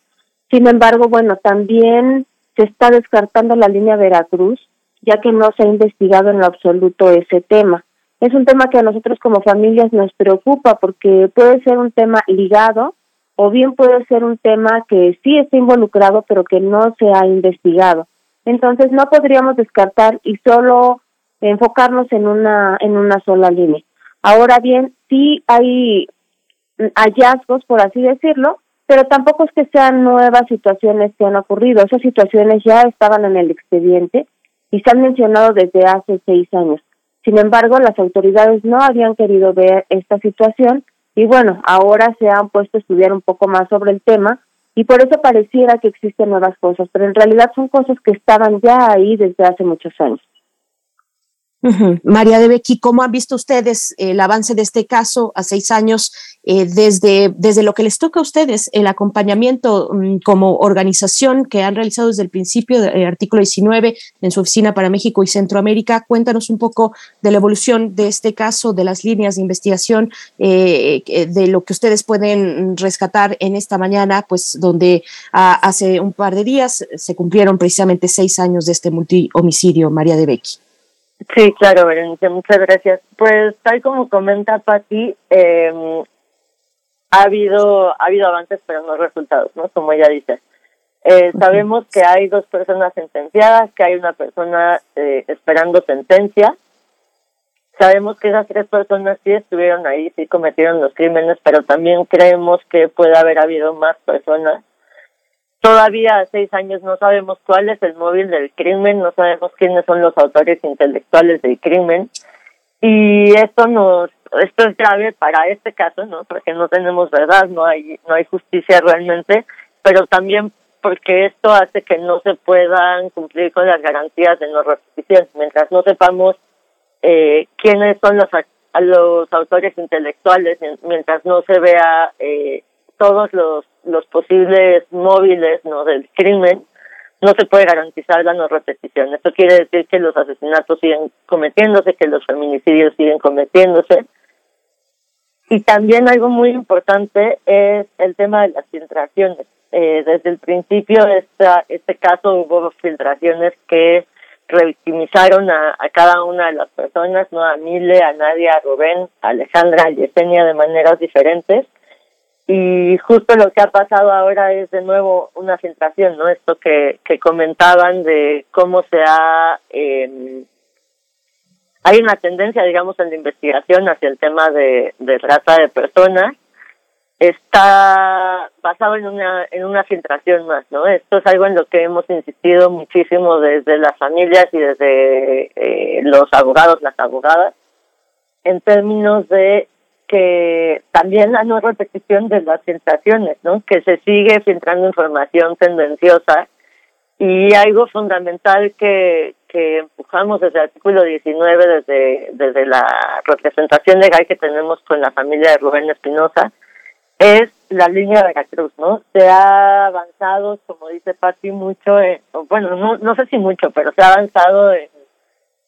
Sin embargo, bueno, también se está descartando la línea Veracruz ya que no se ha investigado en lo absoluto ese tema. Es un tema que a nosotros como familias nos preocupa porque puede ser un tema ligado o bien puede ser un tema que sí está involucrado pero que no se ha investigado. Entonces no podríamos descartar y solo enfocarnos en una en una sola línea. Ahora bien, sí hay hallazgos, por así decirlo, pero tampoco es que sean nuevas situaciones que han ocurrido. Esas situaciones ya estaban en el expediente y se han mencionado desde hace seis años. Sin embargo, las autoridades no habían querido ver esta situación y bueno, ahora se han puesto a estudiar un poco más sobre el tema y por eso pareciera que existen nuevas cosas, pero en realidad son cosas que estaban ya ahí desde hace muchos años. María de Becky, ¿cómo han visto ustedes el avance de este caso a seis años eh, desde, desde lo que les toca a ustedes, el acompañamiento mm, como organización que han realizado desde el principio del artículo 19 en su oficina para México y Centroamérica? Cuéntanos un poco de la evolución de este caso, de las líneas de investigación, eh, de lo que ustedes pueden rescatar en esta mañana, pues donde ah, hace un par de días se cumplieron precisamente seis años de este multihomicidio, María de Becky. Sí, claro, Berenice, muchas gracias. Pues tal como comenta Pati, eh, ha habido ha habido avances, pero no resultados, ¿no? Como ella dice. Eh, sabemos que hay dos personas sentenciadas, que hay una persona eh, esperando sentencia. Sabemos que esas tres personas sí estuvieron ahí, sí cometieron los crímenes, pero también creemos que puede haber habido más personas Todavía a seis años no sabemos cuál es el móvil del crimen, no sabemos quiénes son los autores intelectuales del crimen. Y esto nos, esto es grave para este caso, ¿no? Porque no tenemos verdad, no hay, no hay justicia realmente, pero también porque esto hace que no se puedan cumplir con las garantías de no repetición. Mientras no sepamos eh, quiénes son los, los autores intelectuales, mientras no se vea eh, todos los, posibles móviles no del crimen, no se puede garantizar la no repetición. Esto quiere decir que los asesinatos siguen cometiéndose, que los feminicidios siguen cometiéndose. Y también algo muy importante es el tema de las filtraciones. Eh, desde el principio esta, este caso hubo filtraciones que revictimizaron a, a, cada una de las personas, no a Mile, a Nadia, a Rubén, a Alejandra, a Yesenia de maneras diferentes y justo lo que ha pasado ahora es de nuevo una filtración, ¿no? Esto que, que comentaban de cómo se ha... Eh, hay una tendencia, digamos, en la investigación hacia el tema de, de trata de personas. Está basado en una, en una filtración más, ¿no? Esto es algo en lo que hemos insistido muchísimo desde las familias y desde eh, los abogados, las abogadas, en términos de que también la no repetición de las sensaciones, ¿no? Que se sigue filtrando información tendenciosa y algo fundamental que, que empujamos desde el artículo 19, desde, desde la representación legal que tenemos con la familia de Rubén Espinosa, es la línea de Veracruz, ¿no? Se ha avanzado, como dice Patti, mucho, bueno, no, no sé si mucho, pero se ha avanzado en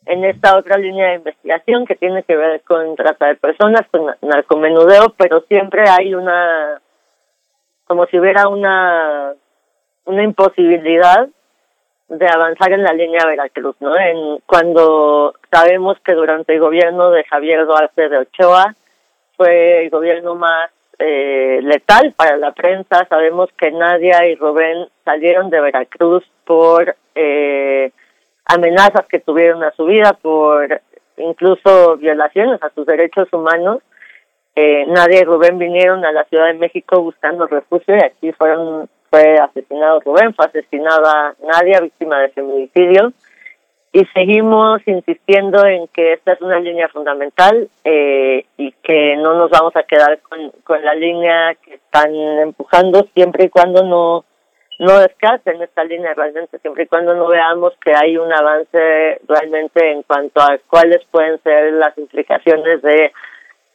en esta otra línea de investigación que tiene que ver con trata de personas, con narcomenudeo, pero siempre hay una, como si hubiera una, una imposibilidad de avanzar en la línea Veracruz, ¿no? En, cuando sabemos que durante el gobierno de Javier Duarte de Ochoa fue el gobierno más eh, letal para la prensa, sabemos que Nadia y Rubén salieron de Veracruz por eh, amenazas que tuvieron a su vida por incluso violaciones a sus derechos humanos. Eh, Nadia y Rubén vinieron a la Ciudad de México buscando refugio y aquí fueron fue asesinado Rubén, fue asesinada Nadia, víctima de feminicidio. Y seguimos insistiendo en que esta es una línea fundamental eh, y que no nos vamos a quedar con, con la línea que están empujando siempre y cuando no no descarten esta línea realmente, siempre y cuando no veamos que hay un avance realmente en cuanto a cuáles pueden ser las implicaciones de,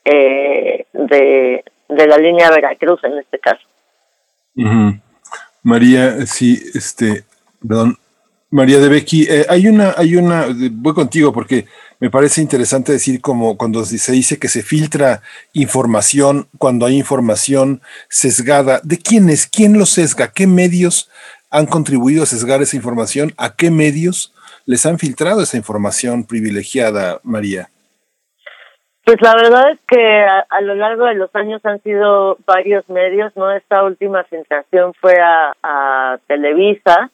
eh, de, de la línea Veracruz en este caso. María, sí, este, perdón, María de Becky, eh, hay una, hay una, voy contigo porque me parece interesante decir como cuando se dice que se filtra información, cuando hay información sesgada, ¿de quién es? ¿Quién lo sesga? ¿Qué medios han contribuido a sesgar esa información? ¿A qué medios les han filtrado esa información privilegiada, María? Pues la verdad es que a, lo largo de los años han sido varios medios, ¿no? Esta última sensación fue a, Televisa,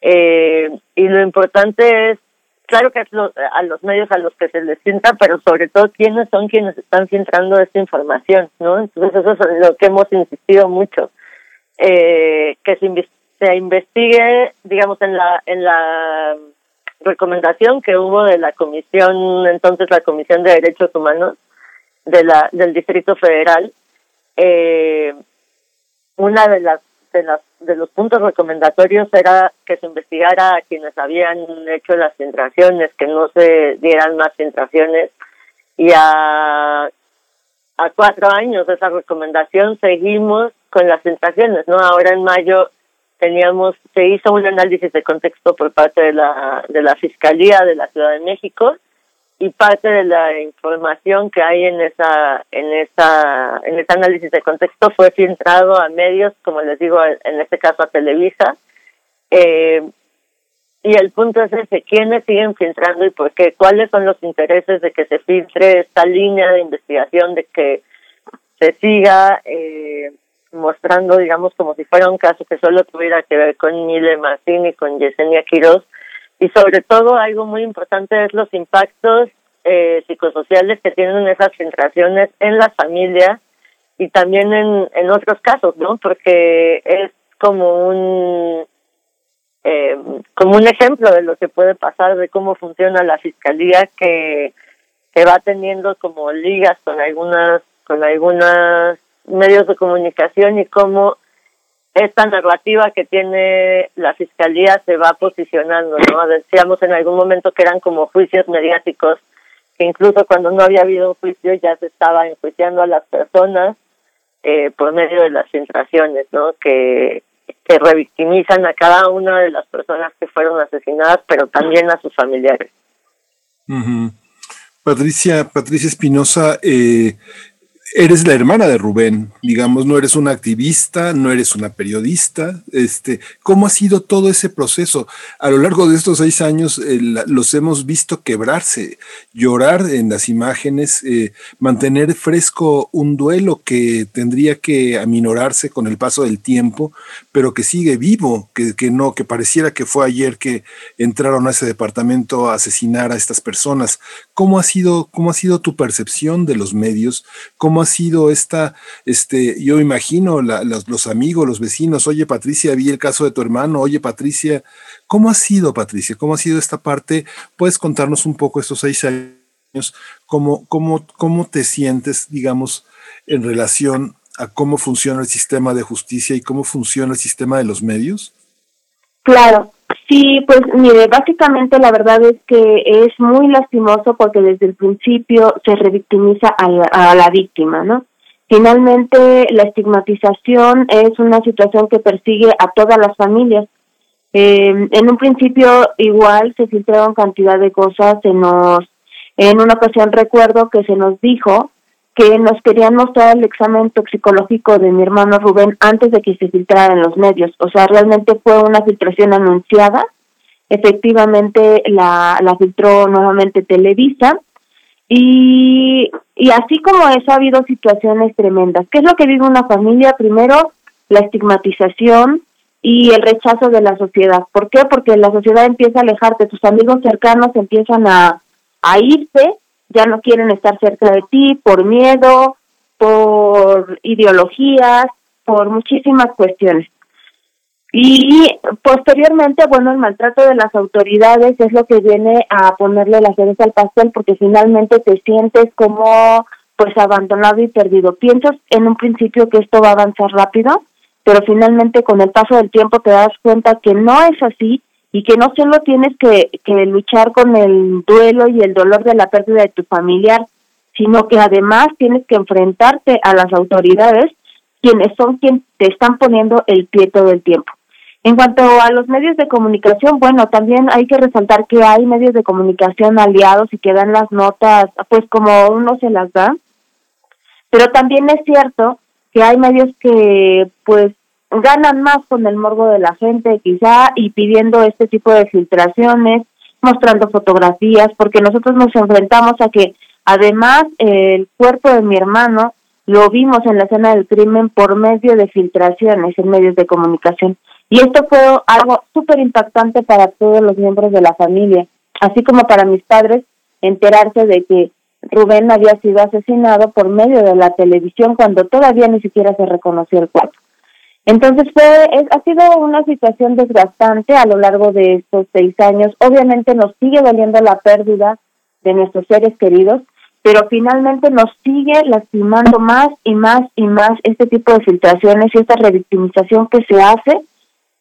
eh, y lo importante es, claro que es a los medios a los que se les sienta, pero sobre todo quiénes son quienes están filtrando esta información, ¿no? Entonces eso es lo que hemos insistido mucho, eh, que se, se investigue, digamos, en la, en la recomendación que hubo de la comisión, entonces la Comisión de Derechos Humanos de la del Distrito Federal, eh, una de las de las de los puntos recomendatorios era que se investigara a quienes habían hecho las filtraciones, que no se dieran más filtraciones y a a cuatro años de esa recomendación seguimos con las filtraciones, ¿no? Ahora en mayo teníamos se hizo un análisis de contexto por parte de la de la Fiscalía de la Ciudad de México y parte de la información que hay en esa en esa en ese análisis de contexto fue filtrado a medios como les digo en este caso a Televisa eh, y el punto es ese quiénes siguen filtrando y por qué cuáles son los intereses de que se filtre esta línea de investigación de que se siga eh, mostrando, digamos, como si fuera un caso que solo tuviera que ver con Nile Martín y con Yesenia Quiroz. Y sobre todo, algo muy importante es los impactos eh, psicosociales que tienen esas filtraciones en las familias y también en, en otros casos, ¿no? Porque es como un eh, como un ejemplo de lo que puede pasar de cómo funciona la fiscalía que, que va teniendo como ligas con algunas con algunas medios de comunicación y cómo esta narrativa que tiene la fiscalía se va posicionando, ¿no? Decíamos en algún momento que eran como juicios mediáticos, que incluso cuando no había habido juicio ya se estaba enjuiciando a las personas eh, por medio de las filtraciones, ¿no? Que, revictimizan a cada una de las personas que fueron asesinadas, pero también a sus familiares. Patricia, Patricia Espinosa, eh, eres la hermana de Rubén, digamos, no eres una activista, no eres una periodista. Este, ¿Cómo ha sido todo ese proceso? A lo largo de estos seis años eh, los hemos visto quebrarse, llorar en las imágenes, eh, mantener fresco un duelo que tendría que aminorarse con el paso del tiempo, pero que sigue vivo, que, que no, que pareciera que fue ayer que entraron a ese departamento a asesinar a estas personas. ¿Cómo ha sido, cómo ha sido tu percepción de los medios? ¿Cómo ha sido esta, este, yo imagino los, amigos, los vecinos, oye Patricia, vi el caso de tu hermano, oye Patricia, ¿cómo ha sido Patricia? ¿Cómo ha sido esta parte? ¿Puedes contarnos un poco estos seis años? ¿Cómo, cómo, cómo te sientes, digamos, en relación a cómo funciona el sistema de justicia y cómo funciona el sistema de los medios? Claro, sí, pues mire, básicamente la verdad es que es muy lastimoso porque desde el principio se revictimiza a la, a la víctima, ¿no? Finalmente, la estigmatización es una situación que persigue a todas las familias. Eh, en un principio igual se filtraron cantidad de cosas, se nos, en una ocasión recuerdo que se nos dijo que nos querían mostrar el examen toxicológico de mi hermano Rubén antes de que se filtrara en los medios. O sea, realmente fue una filtración anunciada. Efectivamente, la, la filtró nuevamente Televisa. Y, y así como eso, ha habido situaciones tremendas. ¿Qué es lo que vive una familia? Primero, la estigmatización y el rechazo de la sociedad. ¿Por qué? Porque la sociedad empieza a alejarte, tus amigos cercanos empiezan a, a irse ya no quieren estar cerca de ti por miedo, por ideologías, por muchísimas cuestiones. Y posteriormente, bueno, el maltrato de las autoridades es lo que viene a ponerle la cereza al pastel porque finalmente te sientes como pues abandonado y perdido. Piensas en un principio que esto va a avanzar rápido, pero finalmente con el paso del tiempo te das cuenta que no es así y que no solo tienes que, que luchar con el duelo y el dolor de la pérdida de tu familiar, sino que además tienes que enfrentarte a las autoridades, quienes son quienes te están poniendo el pie todo el tiempo. En cuanto a los medios de comunicación, bueno, también hay que resaltar que hay medios de comunicación aliados y que dan las notas, pues como uno se las da, pero también es cierto que hay medios que, pues, ganan más con el morbo de la gente quizá y pidiendo este tipo de filtraciones, mostrando fotografías, porque nosotros nos enfrentamos a que además el cuerpo de mi hermano lo vimos en la escena del crimen por medio de filtraciones en medios de comunicación. Y esto fue algo súper impactante para todos los miembros de la familia, así como para mis padres enterarse de que Rubén había sido asesinado por medio de la televisión cuando todavía ni siquiera se reconoció el cuerpo. Entonces fue, ha sido una situación desgastante a lo largo de estos seis años. Obviamente nos sigue doliendo la pérdida de nuestros seres queridos, pero finalmente nos sigue lastimando más y más y más este tipo de filtraciones y esta revictimización que se hace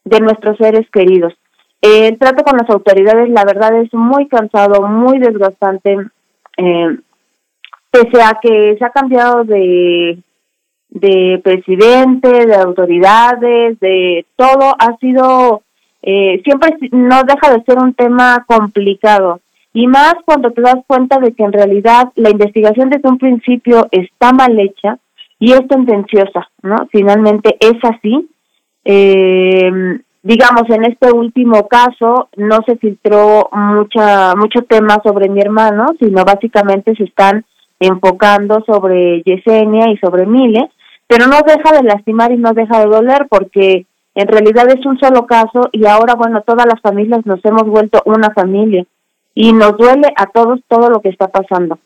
de nuestros seres queridos. El trato con las autoridades, la verdad, es muy cansado, muy desgastante, eh, pese a que se ha cambiado de de presidente, de autoridades, de todo, ha sido, eh, siempre no deja de ser un tema complicado. Y más cuando te das cuenta de que en realidad la investigación desde un principio está mal hecha y es tendenciosa, ¿no? Finalmente es así. Eh, digamos, en este último caso no se filtró mucha, mucho tema sobre mi hermano, sino básicamente se están enfocando sobre Yesenia y sobre Mile, pero no deja de lastimar y no deja de doler porque en realidad es un solo caso y ahora, bueno, todas las familias nos hemos vuelto una familia y nos duele a todos todo lo que está pasando.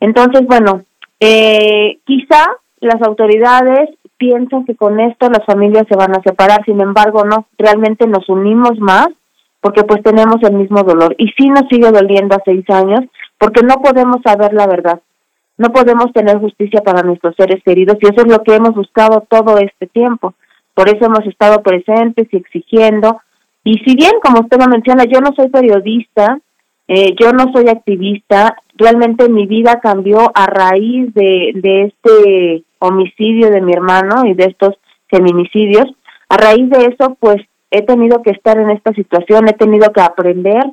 Entonces, bueno, eh, quizá las autoridades piensan que con esto las familias se van a separar, sin embargo, no, realmente nos unimos más porque pues tenemos el mismo dolor y sí nos sigue doliendo a seis años porque no podemos saber la verdad no podemos tener justicia para nuestros seres queridos y eso es lo que hemos buscado todo este tiempo. Por eso hemos estado presentes y exigiendo. Y si bien, como usted lo menciona, yo no soy periodista, eh, yo no soy activista, realmente mi vida cambió a raíz de, de este homicidio de mi hermano y de estos feminicidios. A raíz de eso, pues he tenido que estar en esta situación, he tenido que aprender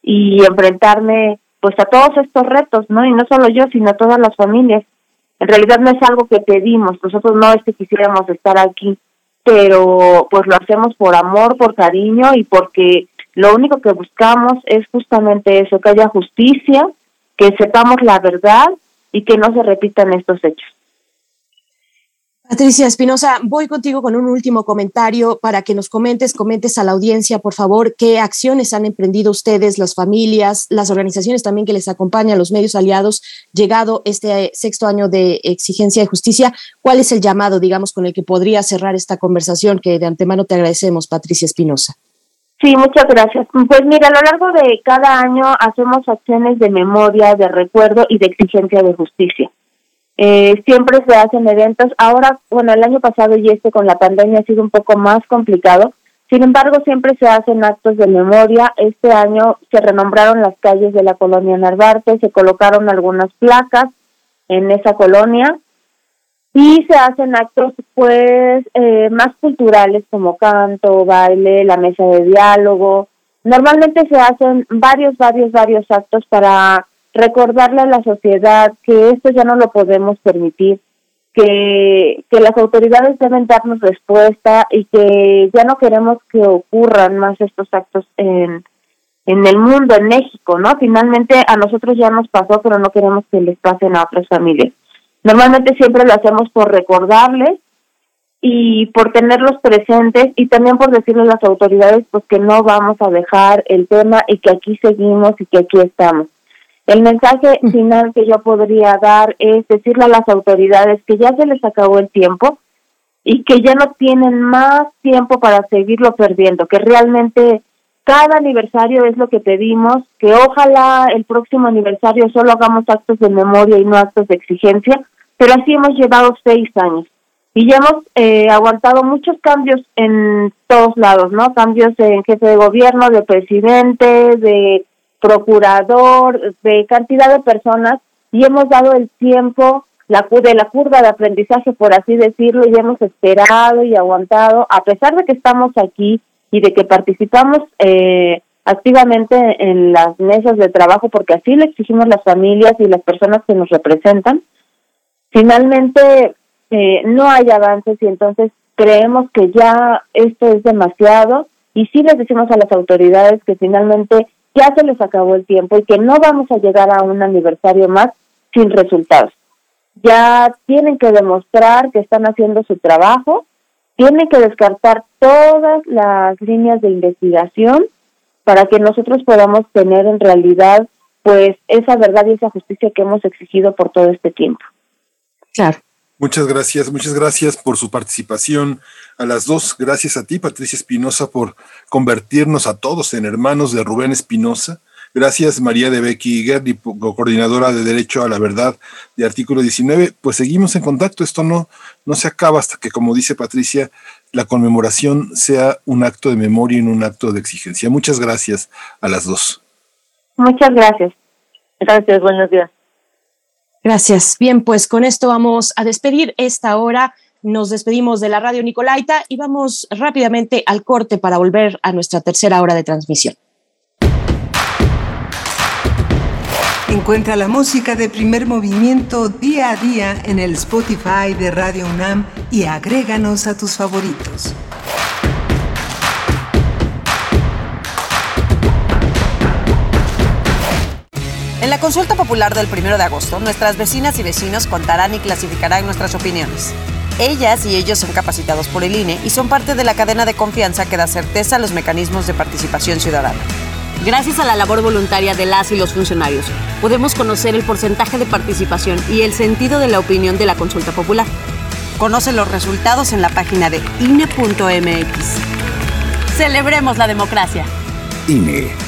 y enfrentarme pues a todos estos retos, ¿no? Y no solo yo, sino todas las familias. En realidad no es algo que pedimos, nosotros no es que quisiéramos estar aquí, pero pues lo hacemos por amor, por cariño y porque lo único que buscamos es justamente eso, que haya justicia, que sepamos la verdad y que no se repitan estos hechos. Patricia Espinosa, voy contigo con un último comentario para que nos comentes, comentes a la audiencia, por favor, qué acciones han emprendido ustedes, las familias, las organizaciones también que les acompañan, los medios aliados, llegado este sexto año de exigencia de justicia. ¿Cuál es el llamado, digamos, con el que podría cerrar esta conversación que de antemano te agradecemos, Patricia Espinosa? Sí, muchas gracias. Pues mira, a lo largo de cada año hacemos acciones de memoria, de recuerdo y de exigencia de justicia. Eh, siempre se hacen eventos. Ahora, bueno, el año pasado y este con la pandemia ha sido un poco más complicado. Sin embargo, siempre se hacen actos de memoria. Este año se renombraron las calles de la colonia Narvarte, se colocaron algunas placas en esa colonia y se hacen actos pues eh, más culturales como canto, baile, la mesa de diálogo. Normalmente se hacen varios, varios, varios actos para recordarle a la sociedad que esto ya no lo podemos permitir, que, que las autoridades deben darnos respuesta y que ya no queremos que ocurran más estos actos en, en el mundo, en México, ¿no? Finalmente a nosotros ya nos pasó, pero no queremos que les pasen a otras familias. Normalmente siempre lo hacemos por recordarles y por tenerlos presentes y también por decirles a las autoridades pues que no vamos a dejar el tema y que aquí seguimos y que aquí estamos. El mensaje final que yo podría dar es decirle a las autoridades que ya se les acabó el tiempo y que ya no tienen más tiempo para seguirlo perdiendo, que realmente cada aniversario es lo que pedimos, que ojalá el próximo aniversario solo hagamos actos de memoria y no actos de exigencia, pero así hemos llevado seis años y ya hemos eh, aguantado muchos cambios en todos lados, ¿no? Cambios en jefe de gobierno, de presidente, de procurador, de cantidad de personas y hemos dado el tiempo la, de la curva de aprendizaje, por así decirlo, y hemos esperado y aguantado, a pesar de que estamos aquí y de que participamos eh, activamente en las mesas de trabajo, porque así le exigimos las familias y las personas que nos representan, finalmente eh, no hay avances y entonces creemos que ya esto es demasiado y sí les decimos a las autoridades que finalmente ya se les acabó el tiempo y que no vamos a llegar a un aniversario más sin resultados. Ya tienen que demostrar que están haciendo su trabajo, tienen que descartar todas las líneas de investigación para que nosotros podamos tener en realidad pues esa verdad y esa justicia que hemos exigido por todo este tiempo. Claro. Muchas gracias, muchas gracias por su participación a las dos. Gracias a ti, Patricia Espinosa, por convertirnos a todos en hermanos de Rubén Espinosa. Gracias, María de Becky Gerdi, coordinadora de Derecho a la Verdad de Artículo 19. Pues seguimos en contacto. Esto no, no se acaba hasta que, como dice Patricia, la conmemoración sea un acto de memoria y no un acto de exigencia. Muchas gracias a las dos. Muchas gracias. Gracias, buenos días. Gracias. Bien, pues con esto vamos a despedir esta hora. Nos despedimos de la radio Nicolaita y vamos rápidamente al corte para volver a nuestra tercera hora de transmisión. Encuentra la música de primer movimiento día a día en el Spotify de Radio UNAM y agréganos a tus favoritos. En la consulta popular del 1 de agosto, nuestras vecinas y vecinos contarán y clasificarán nuestras opiniones. Ellas y ellos son capacitados por el INE y son parte de la cadena de confianza que da certeza a los mecanismos de participación ciudadana. Gracias a la labor voluntaria de las y los funcionarios, podemos conocer el porcentaje de participación y el sentido de la opinión de la consulta popular. Conoce los resultados en la página de INE.mx. Celebremos la democracia. INE.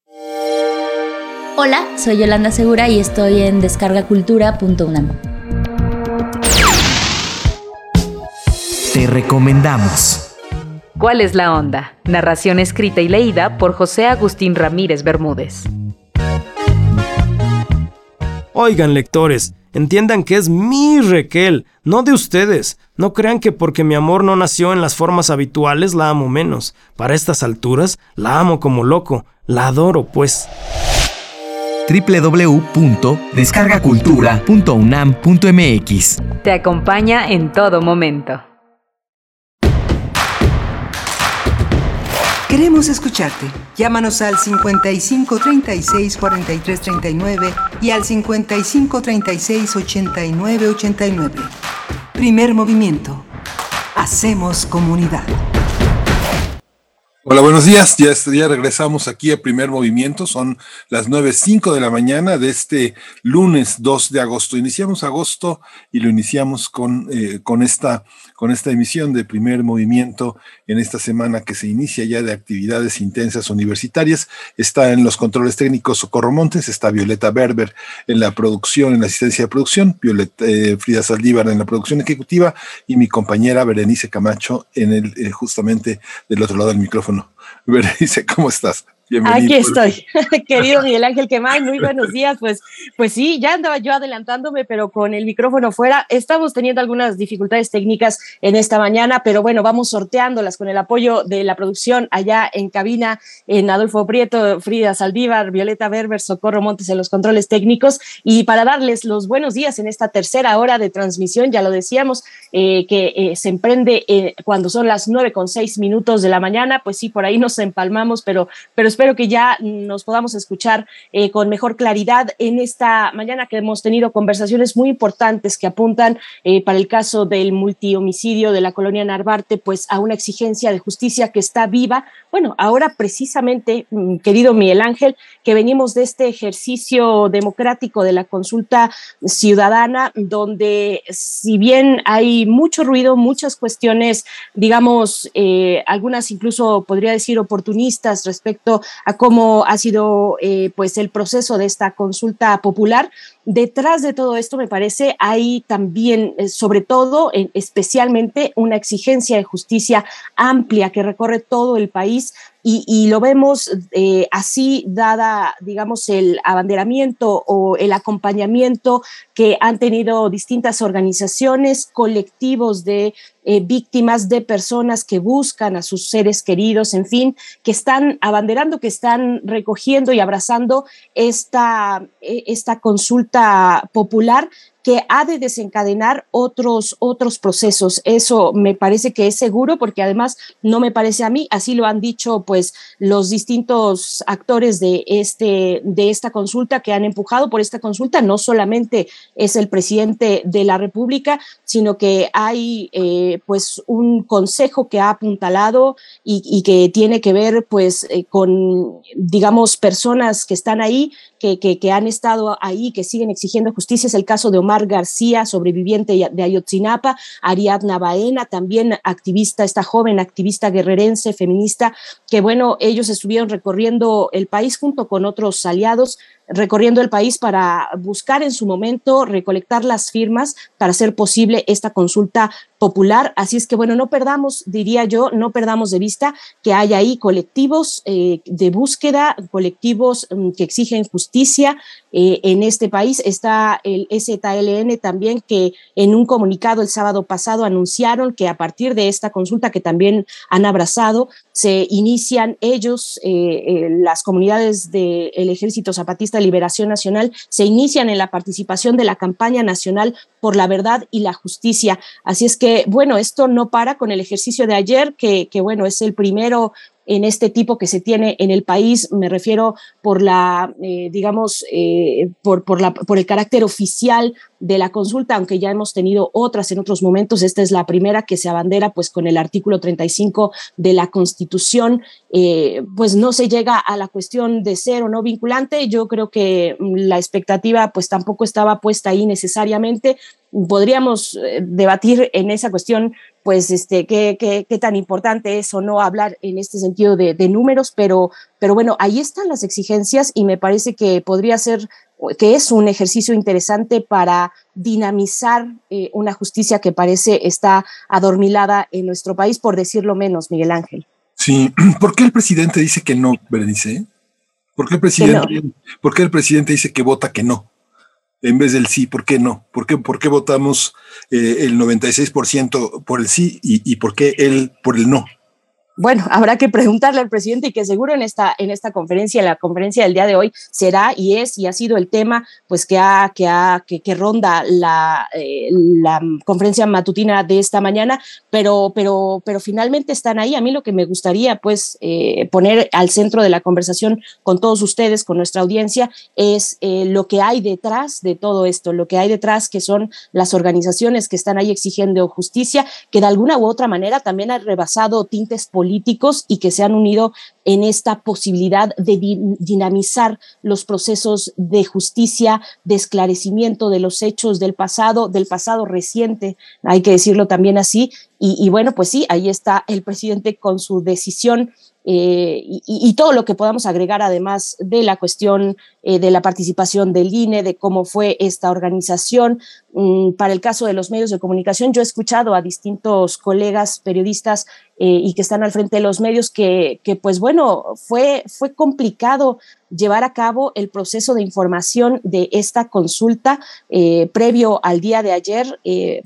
Hola, soy Yolanda Segura y estoy en descargacultura.unam. Te recomendamos. ¿Cuál es la onda? Narración escrita y leída por José Agustín Ramírez Bermúdez. Oigan, lectores, entiendan que es mi Raquel, no de ustedes. No crean que porque mi amor no nació en las formas habituales la amo menos. Para estas alturas, la amo como loco. La adoro, pues www.descargacultura.unam.mx. Te acompaña en todo momento. Queremos escucharte. Llámanos al 55 36 43 39 y al 55 36 89 89. Primer movimiento. Hacemos comunidad. Hola, buenos días. Ya, ya regresamos aquí a primer movimiento. Son las 9.05 de la mañana de este lunes 2 de agosto. Iniciamos agosto y lo iniciamos con, eh, con, esta, con esta emisión de primer movimiento en esta semana que se inicia ya de actividades intensas universitarias. Está en los controles técnicos Socorro Montes, está Violeta Berber en la producción, en la asistencia de producción, Violeta, eh, Frida Saldívar en la producción ejecutiva y mi compañera Berenice Camacho en el, eh, justamente del otro lado del micrófono. Berenice, [laughs] ¿cómo estás? Aquí estoy, [laughs] querido Miguel Ángel Quemay, muy buenos días. Pues, pues sí, ya andaba yo adelantándome, pero con el micrófono fuera. Estamos teniendo algunas dificultades técnicas en esta mañana, pero bueno, vamos sorteándolas con el apoyo de la producción allá en cabina, en Adolfo Prieto, Frida Saldívar, Violeta Berber, Socorro Montes en los controles técnicos. Y para darles los buenos días en esta tercera hora de transmisión, ya lo decíamos, eh, que eh, se emprende eh, cuando son las nueve con seis minutos de la mañana, pues sí, por ahí nos empalmamos, pero, pero espero que ya nos podamos escuchar eh, con mejor claridad en esta mañana que hemos tenido conversaciones muy importantes que apuntan eh, para el caso del multihomicidio de la colonia Narvarte, pues a una exigencia de justicia que está viva. Bueno, ahora precisamente, mm, querido Miguel Ángel, que venimos de este ejercicio democrático de la consulta ciudadana, donde si bien hay mucho ruido, muchas cuestiones, digamos, eh, algunas incluso podría decir oportunistas respecto a cómo ha sido eh, pues el proceso de esta consulta popular. Detrás de todo esto, me parece, hay también, eh, sobre todo, especialmente, una exigencia de justicia amplia que recorre todo el país y, lo vemos eh, así, dada, digamos, el abanderamiento o el acompañamiento que han tenido distintas organizaciones, colectivos de eh, víctimas, de personas que buscan a sus seres queridos, en fin, que están abanderando, que están recogiendo y abrazando esta, e, esta consulta popular que ha de desencadenar otros, otros procesos. Eso me parece que es seguro porque además no me parece a mí, así lo han dicho pues los distintos actores de, este, de esta consulta que han empujado por esta consulta. No solamente es el presidente de la República, sino que hay eh, pues un consejo que ha apuntalado y, que tiene que ver pues eh, con digamos personas que están ahí, que, que, han estado ahí, que siguen exigiendo justicia. Es el caso de Omar García, sobreviviente de Ayotzinapa, Ariadna Baena, también activista, esta joven activista guerrerense, feminista, que bueno, ellos estuvieron recorriendo el país junto con otros aliados recorriendo el país para buscar en su momento recolectar las firmas para hacer posible esta consulta popular. Así es que, bueno, no perdamos, diría yo, no perdamos de vista que hay ahí colectivos eh, de búsqueda, colectivos mm, que exigen justicia eh, en este país. Está el STLN también que en un comunicado el sábado pasado anunciaron que a partir de esta consulta que también han abrazado, se inician ellos, eh, las comunidades del Ejército Zapatista Liberación Nacional se inician en la participación de la campaña nacional por la verdad y la justicia. Así es que, bueno, esto no para con el ejercicio de ayer, que, que bueno, es el primero en este tipo que se tiene en el país, me refiero por la, eh, digamos, eh, por, por, la, por el carácter oficial de la consulta, aunque ya hemos tenido otras en otros momentos, esta es la primera que se abandera pues con el artículo 35 de la Constitución, eh, pues no se llega a la cuestión de ser o no vinculante, yo creo que mm, la expectativa pues tampoco estaba puesta ahí necesariamente, podríamos debatir en esa cuestión pues este, qué, qué, qué, tan importante es o no hablar en este sentido de, de, números, pero, pero bueno, ahí están las exigencias y me parece que podría ser, que es un ejercicio interesante para dinamizar eh, una justicia que parece está adormilada en nuestro país, por decirlo menos, Miguel Ángel. Sí, [clears throat] ¿por qué el presidente dice que no, Berenice? ¿Por qué el presidente, ¿por qué el presidente dice que vota que no? En vez del sí, ¿por qué no? ¿Por qué, por qué votamos eh, el 96% por el sí y, y por qué él por el no? Bueno, habrá que preguntarle al presidente y que seguro en esta, en esta conferencia, en la conferencia del día de hoy, será y es y ha sido el tema pues que, ha, que, ha, que, que ronda la, eh, la conferencia matutina de esta mañana, pero, pero, pero finalmente están ahí. A mí lo que me gustaría pues eh, poner al centro de la conversación con todos ustedes, con nuestra audiencia, es eh, lo que hay detrás de todo esto, lo que hay detrás que son las organizaciones que están ahí exigiendo justicia, que de alguna u otra manera también han rebasado tintes políticos políticos y que se han unido en esta posibilidad de dinamizar los procesos de justicia, de esclarecimiento de los hechos del pasado, del pasado reciente, hay que decirlo también así. Y, y bueno, pues sí, ahí está el presidente con su decisión eh, y, todo lo que podamos agregar además de la cuestión eh, de la participación del INE, de cómo fue esta organización. Mm, para el caso de los medios de comunicación, yo he escuchado a distintos colegas periodistas eh, y que están al frente de los medios que, que, pues bueno, fue, fue complicado llevar a cabo el proceso de información de esta consulta previo al día de ayer,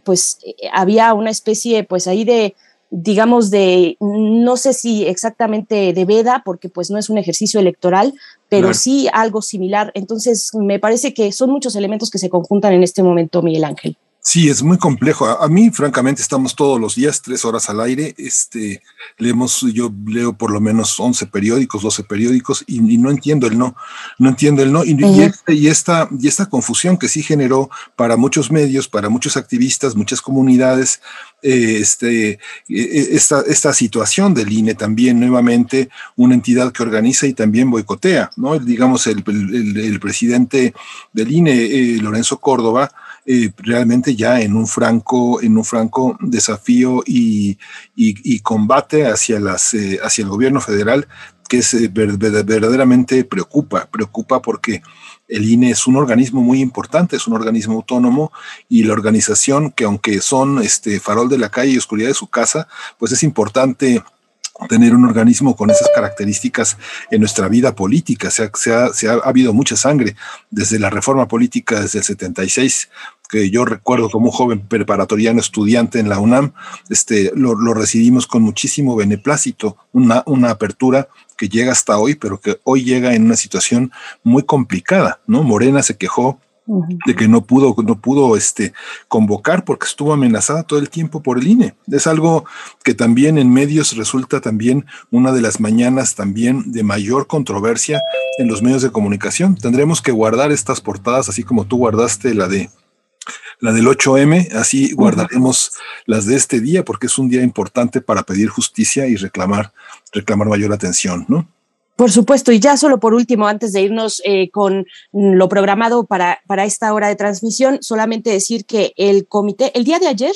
pues había una especie pues ahí de digamos, de, no sé si exactamente de veda, porque pues no es un ejercicio electoral, pero sí algo similar. Entonces, me parece que son muchos elementos que se conjuntan en este momento, Miguel Ángel. Sí, es muy complejo. A, mí, francamente, estamos todos los días, tres horas al aire. Este, leemos, yo leo por lo menos 11 periódicos, 12 periódicos y, no entiendo el no. No entiendo el no. Y, este, y, esta, y esta confusión que sí generó para muchos medios, para muchos activistas, muchas comunidades, eh, este, e, e, esta, esta situación del INE también, nuevamente, una entidad que organiza y también boicotea, ¿no? Digamos, el, el, presidente del INE, eh, Lorenzo Córdoba, eh, realmente ya en un franco, en un franco desafío y, y, combate hacia, las, hacia el gobierno federal que es eh, verdaderamente preocupa, preocupa porque el INE es un organismo muy importante, es un organismo autónomo y la organización que aunque son este farol de la calle y oscuridad de su casa, pues es importante tener un organismo con esas características en nuestra vida política. Se ha, se ha, habido mucha sangre desde la reforma política desde el 76, que yo recuerdo como un joven preparatoriano estudiante en la UNAM, este, lo, lo recibimos con muchísimo beneplácito, una, una apertura que llega hasta hoy, pero que hoy llega en una situación muy complicada, ¿no? Morena se quejó de que no pudo, no pudo este, convocar porque estuvo amenazada todo el tiempo por el INE. Es algo que también en medios resulta también una de las mañanas también de mayor controversia en los medios de comunicación. Tendremos que guardar estas portadas así como tú guardaste la de la del 8M, así guardaremos las de este día porque es un día importante para pedir justicia y reclamar reclamar mayor atención, ¿no? Por supuesto, y ya solo por último, antes de irnos eh, con lo programado para, para esta hora de transmisión, solamente decir que el comité, el día de ayer,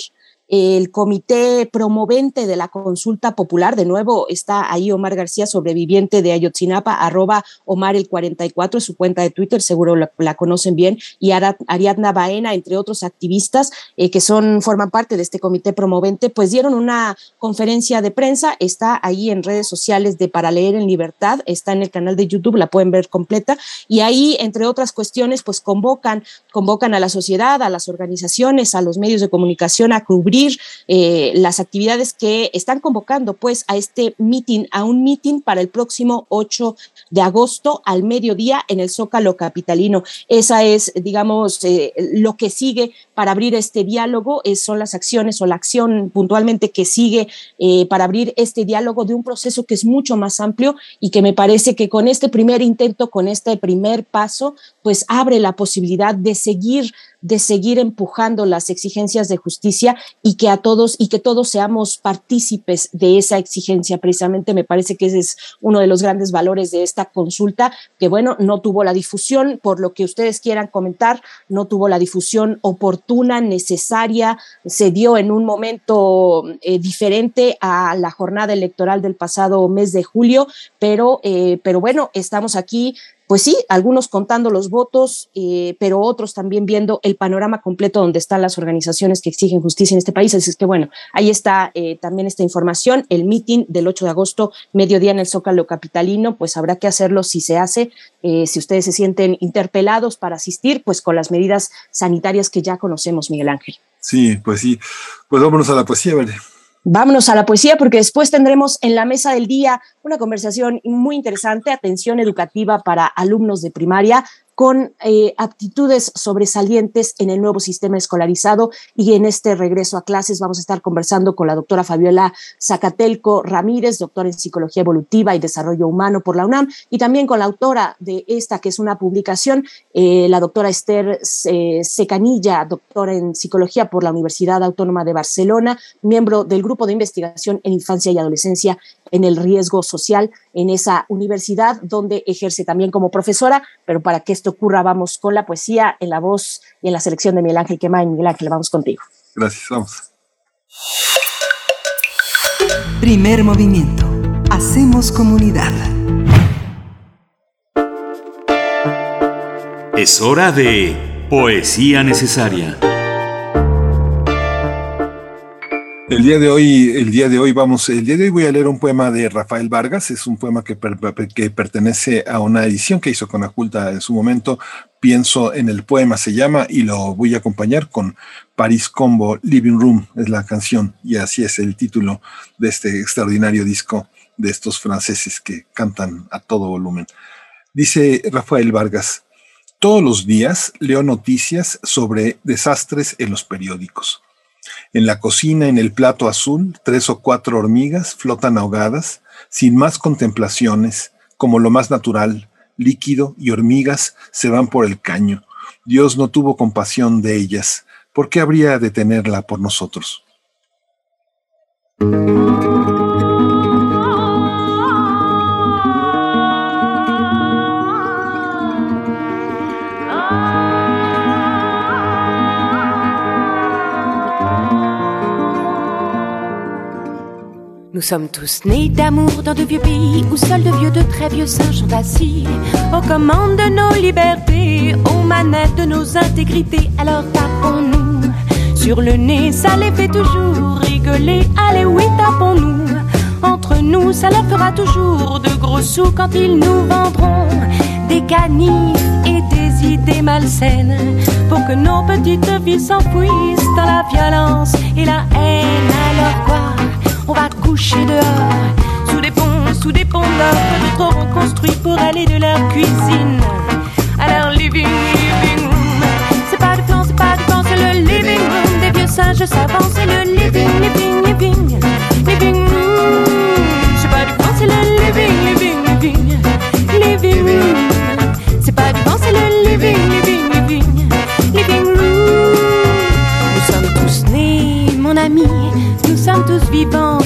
el comité promovente de la consulta popular, de nuevo está ahí Omar García, sobreviviente de Ayotzinapa, arroba Omar el 44, su cuenta de Twitter, seguro la, conocen bien, y Ariadna Baena, entre otros activistas eh, que son, forman parte de este comité promovente, pues dieron una conferencia de prensa, está ahí en redes sociales de Para Leer en Libertad, está en el canal de YouTube, la pueden ver completa, y ahí, entre otras cuestiones, pues convocan, convocan a la sociedad, a las organizaciones, a los medios de comunicación a cubrir eh, las actividades que están convocando pues a este meeting, a un meeting para el próximo 8 de agosto al mediodía en el Zócalo Capitalino. Esa es, digamos, eh, lo que sigue para abrir este diálogo, son las acciones o la acción puntualmente que sigue eh, para abrir este diálogo de un proceso que es mucho más amplio y que me parece que con este primer intento, con este primer paso, pues abre la posibilidad de seguir de seguir empujando las exigencias de justicia y que a todos y que todos seamos partícipes de esa exigencia. Precisamente me parece que ese es uno de los grandes valores de esta consulta, que bueno, no tuvo la difusión, por lo que ustedes quieran comentar, no tuvo la difusión oportuna, necesaria, se dio en un momento eh, diferente a la jornada electoral del pasado mes de julio, pero, eh, pero bueno, estamos aquí pues sí, algunos contando los votos, eh, pero otros también viendo el panorama completo donde están las organizaciones que exigen justicia en este país. Así es que bueno, ahí está eh, también esta información, el meeting del 8 de agosto, mediodía en el Zócalo Capitalino, pues habrá que hacerlo si se hace, eh, si ustedes se sienten interpelados para asistir, pues con las medidas sanitarias que ya conocemos, Miguel Ángel. Sí, pues sí, pues vámonos a la poesía, ¿vale? Vámonos a la poesía porque después tendremos en la mesa del día una conversación muy interesante, atención educativa para alumnos de primaria con eh, aptitudes sobresalientes en el nuevo sistema escolarizado. Y en este regreso a clases vamos a estar conversando con la doctora Fabiola Zacatelco Ramírez, doctora en Psicología Evolutiva y Desarrollo Humano por la UNAM, y también con la autora de esta, que es una publicación, eh, la doctora Esther eh, Secanilla, doctora en Psicología por la Universidad Autónoma de Barcelona, miembro del Grupo de Investigación en Infancia y Adolescencia en el Riesgo Social en esa universidad donde ejerce también como profesora, pero para que esto ocurra vamos con la poesía en la voz y en la selección de Miguel Ángel Quemain. Miguel Ángel, vamos contigo. Gracias, vamos. Primer movimiento. Hacemos comunidad. Es hora de poesía necesaria. El día de hoy, el día de hoy vamos, el día de hoy voy a leer un poema de Rafael Vargas, es un poema que, pertenece a una edición que hizo con Aculta en su momento. Pienso en el poema, se llama, y lo voy a acompañar con Paris Combo Living Room, es la canción, y así es el título de este extraordinario disco de estos franceses que cantan a todo volumen. Dice Rafael Vargas, todos los días leo noticias sobre desastres en los periódicos en la cocina, en el plato azul, tres o cuatro hormigas flotan ahogadas, sin más contemplaciones, como lo más natural, líquido y hormigas se van por el caño. Dios no tuvo compasión de ellas. ¿Por qué habría de tenerla por nosotros? Nous sommes tous nés d'amour dans de vieux pays où seuls de vieux, de très vieux singes sont assis aux commandes de nos libertés, aux manettes de nos intégrités. Alors tapons-nous sur le nez, ça les fait toujours rigoler. Allez, oui, tapons-nous. Entre nous, ça leur fera toujours de gros sous quand ils nous vendront des canifs et des idées malsaines pour que nos petites vies s'enfouissent dans la violence et la haine. Alors quoi On va coucher dehors sous des ponts, sous des ponts d'autres auront construits pour aller de leur cuisine à leur living, living room. C'est pas du plan, c'est pas du plan, c'est le living room des vieux singes savants. C'est le living, living, living, living room. C'est pas du plan, c'est le living, living, living, living room. C'est pas du plan, c'est le living, living, living, living room. Nous sommes tous nés, mon ami. Nous sommes tous vivants,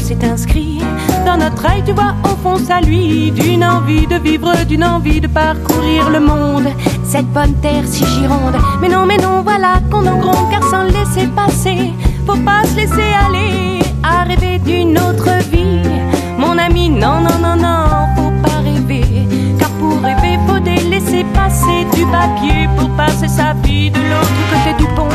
dans notre œil. Tu vois au fond ça lui d'une envie de vivre, d'une envie de parcourir le monde. Cette bonne terre si gironde. Mais non, mais non, voilà qu'on en gronde car sans laisser passer, faut pas se laisser aller à rêver d'une autre vie. Mon ami, non, non, non, non, faut pas rêver. Car pour rêver, faut délaisser passer du papier pour passer sa vie de l'autre côté du pont.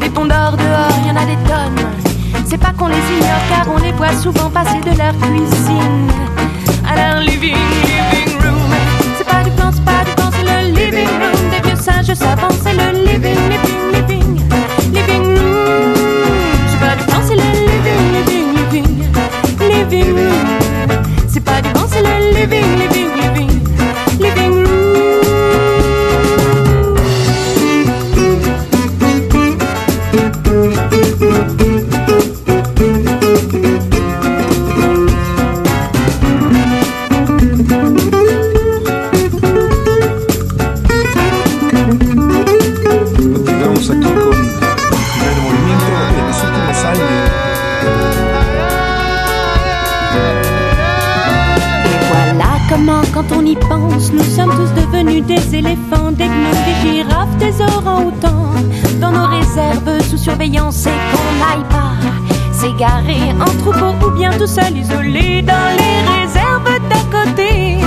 Des ponts d'or dehors, y en a des tonnes. C'est pas qu'on les ignore car on les voit souvent passer de leur cuisine à leur living, living room. C'est pas du plan, c'est pas du plan, c'est le living room des vieux singes savants. C'est le living, living, living, living room. C'est pas du plan, c'est le living, living, living, living room. C'est pas du plan, c'est le living, living, des éléphants, des gnous, des girafes, des orang-outans. Dans nos réserves sous surveillance et qu'on n'aille pas s'égarer en troupeau ou bien tout seul isolé dans les réserves d'à côté.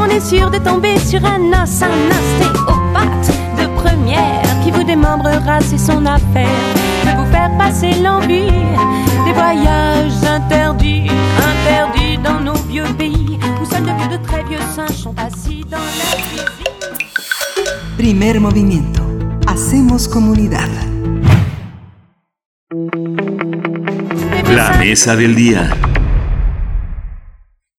On est sûr de tomber sur un os, un ostéopathe de première qui vous démembrera, c'est son affaire de vous faire passer l'envie des voyages interdits, interdits dans nos vieux pays où seuls de vieux, de très vieux singes sont assis dans la cuisine. Primer movimiento. Hacemos comunidad. La mesa del día.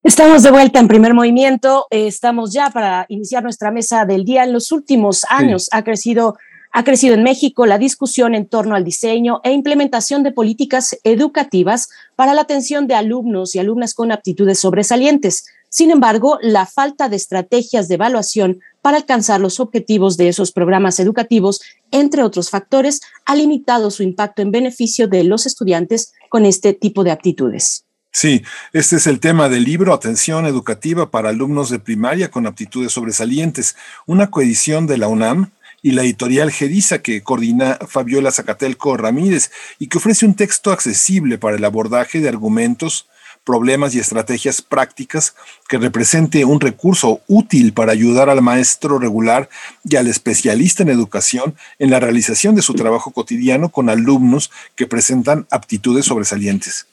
Estamos de vuelta en primer movimiento. eh, estamos ya para iniciar nuestra mesa del día. En los últimos años ha crecido ha crecido en México la discusión en torno al diseño e implementación de políticas educativas para la atención de alumnos y alumnas con aptitudes sobresalientes. Sin embargo, la falta de estrategias de evaluación para alcanzar los objetivos de esos programas educativos, entre otros factores, ha limitado su impacto en beneficio de los estudiantes con este tipo de aptitudes. Sí, este es el tema del libro Atención Educativa para Alumnos de Primaria con Aptitudes Sobresalientes, una coedición de la UNAM y la editorial Gedisa que coordina Fabiola Zacatelco Ramírez y que ofrece un texto accesible para el abordaje de argumentos, problemas y estrategias prácticas que represente un recurso útil para ayudar al maestro regular y al especialista en educación en la realización de su trabajo cotidiano con alumnos que presentan aptitudes sobresalientes.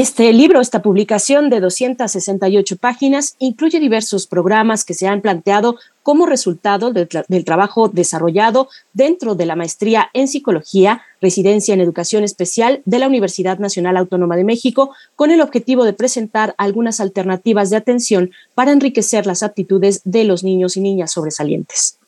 Este libro, esta publicación de 268 páginas, incluye diversos programas que se han planteado como resultado del, tra del, trabajo desarrollado dentro de la maestría en psicología, residencia en educación especial de la Universidad Nacional Autónoma de México, con el objetivo de presentar algunas alternativas de atención para enriquecer las aptitudes de los niños y niñas sobresalientes.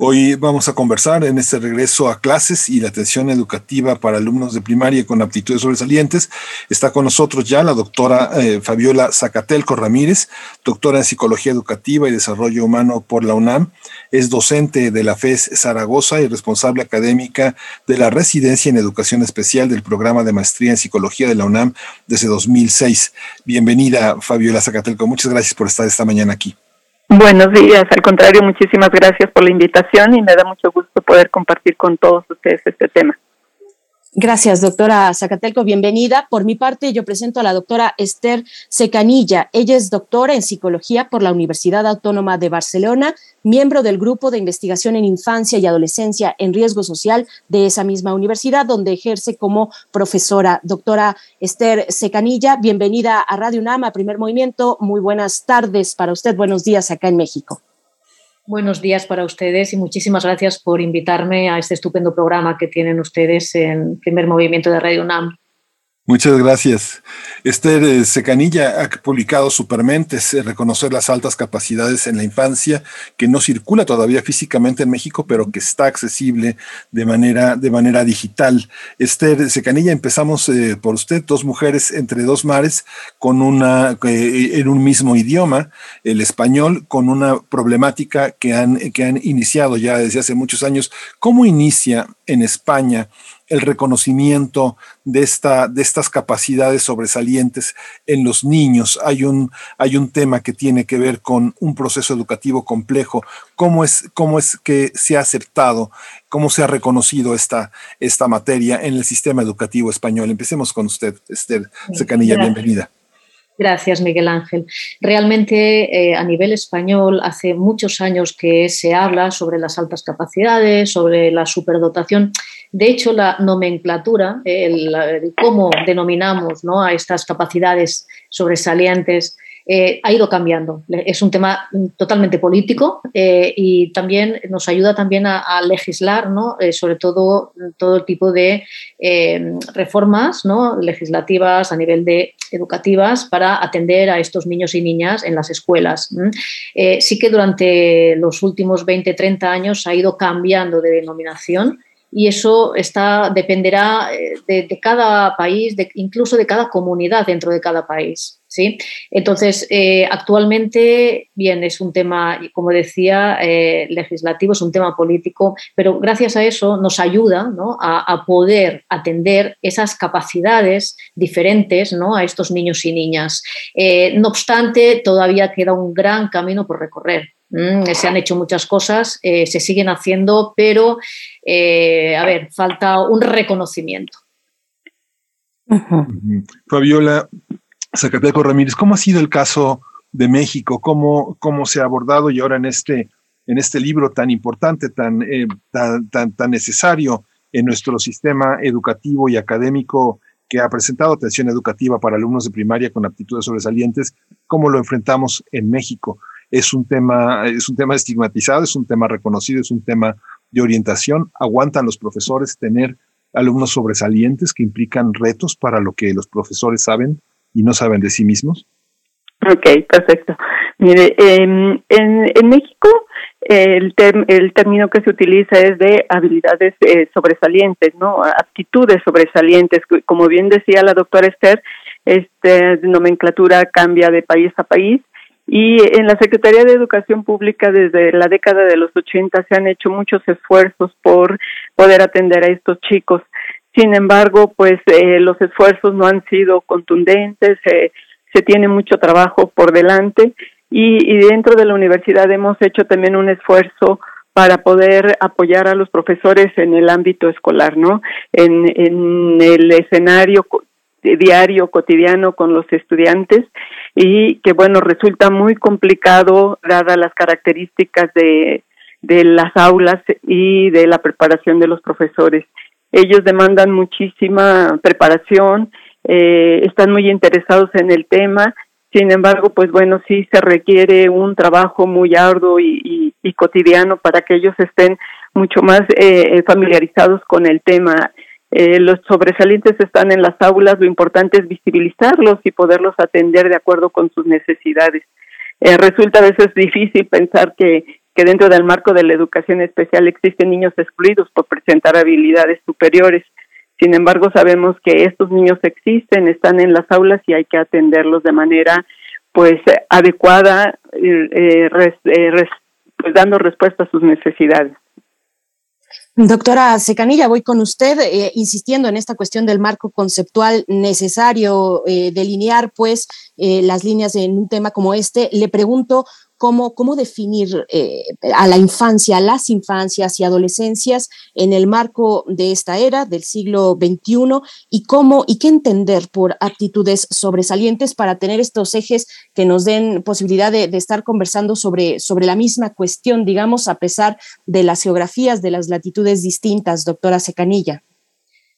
Hoy vamos a conversar en este regreso a clases y la atención educativa para alumnos de primaria con aptitudes sobresalientes. Está con nosotros ya la doctora eh, Fabiola Zacatelco Ramírez, doctora en Psicología Educativa y Desarrollo Humano por la UNAM. Es docente de la FES Zaragoza y responsable académica de la Residencia en Educación Especial del Programa de Maestría en Psicología de la UNAM desde 2006. Bienvenida, Fabiola Zacatelco. Muchas gracias por estar esta mañana aquí. Buenos días, al contrario, muchísimas gracias por la invitación y me da mucho gusto poder compartir con todos ustedes este tema. Gracias, doctora Zacatelco. Bienvenida. Por mi parte, yo presento a la doctora Esther Secanilla. Ella es doctora en psicología por la Universidad Autónoma de Barcelona, miembro del Grupo de Investigación en Infancia y Adolescencia en Riesgo Social de esa misma universidad, donde ejerce como profesora. Doctora Esther Secanilla, bienvenida a Radio UNAM, Primer Movimiento. Muy buenas tardes para usted. Buenos días acá en México. Buenos días para ustedes y muchísimas gracias por invitarme a este estupendo programa que tienen ustedes en Primer Movimiento de Radio UNAM. Muchas gracias. Esther eh, Secanilla ha publicado Supermentes, eh, reconocer las altas capacidades en la infancia, que no circula todavía físicamente en México, pero que está accesible de manera, de manera digital. Esther Secanilla, empezamos eh, por usted, dos mujeres entre dos mares, con una, en un mismo idioma, el español, con una problemática que han, que han iniciado ya desde hace muchos años. ¿Cómo inicia en España? El reconocimiento de, esta, de estas capacidades sobresalientes en los niños. Hay un, hay un tema que tiene que ver con un proceso educativo complejo. ¿Cómo es, cómo es que se ha aceptado, cómo se ha reconocido esta, esta materia en el sistema educativo español? Empecemos con usted, Esther Secanilla, bienvenida. Gracias, Miguel Ángel. Realmente, eh, a nivel español, hace muchos años que se habla sobre las altas capacidades, sobre la superdotación. De hecho, la nomenclatura, el, cómo denominamos ¿no? a estas capacidades sobresalientes, eh, ha ido cambiando. Es un tema totalmente político eh, y también nos ayuda también a, legislar, ¿no? Eh, sobre todo todo tipo de reformas ¿no? legislativas a nivel de educativas para atender a estos niños y niñas en las escuelas. sí que durante los últimos 20, 30 años ha ido cambiando de denominación y eso está, dependerá de, cada país, de, incluso de cada comunidad dentro de cada país. ¿Sí? Entonces, eh, actualmente, bien, es un tema, como decía, eh, legislativo, es un tema político, pero gracias a eso nos ayuda a, poder atender esas capacidades diferentes ¿no? a estos niños y niñas. Eh, no obstante, todavía queda un gran camino por recorrer. se han hecho muchas cosas, se siguen haciendo, pero, a ver, falta un reconocimiento. Fabiola, Zacateco Ramírez, ¿cómo ha sido el caso de México? ¿Cómo, cómo se ha abordado y ahora en este, en este libro tan importante, tan, eh, tan, tan, necesario en nuestro sistema educativo y académico que ha presentado atención educativa para alumnos de primaria con aptitudes sobresalientes, ¿cómo lo enfrentamos en México? Es un tema, es un tema estigmatizado, es un tema reconocido, es un tema de orientación. ¿Aguantan los profesores tener alumnos sobresalientes que implican retos para lo que los profesores saben y no saben de sí mismos? Ok, perfecto. Mire, em, en, en México el, el término que se utiliza es de habilidades eh, sobresalientes, ¿no? Aptitudes sobresalientes. Como bien decía la doctora Esther, esta nomenclatura cambia de país a país y en la Secretaría de Educación Pública desde la década de los 80 se han hecho muchos esfuerzos por poder atender a estos chicos. Sin embargo, pues eh, los esfuerzos no han sido contundentes, se tiene mucho trabajo por delante y, dentro de la universidad hemos hecho también un esfuerzo para poder apoyar a los profesores en el ámbito escolar, ¿no? En, el escenario diario, cotidiano con los estudiantes y que bueno, resulta muy complicado dadas las características de las aulas y de la preparación de los profesores. Ellos demandan muchísima preparación, eh, están muy interesados en el tema, sin embargo, pues bueno, sí se requiere un trabajo muy arduo y, cotidiano para que ellos estén mucho más eh, familiarizados con el tema. Eh, los sobresalientes están en las aulas, lo importante es visibilizarlos y poderlos atender de acuerdo con sus necesidades. resulta a veces difícil pensar que que dentro del marco de la educación especial existen niños excluidos por presentar habilidades superiores. Sin embargo, sabemos que estos niños existen, están en las aulas y hay que atenderlos de manera pues adecuada, eh, eh, pues dando respuesta a sus necesidades. Doctora Secanilla, voy con usted, eh, insistiendo en esta cuestión del marco conceptual necesario delinear, pues, las líneas en un tema como este. Le pregunto, cómo, definir eh, a la infancia, a las infancias y adolescencias en el marco de esta era del siglo XXI y cómo y qué entender por actitudes sobresalientes para tener estos ejes que nos den posibilidad de, de estar conversando sobre, sobre la misma cuestión, digamos, a pesar de las geografías, de las latitudes distintas, doctora Secanilla.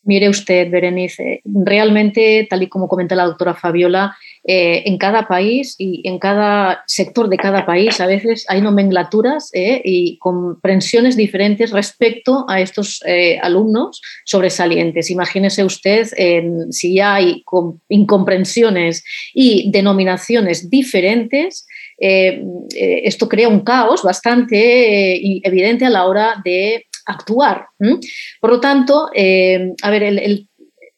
Mire usted, Berenice, realmente, tal y como comenta la doctora Fabiola, eh, en cada país y en cada sector de cada país a veces hay nomenclaturas eh, y comprensiones diferentes respecto a estos eh, alumnos sobresalientes. Imagínese usted si ya hay incomprensiones y denominaciones diferentes, esto crea un caos bastante evidente a la hora de actuar. Por lo tanto, eh, a ver, el,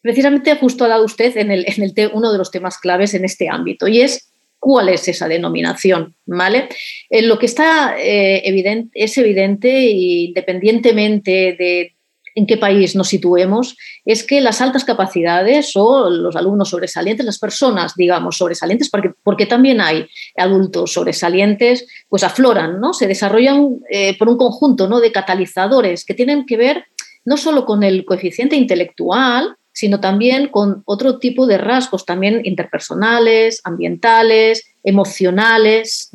precisamente justo ha dado usted en, el, en uno de los temas claves en este ámbito y es cuál es esa denominación, ¿vale? En lo que está eh, evidente, es evidente, independientemente de en qué país nos situemos, es que las altas capacidades o los alumnos sobresalientes, las personas, digamos, sobresalientes, porque, también hay adultos sobresalientes, pues afloran, ¿no? Se desarrollan eh, por un conjunto ¿no? de catalizadores que tienen que ver no solo con el coeficiente intelectual, sino también con otro tipo de rasgos también interpersonales, ambientales, emocionales.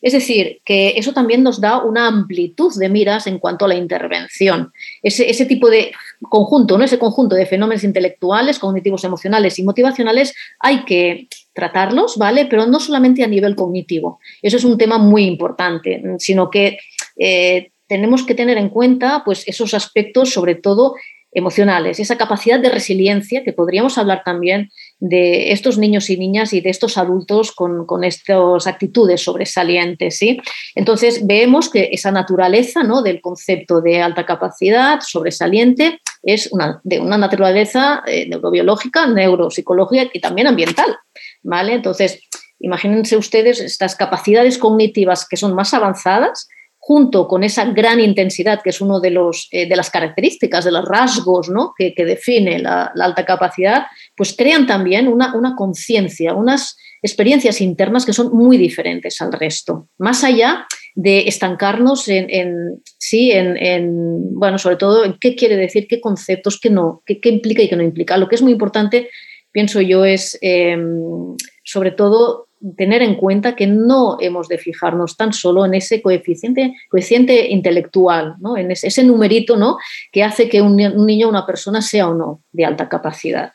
Es decir, que eso también nos da una amplitud de miras en cuanto a la intervención. Ese, tipo de conjunto, ¿no? ese conjunto de fenómenos intelectuales, cognitivos, emocionales y motivacionales, hay que tratarlos, ¿vale? Pero no solamente a nivel cognitivo. Eso es un tema muy importante, sino que eh, tenemos que tener en cuenta pues, esos aspectos, sobre todo emocionales, esa capacidad de resiliencia, que podríamos hablar también de estos niños y niñas y de estos adultos con, estas actitudes sobresalientes. ¿sí? Entonces, vemos que esa naturaleza ¿no? del concepto de alta capacidad sobresaliente es de una naturaleza eh, neurobiológica, neuropsicológica y también ambiental. ¿vale? Entonces, imagínense ustedes estas capacidades cognitivas que son más avanzadas, junto con esa gran intensidad, que es una de, los, eh, de las características, de los rasgos ¿no? que, define la, alta capacidad, pues crean también una, una conciencia, unas experiencias internas que son muy diferentes al resto, más allá de estancarnos en, sí, en, bueno, sobre todo en qué quiere decir, qué conceptos, qué no, qué, implica y qué no implica. Lo que es muy importante, pienso yo, es em, sobre todo tener en cuenta que no hemos de fijarnos tan solo en ese coeficiente, coeficiente intelectual, ¿no? en ese, numerito ¿no? que hace que un, niño o una persona sea o no de alta capacidad.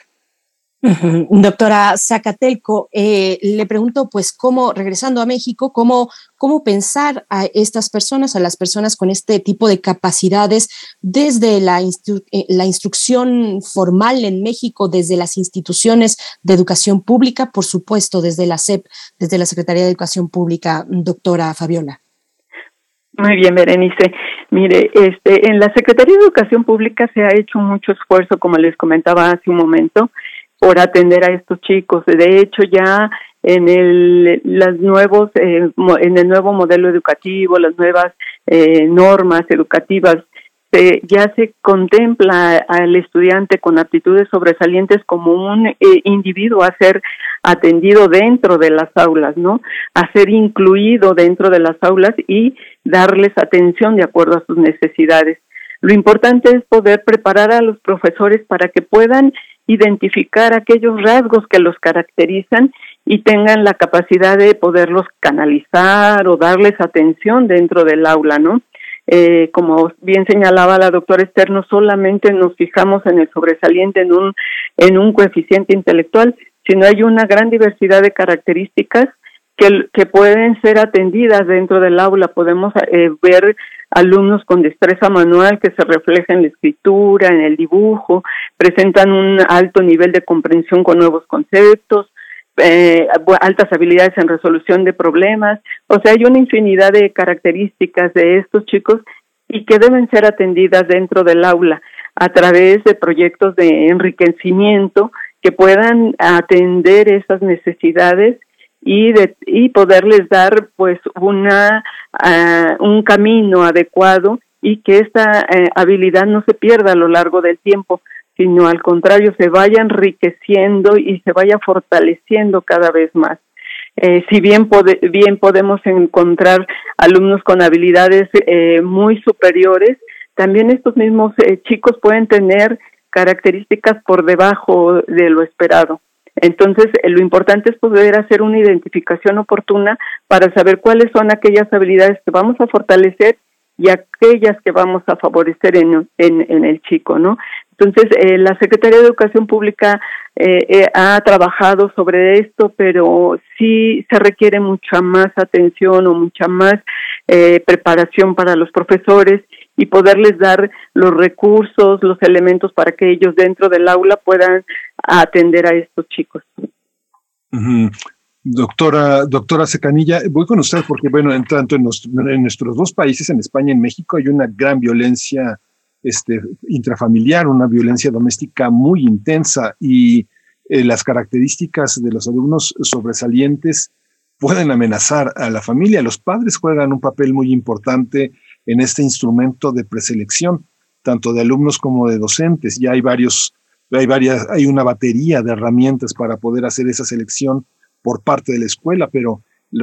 Doctora Zacatelco, eh, le pregunto, pues, cómo, regresando a México, cómo, cómo pensar a estas personas, a las personas con este tipo de capacidades, desde la, eh, la instrucción formal en México, desde las instituciones de educación pública, por supuesto, desde la SEP, desde la Secretaría de Educación Pública, doctora Fabiola. Muy bien, Berenice. Mire, este, en la Secretaría de Educación Pública se ha hecho mucho esfuerzo, como les comentaba hace un momento, por atender a estos chicos. De hecho, ya en el las nuevos eh, en el nuevo modelo educativo, las nuevas eh, normas educativas ya se contempla al estudiante con aptitudes sobresalientes como un eh, individuo a ser atendido dentro de las aulas, ¿no? A ser incluido dentro de las aulas y darles atención de acuerdo a sus necesidades. Lo importante es poder preparar a los profesores para que puedan identificar aquellos rasgos que los caracterizan y tengan la capacidad de poderlos canalizar o darles atención dentro del aula, ¿no? Eh, como bien señalaba la doctora Esther, no solamente nos fijamos en el sobresaliente, en un, en un coeficiente intelectual, sino hay una gran diversidad de características que, que pueden ser atendidas dentro del aula. Podemos eh, ver alumnos con destreza manual que se refleja en la escritura, en el dibujo, presentan un alto nivel de comprensión con nuevos conceptos, eh, altas habilidades en resolución de problemas. O sea, hay una infinidad de características de estos chicos y que deben ser atendidas dentro del aula a través de proyectos de enriquecimiento que puedan atender esas necesidades y, de, y poderles dar pues una uh, un camino adecuado y que esta uh, habilidad no se pierda a lo largo del tiempo, sino al contrario se vaya enriqueciendo y se vaya fortaleciendo cada vez más. eh, si bien, bien podemos encontrar alumnos con habilidades eh, muy superiores, también estos mismos eh, chicos pueden tener características por debajo de lo esperado. Entonces, lo importante es poder hacer una identificación oportuna para saber cuáles son aquellas habilidades que vamos a fortalecer y aquellas que vamos a favorecer en, el chico, ¿no? Entonces, eh, la Secretaría de Educación Pública eh, eh, ha trabajado sobre esto, pero sí se requiere mucha más atención o mucha más preparación para los profesores y poderles dar los recursos, los elementos para que ellos dentro del aula puedan atender a estos chicos. Doctora, doctora Secanilla, voy con usted porque, bueno, en tanto en, nuestros dos países, en España y en México, hay una gran violencia este, intrafamiliar, una violencia doméstica muy intensa y eh, las características de los alumnos sobresalientes pueden amenazar a la familia. Los padres juegan un papel muy importante en este instrumento de preselección, tanto de alumnos como de docentes. Ya hay varios, hay varias, hay una batería de herramientas para poder hacer esa selección por parte de la escuela, pero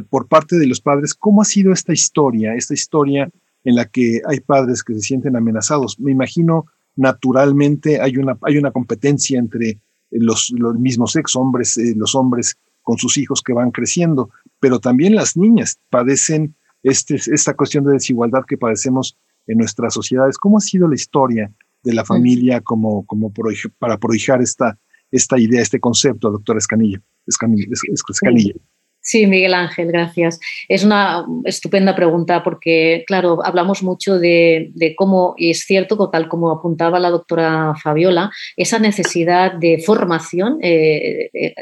por parte de los padres, ¿cómo ha sido esta historia, esta historia en la que hay padres que se sienten amenazados? Me imagino naturalmente hay una, hay una competencia entre los, mismos sexos, hombres, eh, los hombres con sus hijos que van creciendo, pero también las niñas padecen este, esta cuestión de desigualdad que padecemos en nuestras sociedades. ¿Cómo ha sido la historia de la familia como, como para prohijar esta, esta idea, este concepto, doctora Escanilla? Escanilla. Sí, Miguel Ángel, gracias. Es una estupenda pregunta porque, claro, hablamos mucho de, cómo, y es cierto, tal como apuntaba la doctora Fabiola, esa necesidad de formación eh, eh,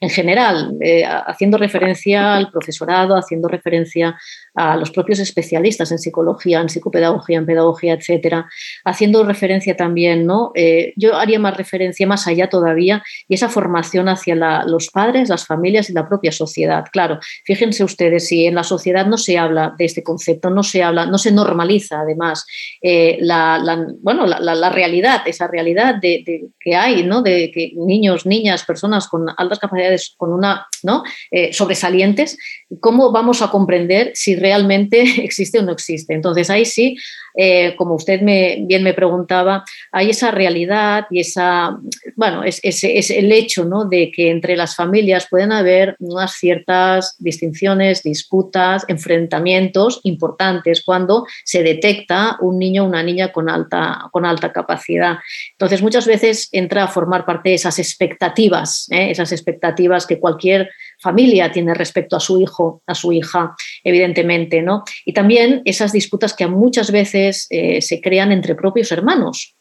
en general, eh, haciendo referencia al profesorado, haciendo referencia a los propios especialistas en psicología, en psicopedagogía, en pedagogía, etcétera, haciendo referencia también, ¿no? Yo haría más referencia más allá todavía y esa formación hacia los padres, las familias y la propia sociedad. Claro, fíjense ustedes, si en la sociedad no se habla de este concepto, no se habla, no se normaliza además eh, la, bueno, la, realidad, esa realidad de, que hay, ¿no? De que niños, niñas, personas con altas capacidades, con una, ¿no? Eh, sobresalientes, ¿cómo vamos a comprender si realmente [laughs] existe o no existe. Entonces ahí sí, eh, como usted me, bien me preguntaba, hay esa realidad y esa, bueno, es, es, el hecho ¿no? de que entre las familias pueden haber unas ciertas distinciones, disputas, enfrentamientos importantes cuando se detecta un niño o una niña con alta, con alta capacidad. Entonces muchas veces entra a formar parte de esas expectativas, ¿eh? esas expectativas que cualquier familia tiene respecto a su hijo, a su hija, evidentemente, ¿no? Y también esas disputas que muchas veces eh, se crean entre propios hermanos,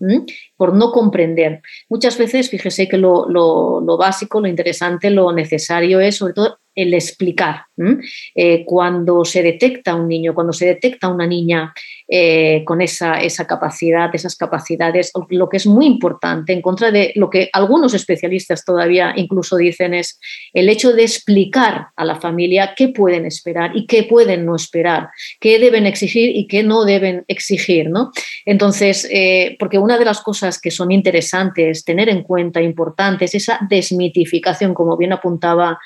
por no comprender. Muchas veces, fíjese que lo, lo básico, lo interesante, lo necesario es sobre todo el explicar. Eh, cuando se detecta un niño, cuando se detecta una niña eh, con esa, esa, capacidad, esas capacidades, lo que es muy importante, en contra de lo que algunos especialistas todavía incluso dicen es el hecho de explicar a la familia qué pueden esperar y qué pueden no esperar, qué deben exigir y qué no deben exigir. ¿no? Entonces, eh, porque una de las cosas que son interesantes tener en cuenta, importantes, esa desmitificación, como bien apuntaba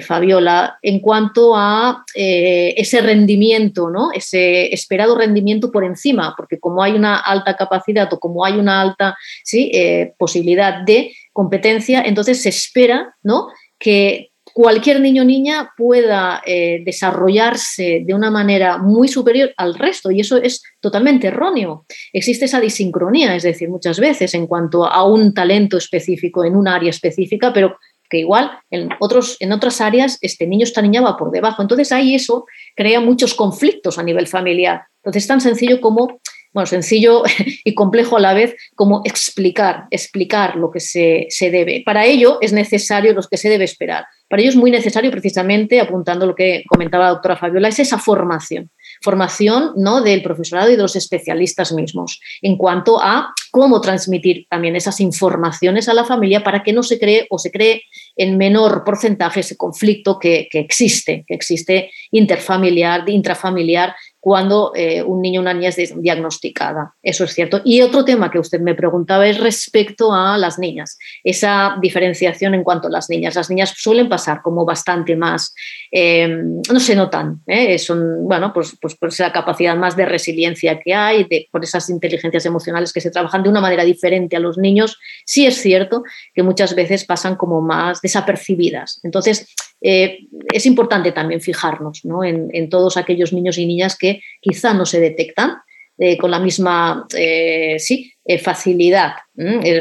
Fabiola, en cuanto a eh, ese rendimiento, ¿no? ese esperado rendimiento por encima, porque como hay una alta capacidad o como hay una alta. Eh, posibilidad de competencia, entonces se espera ¿no? que cualquier niño o niña pueda eh, desarrollarse de una manera muy superior al resto y eso es totalmente erróneo. Existe esa disincronía, es decir, muchas veces en cuanto a un talento específico en un área específica, pero igual en, otros, en otras áreas este niño, esta niña va por debajo. Entonces ahí eso crea muchos conflictos a nivel familiar. Entonces tan sencillo como, bueno, sencillo [laughs] y complejo a la vez como explicar, explicar lo que se, se debe. Para ello es necesario lo que se debe esperar. Para ello es muy necesario precisamente, apuntando lo que comentaba la doctora Fabiola, es esa formación formación ¿no? del profesorado y de los especialistas mismos en cuanto a cómo transmitir también esas informaciones a la familia para que no se cree o se cree en menor porcentaje ese conflicto que, existe, que existe interfamiliar, intrafamiliar, cuando eh, un niño o una niña es diagnosticada. Eso es cierto. Y otro tema que usted me preguntaba es respecto a las niñas, esa diferenciación en cuanto a las niñas. Las niñas suelen pasar como bastante más, eh, no se notan, ¿eh? son, bueno, pues, pues por esa capacidad más de resiliencia que hay, de, por esas inteligencias emocionales que se trabajan de una manera diferente a los niños. Sí es cierto que muchas veces pasan como más desapercibidas. Entonces, eh, es importante también fijarnos en, todos aquellos niños y niñas que quizá no se detectan eh, con la misma eh, sí, facilidad.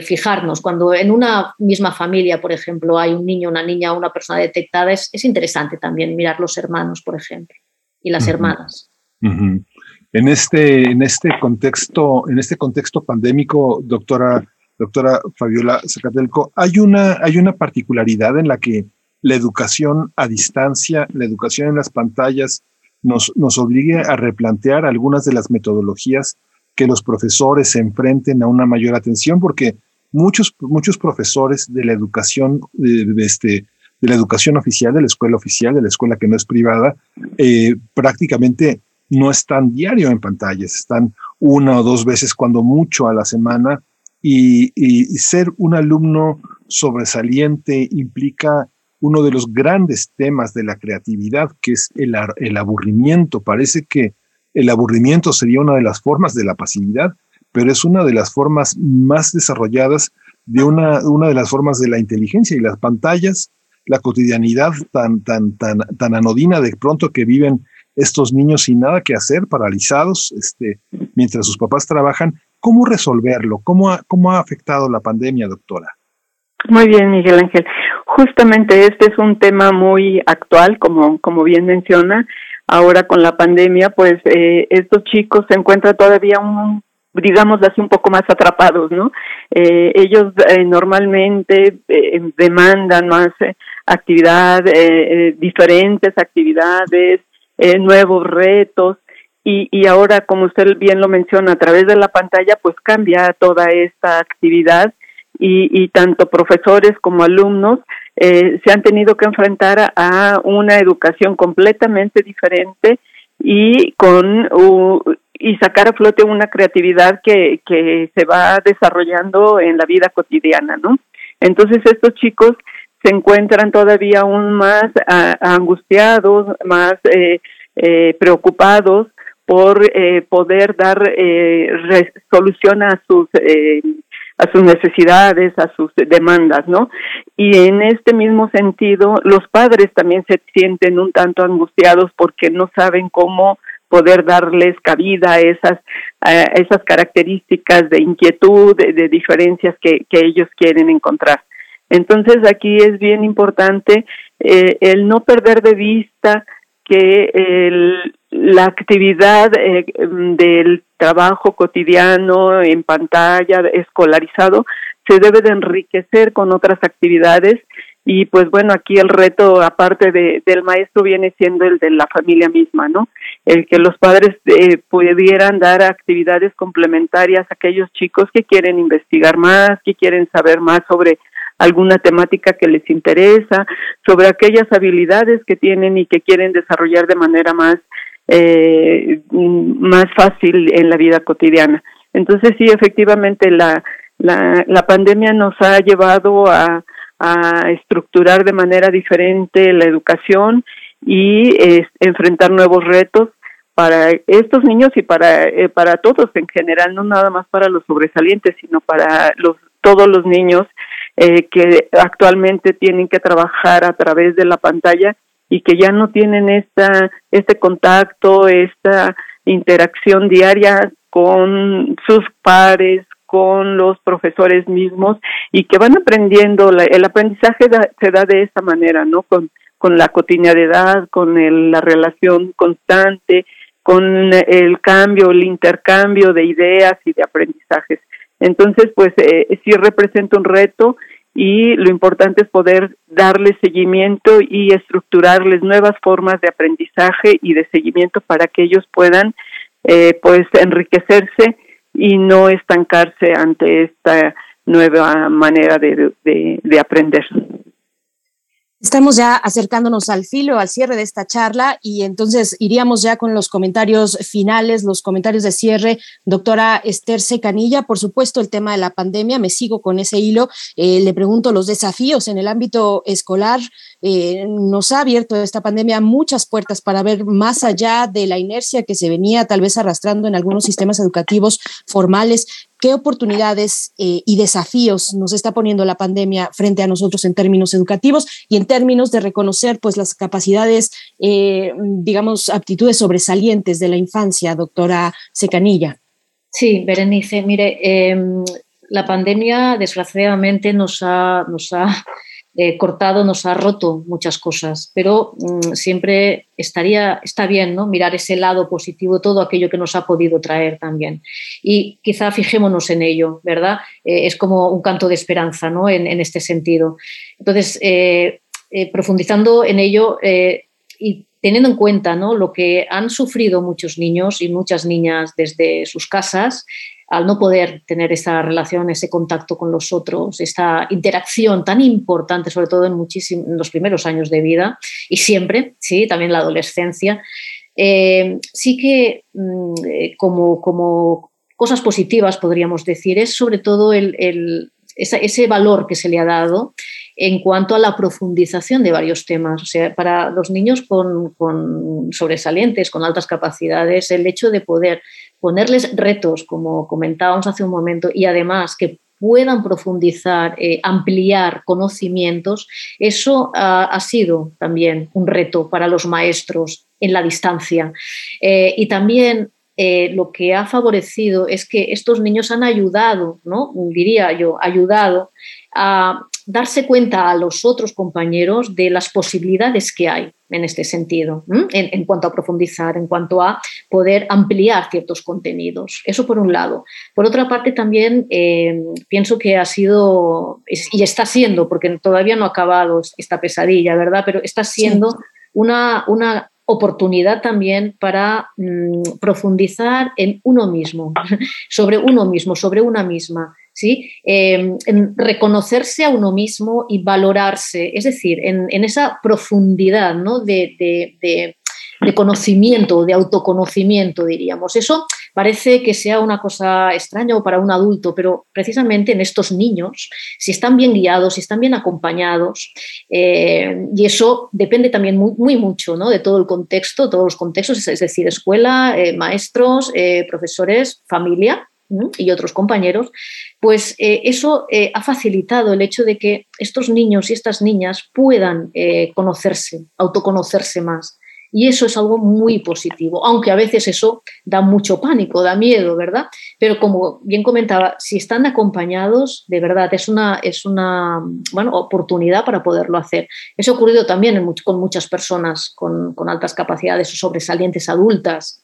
fijarnos, cuando en una misma familia, por ejemplo, hay un niño, una niña, una persona detectada, es, interesante también mirar los hermanos, por ejemplo, y las hermanas. En este, en este contexto, en este contexto pandémico, doctora, doctora Fabiola Zacatelco, hay una, hay una particularidad en la que la educación a distancia, la educación en las pantallas, nos, nos obligue a replantear algunas de las metodologías que los profesores se enfrenten a una mayor atención, porque muchos, muchos profesores de la educación, de, este, de la educación oficial, de la escuela oficial, de la escuela que no es privada, eh, prácticamente no están diario en pantallas, están una o dos veces cuando mucho a la semana y, y ser un alumno sobresaliente implica uno de los grandes temas de la creatividad, que es el, el aburrimiento. Parece que el aburrimiento sería una de las formas de la pasividad, pero es una de las formas más desarrolladas de una, de las formas de la inteligencia y las pantallas, la cotidianidad tan, tan, tan, tan anodina de pronto que viven estos niños sin nada que hacer, paralizados, este, mientras sus papás trabajan. ¿Cómo resolverlo? ¿Cómo cómo ha afectado la pandemia, doctora? Muy bien, Miguel Ángel. Justamente este es un tema muy actual, como, como bien menciona. Ahora con la pandemia, pues eh, estos chicos se encuentran todavía un, digamos así, un poco más atrapados, ¿no? Eh, ellos eh, normalmente demandan más actividad, diferentes actividades, nuevos retos. Y, y ahora, como usted bien lo menciona, a través de la pantalla, pues cambia toda esta actividad y, tanto profesores como alumnos eh, se han tenido que enfrentar a, una educación completamente diferente y con y sacar a flote una creatividad que, que se va desarrollando en la vida cotidiana, ¿no? Entonces estos chicos se encuentran todavía aún más angustiados, más eh, eh, preocupados por poder dar solución a sus a sus necesidades, a sus demandas, ¿no? Y en este mismo sentido, los padres también se sienten un tanto angustiados porque no saben cómo poder darles cabida a esas, esas características de inquietud, de, diferencias que, que, ellos quieren encontrar. Entonces aquí es bien importante eh, el no perder de vista que el, la actividad eh, del trabajo cotidiano en pantalla, escolarizado, se debe de enriquecer con otras actividades y pues bueno, aquí el reto aparte de, del maestro viene siendo el de la familia misma, ¿no? El que los padres eh, pudieran dar actividades complementarias a aquellos chicos que quieren investigar más, que quieren saber más sobre alguna temática que les interesa, sobre aquellas habilidades que tienen y que quieren desarrollar de manera más eh, más fácil en la vida cotidiana. Entonces sí, efectivamente la, la, pandemia nos ha llevado a, a estructurar de manera diferente la educación y enfrentar nuevos retos para estos niños y para eh, para todos en general no nada más para los sobresalientes sino para los todos los niños eh, que actualmente tienen que trabajar a través de la pantalla y que ya no tienen esta, este contacto, esta interacción diaria con sus pares, con los profesores mismos y que van aprendiendo, el aprendizaje se da de esa manera, ¿no? Con, con la cotidianidad, con la relación constante, con el cambio, el intercambio de ideas y de aprendizajes. Entonces, pues eh, sí representa un reto y lo importante es poder darles seguimiento y estructurarles nuevas formas de aprendizaje y de seguimiento para que ellos puedan eh, pues enriquecerse y no estancarse ante esta nueva manera de, de, aprender. Estamos ya acercándonos al filo, al cierre de esta charla y entonces iríamos ya con los comentarios finales, los comentarios de cierre. Doctora Esther Secanilla, por supuesto, el tema de la pandemia, me sigo con ese hilo. Eh, le pregunto los desafíos en el ámbito escolar. Eh, nos ha abierto esta pandemia muchas puertas para ver más allá de la inercia que se venía tal vez arrastrando en algunos sistemas educativos formales qué oportunidades eh, y desafíos nos está poniendo la pandemia frente a nosotros en términos educativos y en términos de reconocer pues las capacidades, eh, digamos, aptitudes sobresalientes de la infancia, doctora Secanilla. Sí, Berenice, mire, em, la pandemia desgraciadamente nos ha, nos ha eh, cortado nos ha roto muchas cosas, pero mm, siempre estaría, está bien ¿no? mirar ese lado positivo, todo aquello que nos ha podido traer también. Y quizá fijémonos en ello, ¿verdad? Eh, es como un canto de esperanza ¿no? en, este sentido. Entonces, eh, profundizando en ello y teniendo en cuenta ¿no? lo que han sufrido muchos niños y muchas niñas desde sus casas, al no poder tener esa relación, ese contacto con los otros, esta interacción tan importante, sobre todo en, en los primeros años de vida y siempre, sí, también la adolescencia, eh, sí que mm, eh, como, como, cosas positivas podríamos decir es sobre todo el, ese valor que se le ha dado en cuanto a la profundización de varios temas. O sea, para los niños con, sobresalientes, con altas capacidades, el hecho de poder ponerles retos, como comentábamos hace un momento, y además que puedan profundizar, eh, ampliar conocimientos, eso ha sido también un reto para los maestros en la distancia. Eh, y también eh, lo que ha favorecido es que estos niños han ayudado, ¿no? diría yo, ayudado a darse cuenta a los otros compañeros de las posibilidades que hay en este sentido, en, cuanto a profundizar, en cuanto a poder ampliar ciertos contenidos. Eso por un lado. Por otra parte, también eh, pienso que ha sido, y está siendo, porque todavía no ha acabado esta pesadilla, ¿verdad? Pero está siendo una, una oportunidad también para mm, profundizar en uno mismo, [laughs] sobre uno mismo, sobre una misma. ¿Sí? Em, en reconocerse a uno mismo y valorarse, es decir, en, esa profundidad ¿no? de, conocimiento, de autoconocimiento, diríamos. Eso parece que sea una cosa extraña para un adulto, pero precisamente en estos niños, si están bien guiados, si están bien acompañados, eh, y eso depende también muy, muy mucho ¿no? de todo el contexto, todos los contextos, es decir, escuela, eh, maestros, eh, profesores, familia, y otros compañeros, pues eh, eso eh, ha facilitado el hecho de que estos niños y estas niñas puedan eh, conocerse, autoconocerse más. Y eso es algo muy positivo, aunque a veces eso da mucho pánico, da miedo, ¿verdad? Pero como bien comentaba, si están acompañados, de verdad, es una, es una bueno, oportunidad para poderlo hacer. Eso ha ocurrido también con muchas personas con, altas capacidades o sobresalientes adultas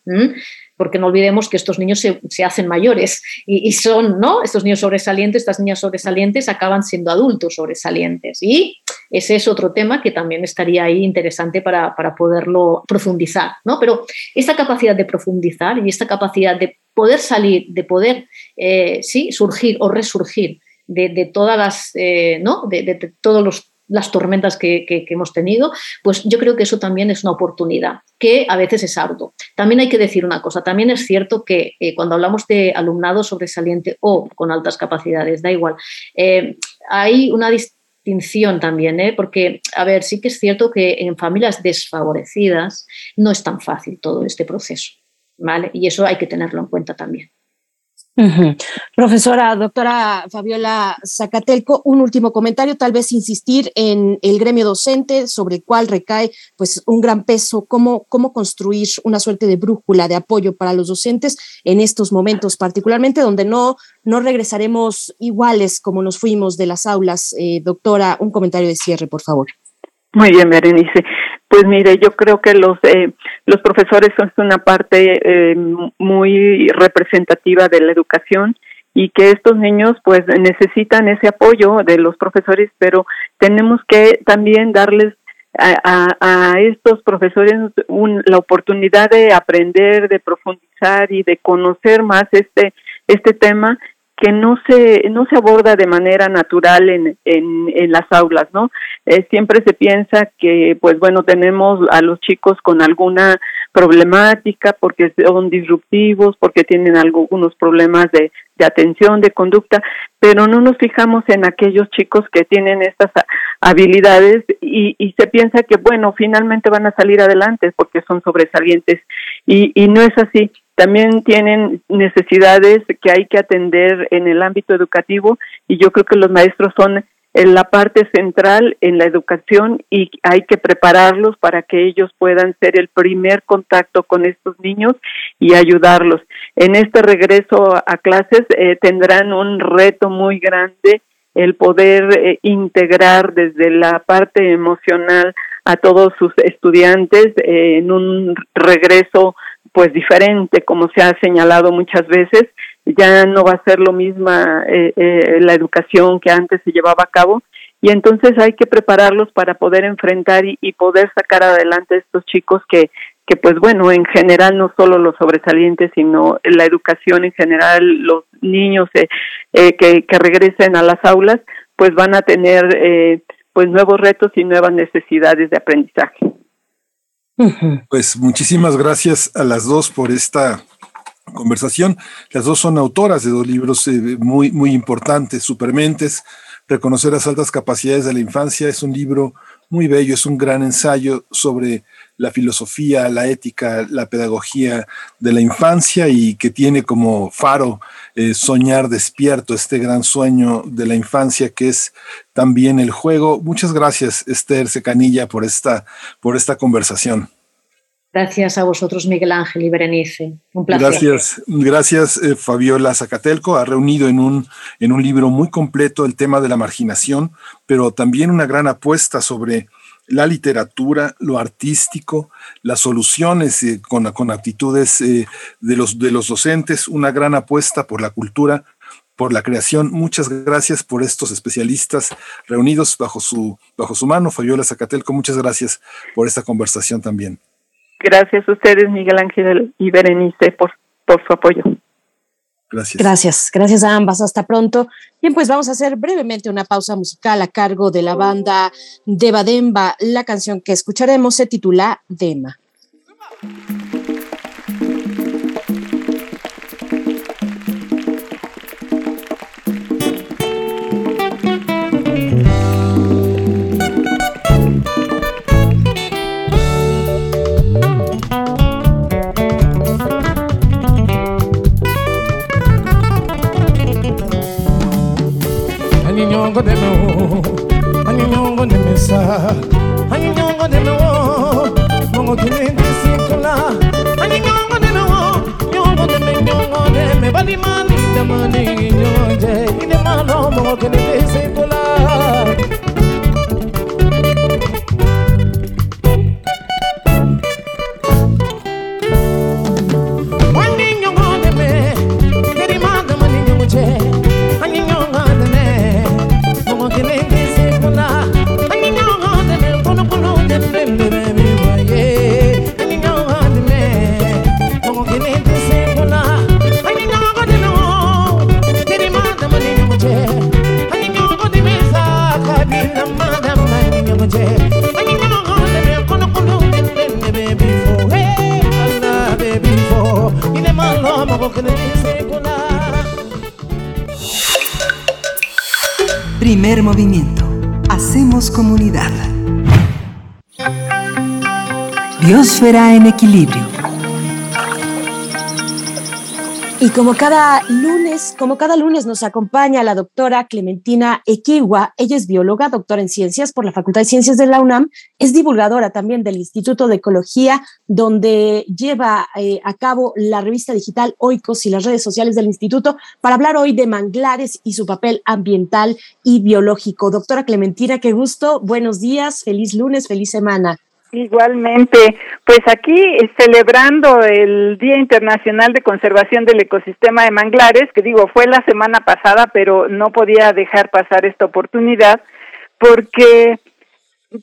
porque no olvidemos que estos niños se, hacen mayores y, son, ¿no? Estos niños sobresalientes, estas niñas sobresalientes acaban siendo adultos sobresalientes. Y ese es otro tema que también estaría ahí interesante para, poderlo profundizar, ¿no? Pero esta capacidad de profundizar y esta capacidad de poder salir, de poder, eh, sí, surgir o resurgir de, todas las, eh, ¿no? de todos los las tormentas que, hemos tenido, pues yo creo que eso también es una oportunidad, que a veces es arduo. También hay que decir una cosa, también es cierto que eh, cuando hablamos de alumnado sobresaliente o con altas capacidades, da igual, hay una distinción también, ¿eh? porque, a ver, sí que es cierto que en familias desfavorecidas no es tan fácil todo este proceso, ¿vale? Y eso hay que tenerlo en cuenta también. Profesora, doctora Fabiola Zacatelco, un último comentario, tal vez insistir en el gremio docente sobre el cual recae pues un gran peso, cómo, cómo construir una suerte de brújula de apoyo para los docentes en estos momentos, particularmente donde no, no regresaremos iguales como nos fuimos de las aulas. Eh, doctora, un comentario de cierre, por favor. Muy bien, Berenice. Pues mire, yo creo que los eh, los profesores son una parte eh, muy representativa de la educación y que estos niños pues necesitan ese apoyo de los profesores, pero tenemos que también darles a, a, estos profesores la oportunidad de aprender, de profundizar y de conocer más este este tema que no se no se aborda de manera natural en, en, las aulas no eh, siempre se piensa que pues bueno tenemos a los chicos con alguna problemática porque son disruptivos porque tienen algunos problemas de, de atención de conducta pero no nos fijamos en aquellos chicos que tienen estas habilidades y, y se piensa que bueno finalmente van a salir adelante porque son sobresalientes. Y, y no es así también tienen necesidades que hay que atender en el ámbito educativo y yo creo que los maestros son en la parte central en la educación y hay que prepararlos para que ellos puedan ser el primer contacto con estos niños y ayudarlos. En este regreso a clases eh, tendrán un reto muy grande el poder eh, integrar desde la parte emocional a todos sus estudiantes eh, en un regreso pues diferente, como se ha señalado muchas veces, ya no va a ser lo misma eh, eh, la educación que antes se llevaba a cabo y entonces hay que prepararlos para poder enfrentar y, poder sacar adelante a estos chicos que que pues bueno en general no solo los sobresalientes sino la educación en general los niños eh, eh que, que regresen a las aulas pues van a tener eh, pues nuevos retos y nuevas necesidades de aprendizaje. Pues muchísimas gracias a las dos por esta conversación. Las dos son autoras de dos libros eh, muy, muy importantes, Supermentes, Reconocer las altas capacidades de la infancia. Es un libro muy bello, es un gran ensayo sobre la filosofía, la ética, la pedagogía de la infancia y que tiene como faro eh, soñar despierto, este gran sueño de la infancia que es también el juego. Muchas gracias, Esther Secanilla, por esta, por esta conversación. Gracias a vosotros, Miguel Ángel y Berenice. Un placer. Gracias, gracias eh, Fabiola Zacatelco. Ha reunido en un, en un libro muy completo el tema de la marginación, pero también una gran apuesta sobre la literatura, lo artístico, las soluciones eh, con, con, actitudes eh, de, los, de los docentes, una gran apuesta por la cultura, por la creación. Muchas gracias por estos especialistas reunidos bajo su, bajo su mano. Fabiola Zacatelco, muchas gracias por esta conversación también. Gracias a ustedes, Miguel Ángel y Berenice, por, por su apoyo. Gracias. Gracias, gracias a ambas. Hasta pronto. Bien, pues vamos a hacer brevemente una pausa musical a cargo de la banda Deva Demba. La canción que escucharemos se titula Dema. Nyongo de no ani nyongo de mesa ani nyongo de no mongo kile disikula ani nyongo de no nyongo de me nyongo de me bali mani de nyonje ine malo mongo kile disikula Primer movimiento. Hacemos comunidad. Biosfera en equilibrio. Y como cada lunes, como cada lunes nos acompaña la doctora Clementina Equiwa, ella es bióloga, doctora en ciencias por la Facultad de Ciencias de la UNAM, es divulgadora también del Instituto de Ecología, donde lleva eh, a cabo la revista digital Oikos y las redes sociales del instituto para hablar hoy de manglares y su papel ambiental y biológico. Doctora Clementina, qué gusto, buenos días, feliz lunes, feliz semana. Igualmente, pues aquí eh, celebrando el Día Internacional de Conservación del Ecosistema de Manglares, que digo, fue la semana pasada, pero no podía dejar pasar esta oportunidad porque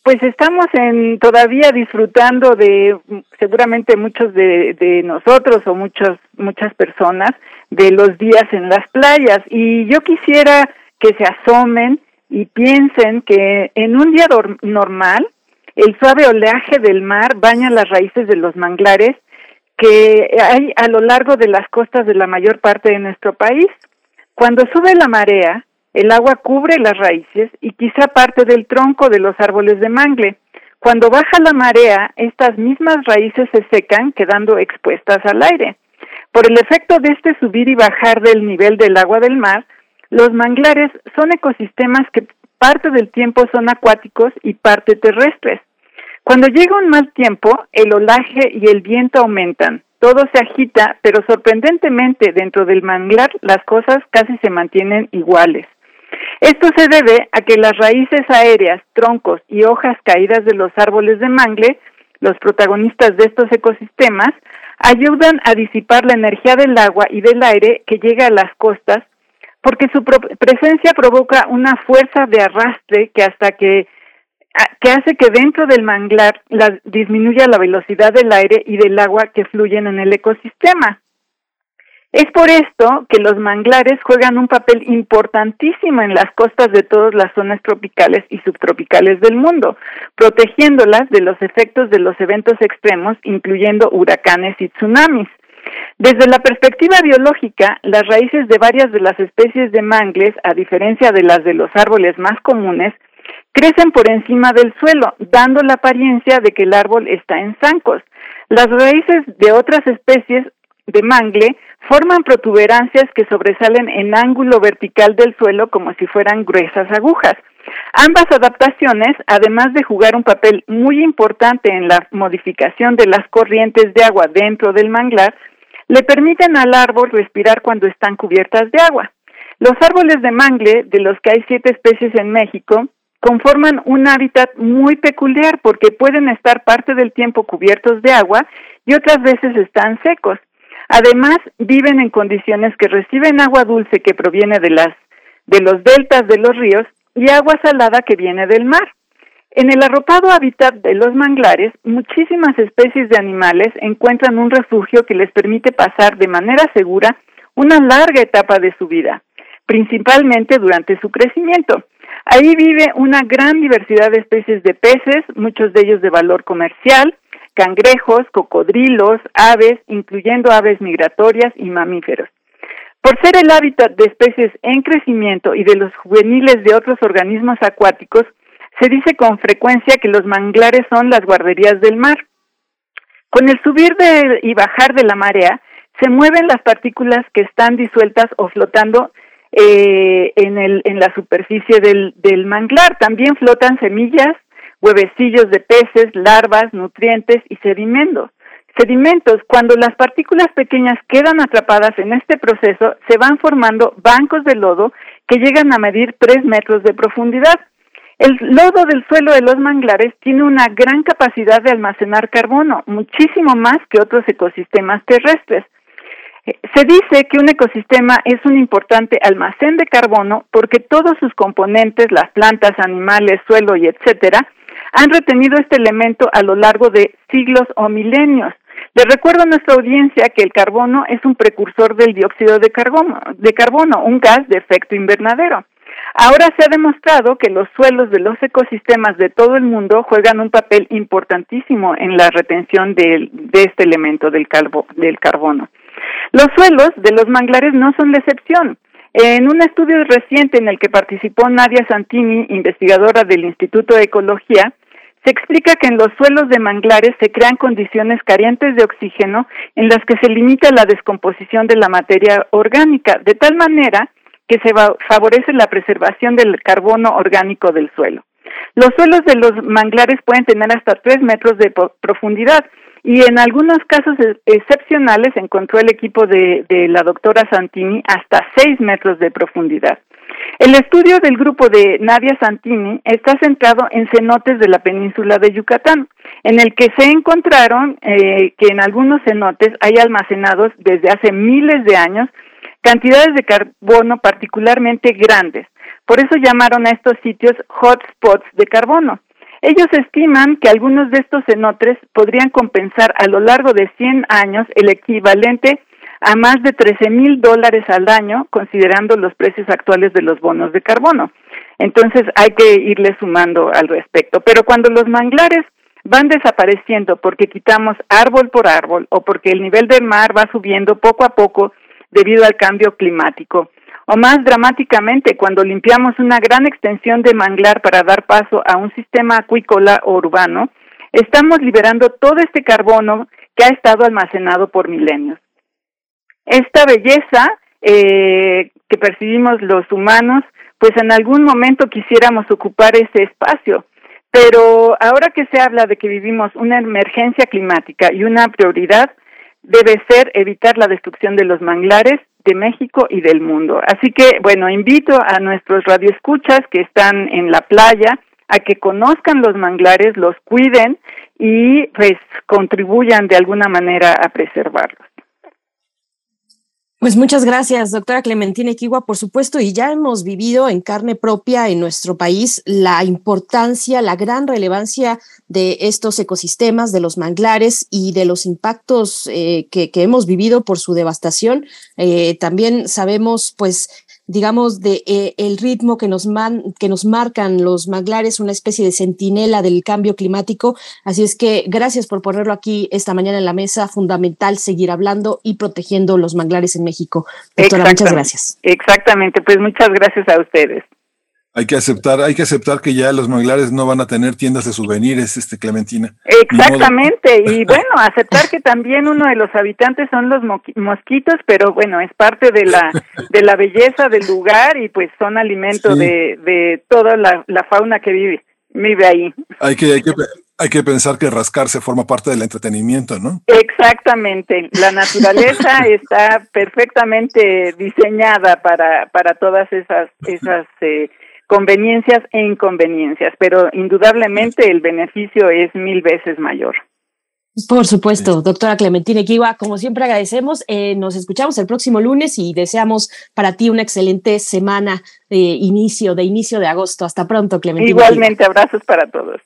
pues estamos en todavía disfrutando de seguramente muchos de, nosotros o muchos muchas personas de los días en las playas. Y yo quisiera que se asomen y piensen que en un día normal el suave oleaje del mar baña las raíces de los manglares que hay a lo largo de las costas de la mayor parte de nuestro país. Cuando sube la marea, el agua cubre las raíces y quizá parte del tronco de los árboles de mangle. Cuando baja la marea, estas mismas raíces se secan, quedando expuestas al aire. Por el efecto de este subir y bajar del nivel del agua del mar, los manglares son ecosistemas que parte del tiempo son acuáticos y parte terrestres. Cuando llega un mal tiempo, el olaje y el viento aumentan. Todo se agita, pero sorprendentemente dentro del manglar las cosas casi se mantienen iguales. Esto se debe a que las raíces aéreas, troncos y hojas caídas de los árboles de mangle, los protagonistas de estos ecosistemas, ayudan a disipar la energía del agua y del aire que llega a las costas porque su presencia provoca una fuerza de arrastre que hasta que que hace que dentro del manglar la, disminuya la velocidad del aire y del agua que fluyen en el ecosistema. Es por esto que los manglares juegan un papel importantísimo en las costas de todas las zonas tropicales y subtropicales del mundo, protegiéndolas de los efectos de los eventos extremos, incluyendo huracanes y tsunamis. Desde la perspectiva biológica, las raíces de varias de las especies de mangles, a diferencia de las de los árboles más comunes, crecen por encima del suelo, dando la apariencia de que el árbol está en zancos. Las raíces de otras especies de mangle forman protuberancias que sobresalen en ángulo vertical del suelo como si fueran gruesas agujas. Ambas adaptaciones, además de jugar un papel muy importante en la modificación de las corrientes de agua dentro del manglar, le permiten al árbol respirar cuando están cubiertas de agua. Los árboles de mangle, de los que hay siete especies en México, conforman un hábitat muy peculiar porque pueden estar parte del tiempo cubiertos de agua y otras veces están secos. Además, viven en condiciones que reciben agua dulce que proviene de las de los deltas de los ríos y agua salada que viene del mar. En el arropado hábitat de los manglares, muchísimas especies de animales encuentran un refugio que les permite pasar de manera segura una larga etapa de su vida, principalmente durante su crecimiento. Ahí vive una gran diversidad de especies de peces, muchos de ellos de valor comercial, cangrejos, cocodrilos, aves, incluyendo aves migratorias y mamíferos. Por ser el hábitat de especies en crecimiento y de los juveniles de otros organismos acuáticos, se dice con frecuencia que los manglares son las guarderías del mar. Con el subir y bajar de la marea, se mueven las partículas que están disueltas o flotando eh, en, la superficie del, del manglar. También flotan semillas, huevecillos de peces, larvas, nutrientes y sedimentos. Sedimentos, cuando las partículas pequeñas quedan atrapadas en este proceso, se van formando bancos de lodo que llegan a medir tres metros de profundidad. El lodo del suelo de los manglares tiene una gran capacidad de almacenar carbono, muchísimo más que otros ecosistemas terrestres. Eh, se dice que un ecosistema es un importante almacén de carbono porque todos sus componentes, las plantas, animales, suelo y etcétera, han retenido este elemento a lo largo de siglos o milenios. Le recuerdo a nuestra audiencia que el carbono es un precursor del dióxido de carbono, de carbono, un gas de efecto invernadero. Ahora se ha demostrado que los suelos de los ecosistemas de todo el mundo juegan un papel importantísimo en la retención de, este elemento del, del carbono. Los suelos de los manglares no son la excepción. En un estudio reciente en el que participó Nadia Santini, investigadora del Instituto de Ecología, se explica que en los suelos de manglares se crean condiciones carentes de oxígeno en las que se limita la descomposición de la materia orgánica, de tal manera que se favorece la preservación del carbono orgánico del suelo. Los suelos de los manglares pueden tener hasta tres metros de profundidad y en algunos casos excepcionales encontró el equipo de, la doctora Santini hasta seis metros de profundidad. El estudio del grupo de Nadia Santini está centrado en cenotes de la península de Yucatán, en el que se encontraron eh, que en algunos cenotes hay almacenados desde hace miles de años cantidades de carbono particularmente grandes. Por eso llamaron a estos sitios hotspots de carbono. Ellos estiman que algunos de estos cenotes podrían compensar a lo largo de 100 años el equivalente a más de 13 mil dólares al año, considerando los precios actuales de los bonos de carbono. Entonces hay que irle sumando al respecto. Pero cuando los manglares van desapareciendo porque quitamos árbol por árbol o porque el nivel del mar va subiendo poco a poco debido al cambio climático, o más dramáticamente cuando limpiamos una gran extensión de manglar para dar paso a un sistema acuícola o urbano, estamos liberando todo este carbono que ha estado almacenado por milenios. Esta belleza eh, que percibimos los humanos, pues en algún momento quisiéramos ocupar ese espacio, pero ahora que se habla de que vivimos una emergencia climática y una prioridad debe ser evitar la destrucción de los manglares de México y del mundo. Así que, bueno, invito a nuestros radioescuchas que están en la playa a que conozcan los manglares, los cuiden y pues contribuyan de alguna manera a preservarlos. Pues muchas gracias, doctora Clementina Equigua, por supuesto, y ya hemos vivido en carne propia en nuestro país la importancia, la gran relevancia de estos ecosistemas, de los manglares y de los impactos eh, que, hemos vivido por su devastación. Eh, también sabemos, pues, digamos, de eh, el ritmo que nos, man, que nos marcan los manglares, una especie de centinela del cambio climático. Así es que gracias por ponerlo aquí esta mañana en la mesa. Fundamental seguir hablando y protegiendo los manglares en México. Doctora, muchas gracias. Exactamente, pues muchas gracias a ustedes. Hay que aceptar, hay que aceptar que ya los manglares no van a tener tiendas de souvenirs, este Clementina. Exactamente, y [laughs] bueno, aceptar que también uno de los habitantes son los mosquitos, pero bueno, es parte de la de la belleza del lugar y pues son alimento de, de toda la, fauna que vive vive ahí. Hay que, hay que hay que pensar que rascarse forma parte del entretenimiento, ¿no? Exactamente. La naturaleza [laughs] está perfectamente diseñada para, para todas esas, esas eh, conveniencias e inconveniencias, pero indudablemente el beneficio es mil veces mayor. Por supuesto, doctora Clementina Equiwa, como siempre agradecemos, eh, nos escuchamos el próximo lunes y deseamos para ti una excelente semana de inicio, de inicio de agosto. Hasta pronto, Clementina. Igualmente, abrazos para todos.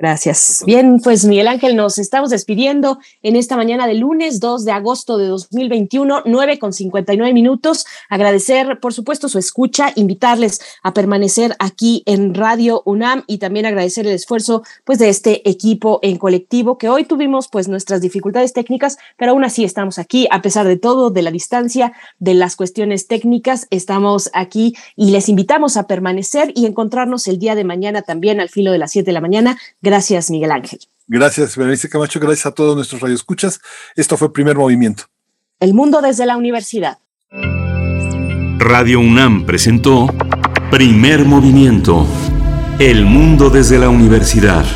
Gracias. Bien, pues Miguel Ángel, nos estamos despidiendo en esta mañana de lunes 2 de agosto de 2021, 9 con 59 minutos. Agradecer, por supuesto, su escucha, invitarles a permanecer aquí en Radio UNAM y también agradecer el esfuerzo pues de este equipo en colectivo que hoy tuvimos pues nuestras dificultades técnicas, pero aún así estamos aquí a pesar de todo, de la distancia, de las cuestiones técnicas, estamos aquí y les invitamos a permanecer y encontrarnos el día de mañana también al filo de las 7 de la mañana Gracias, Miguel Ángel. Gracias, Berenice Camacho. Gracias a todos nuestros radioescuchas. Esto fue Primer Movimiento. El mundo desde la universidad. Radio UNAM presentó Primer Movimiento. El mundo desde la universidad.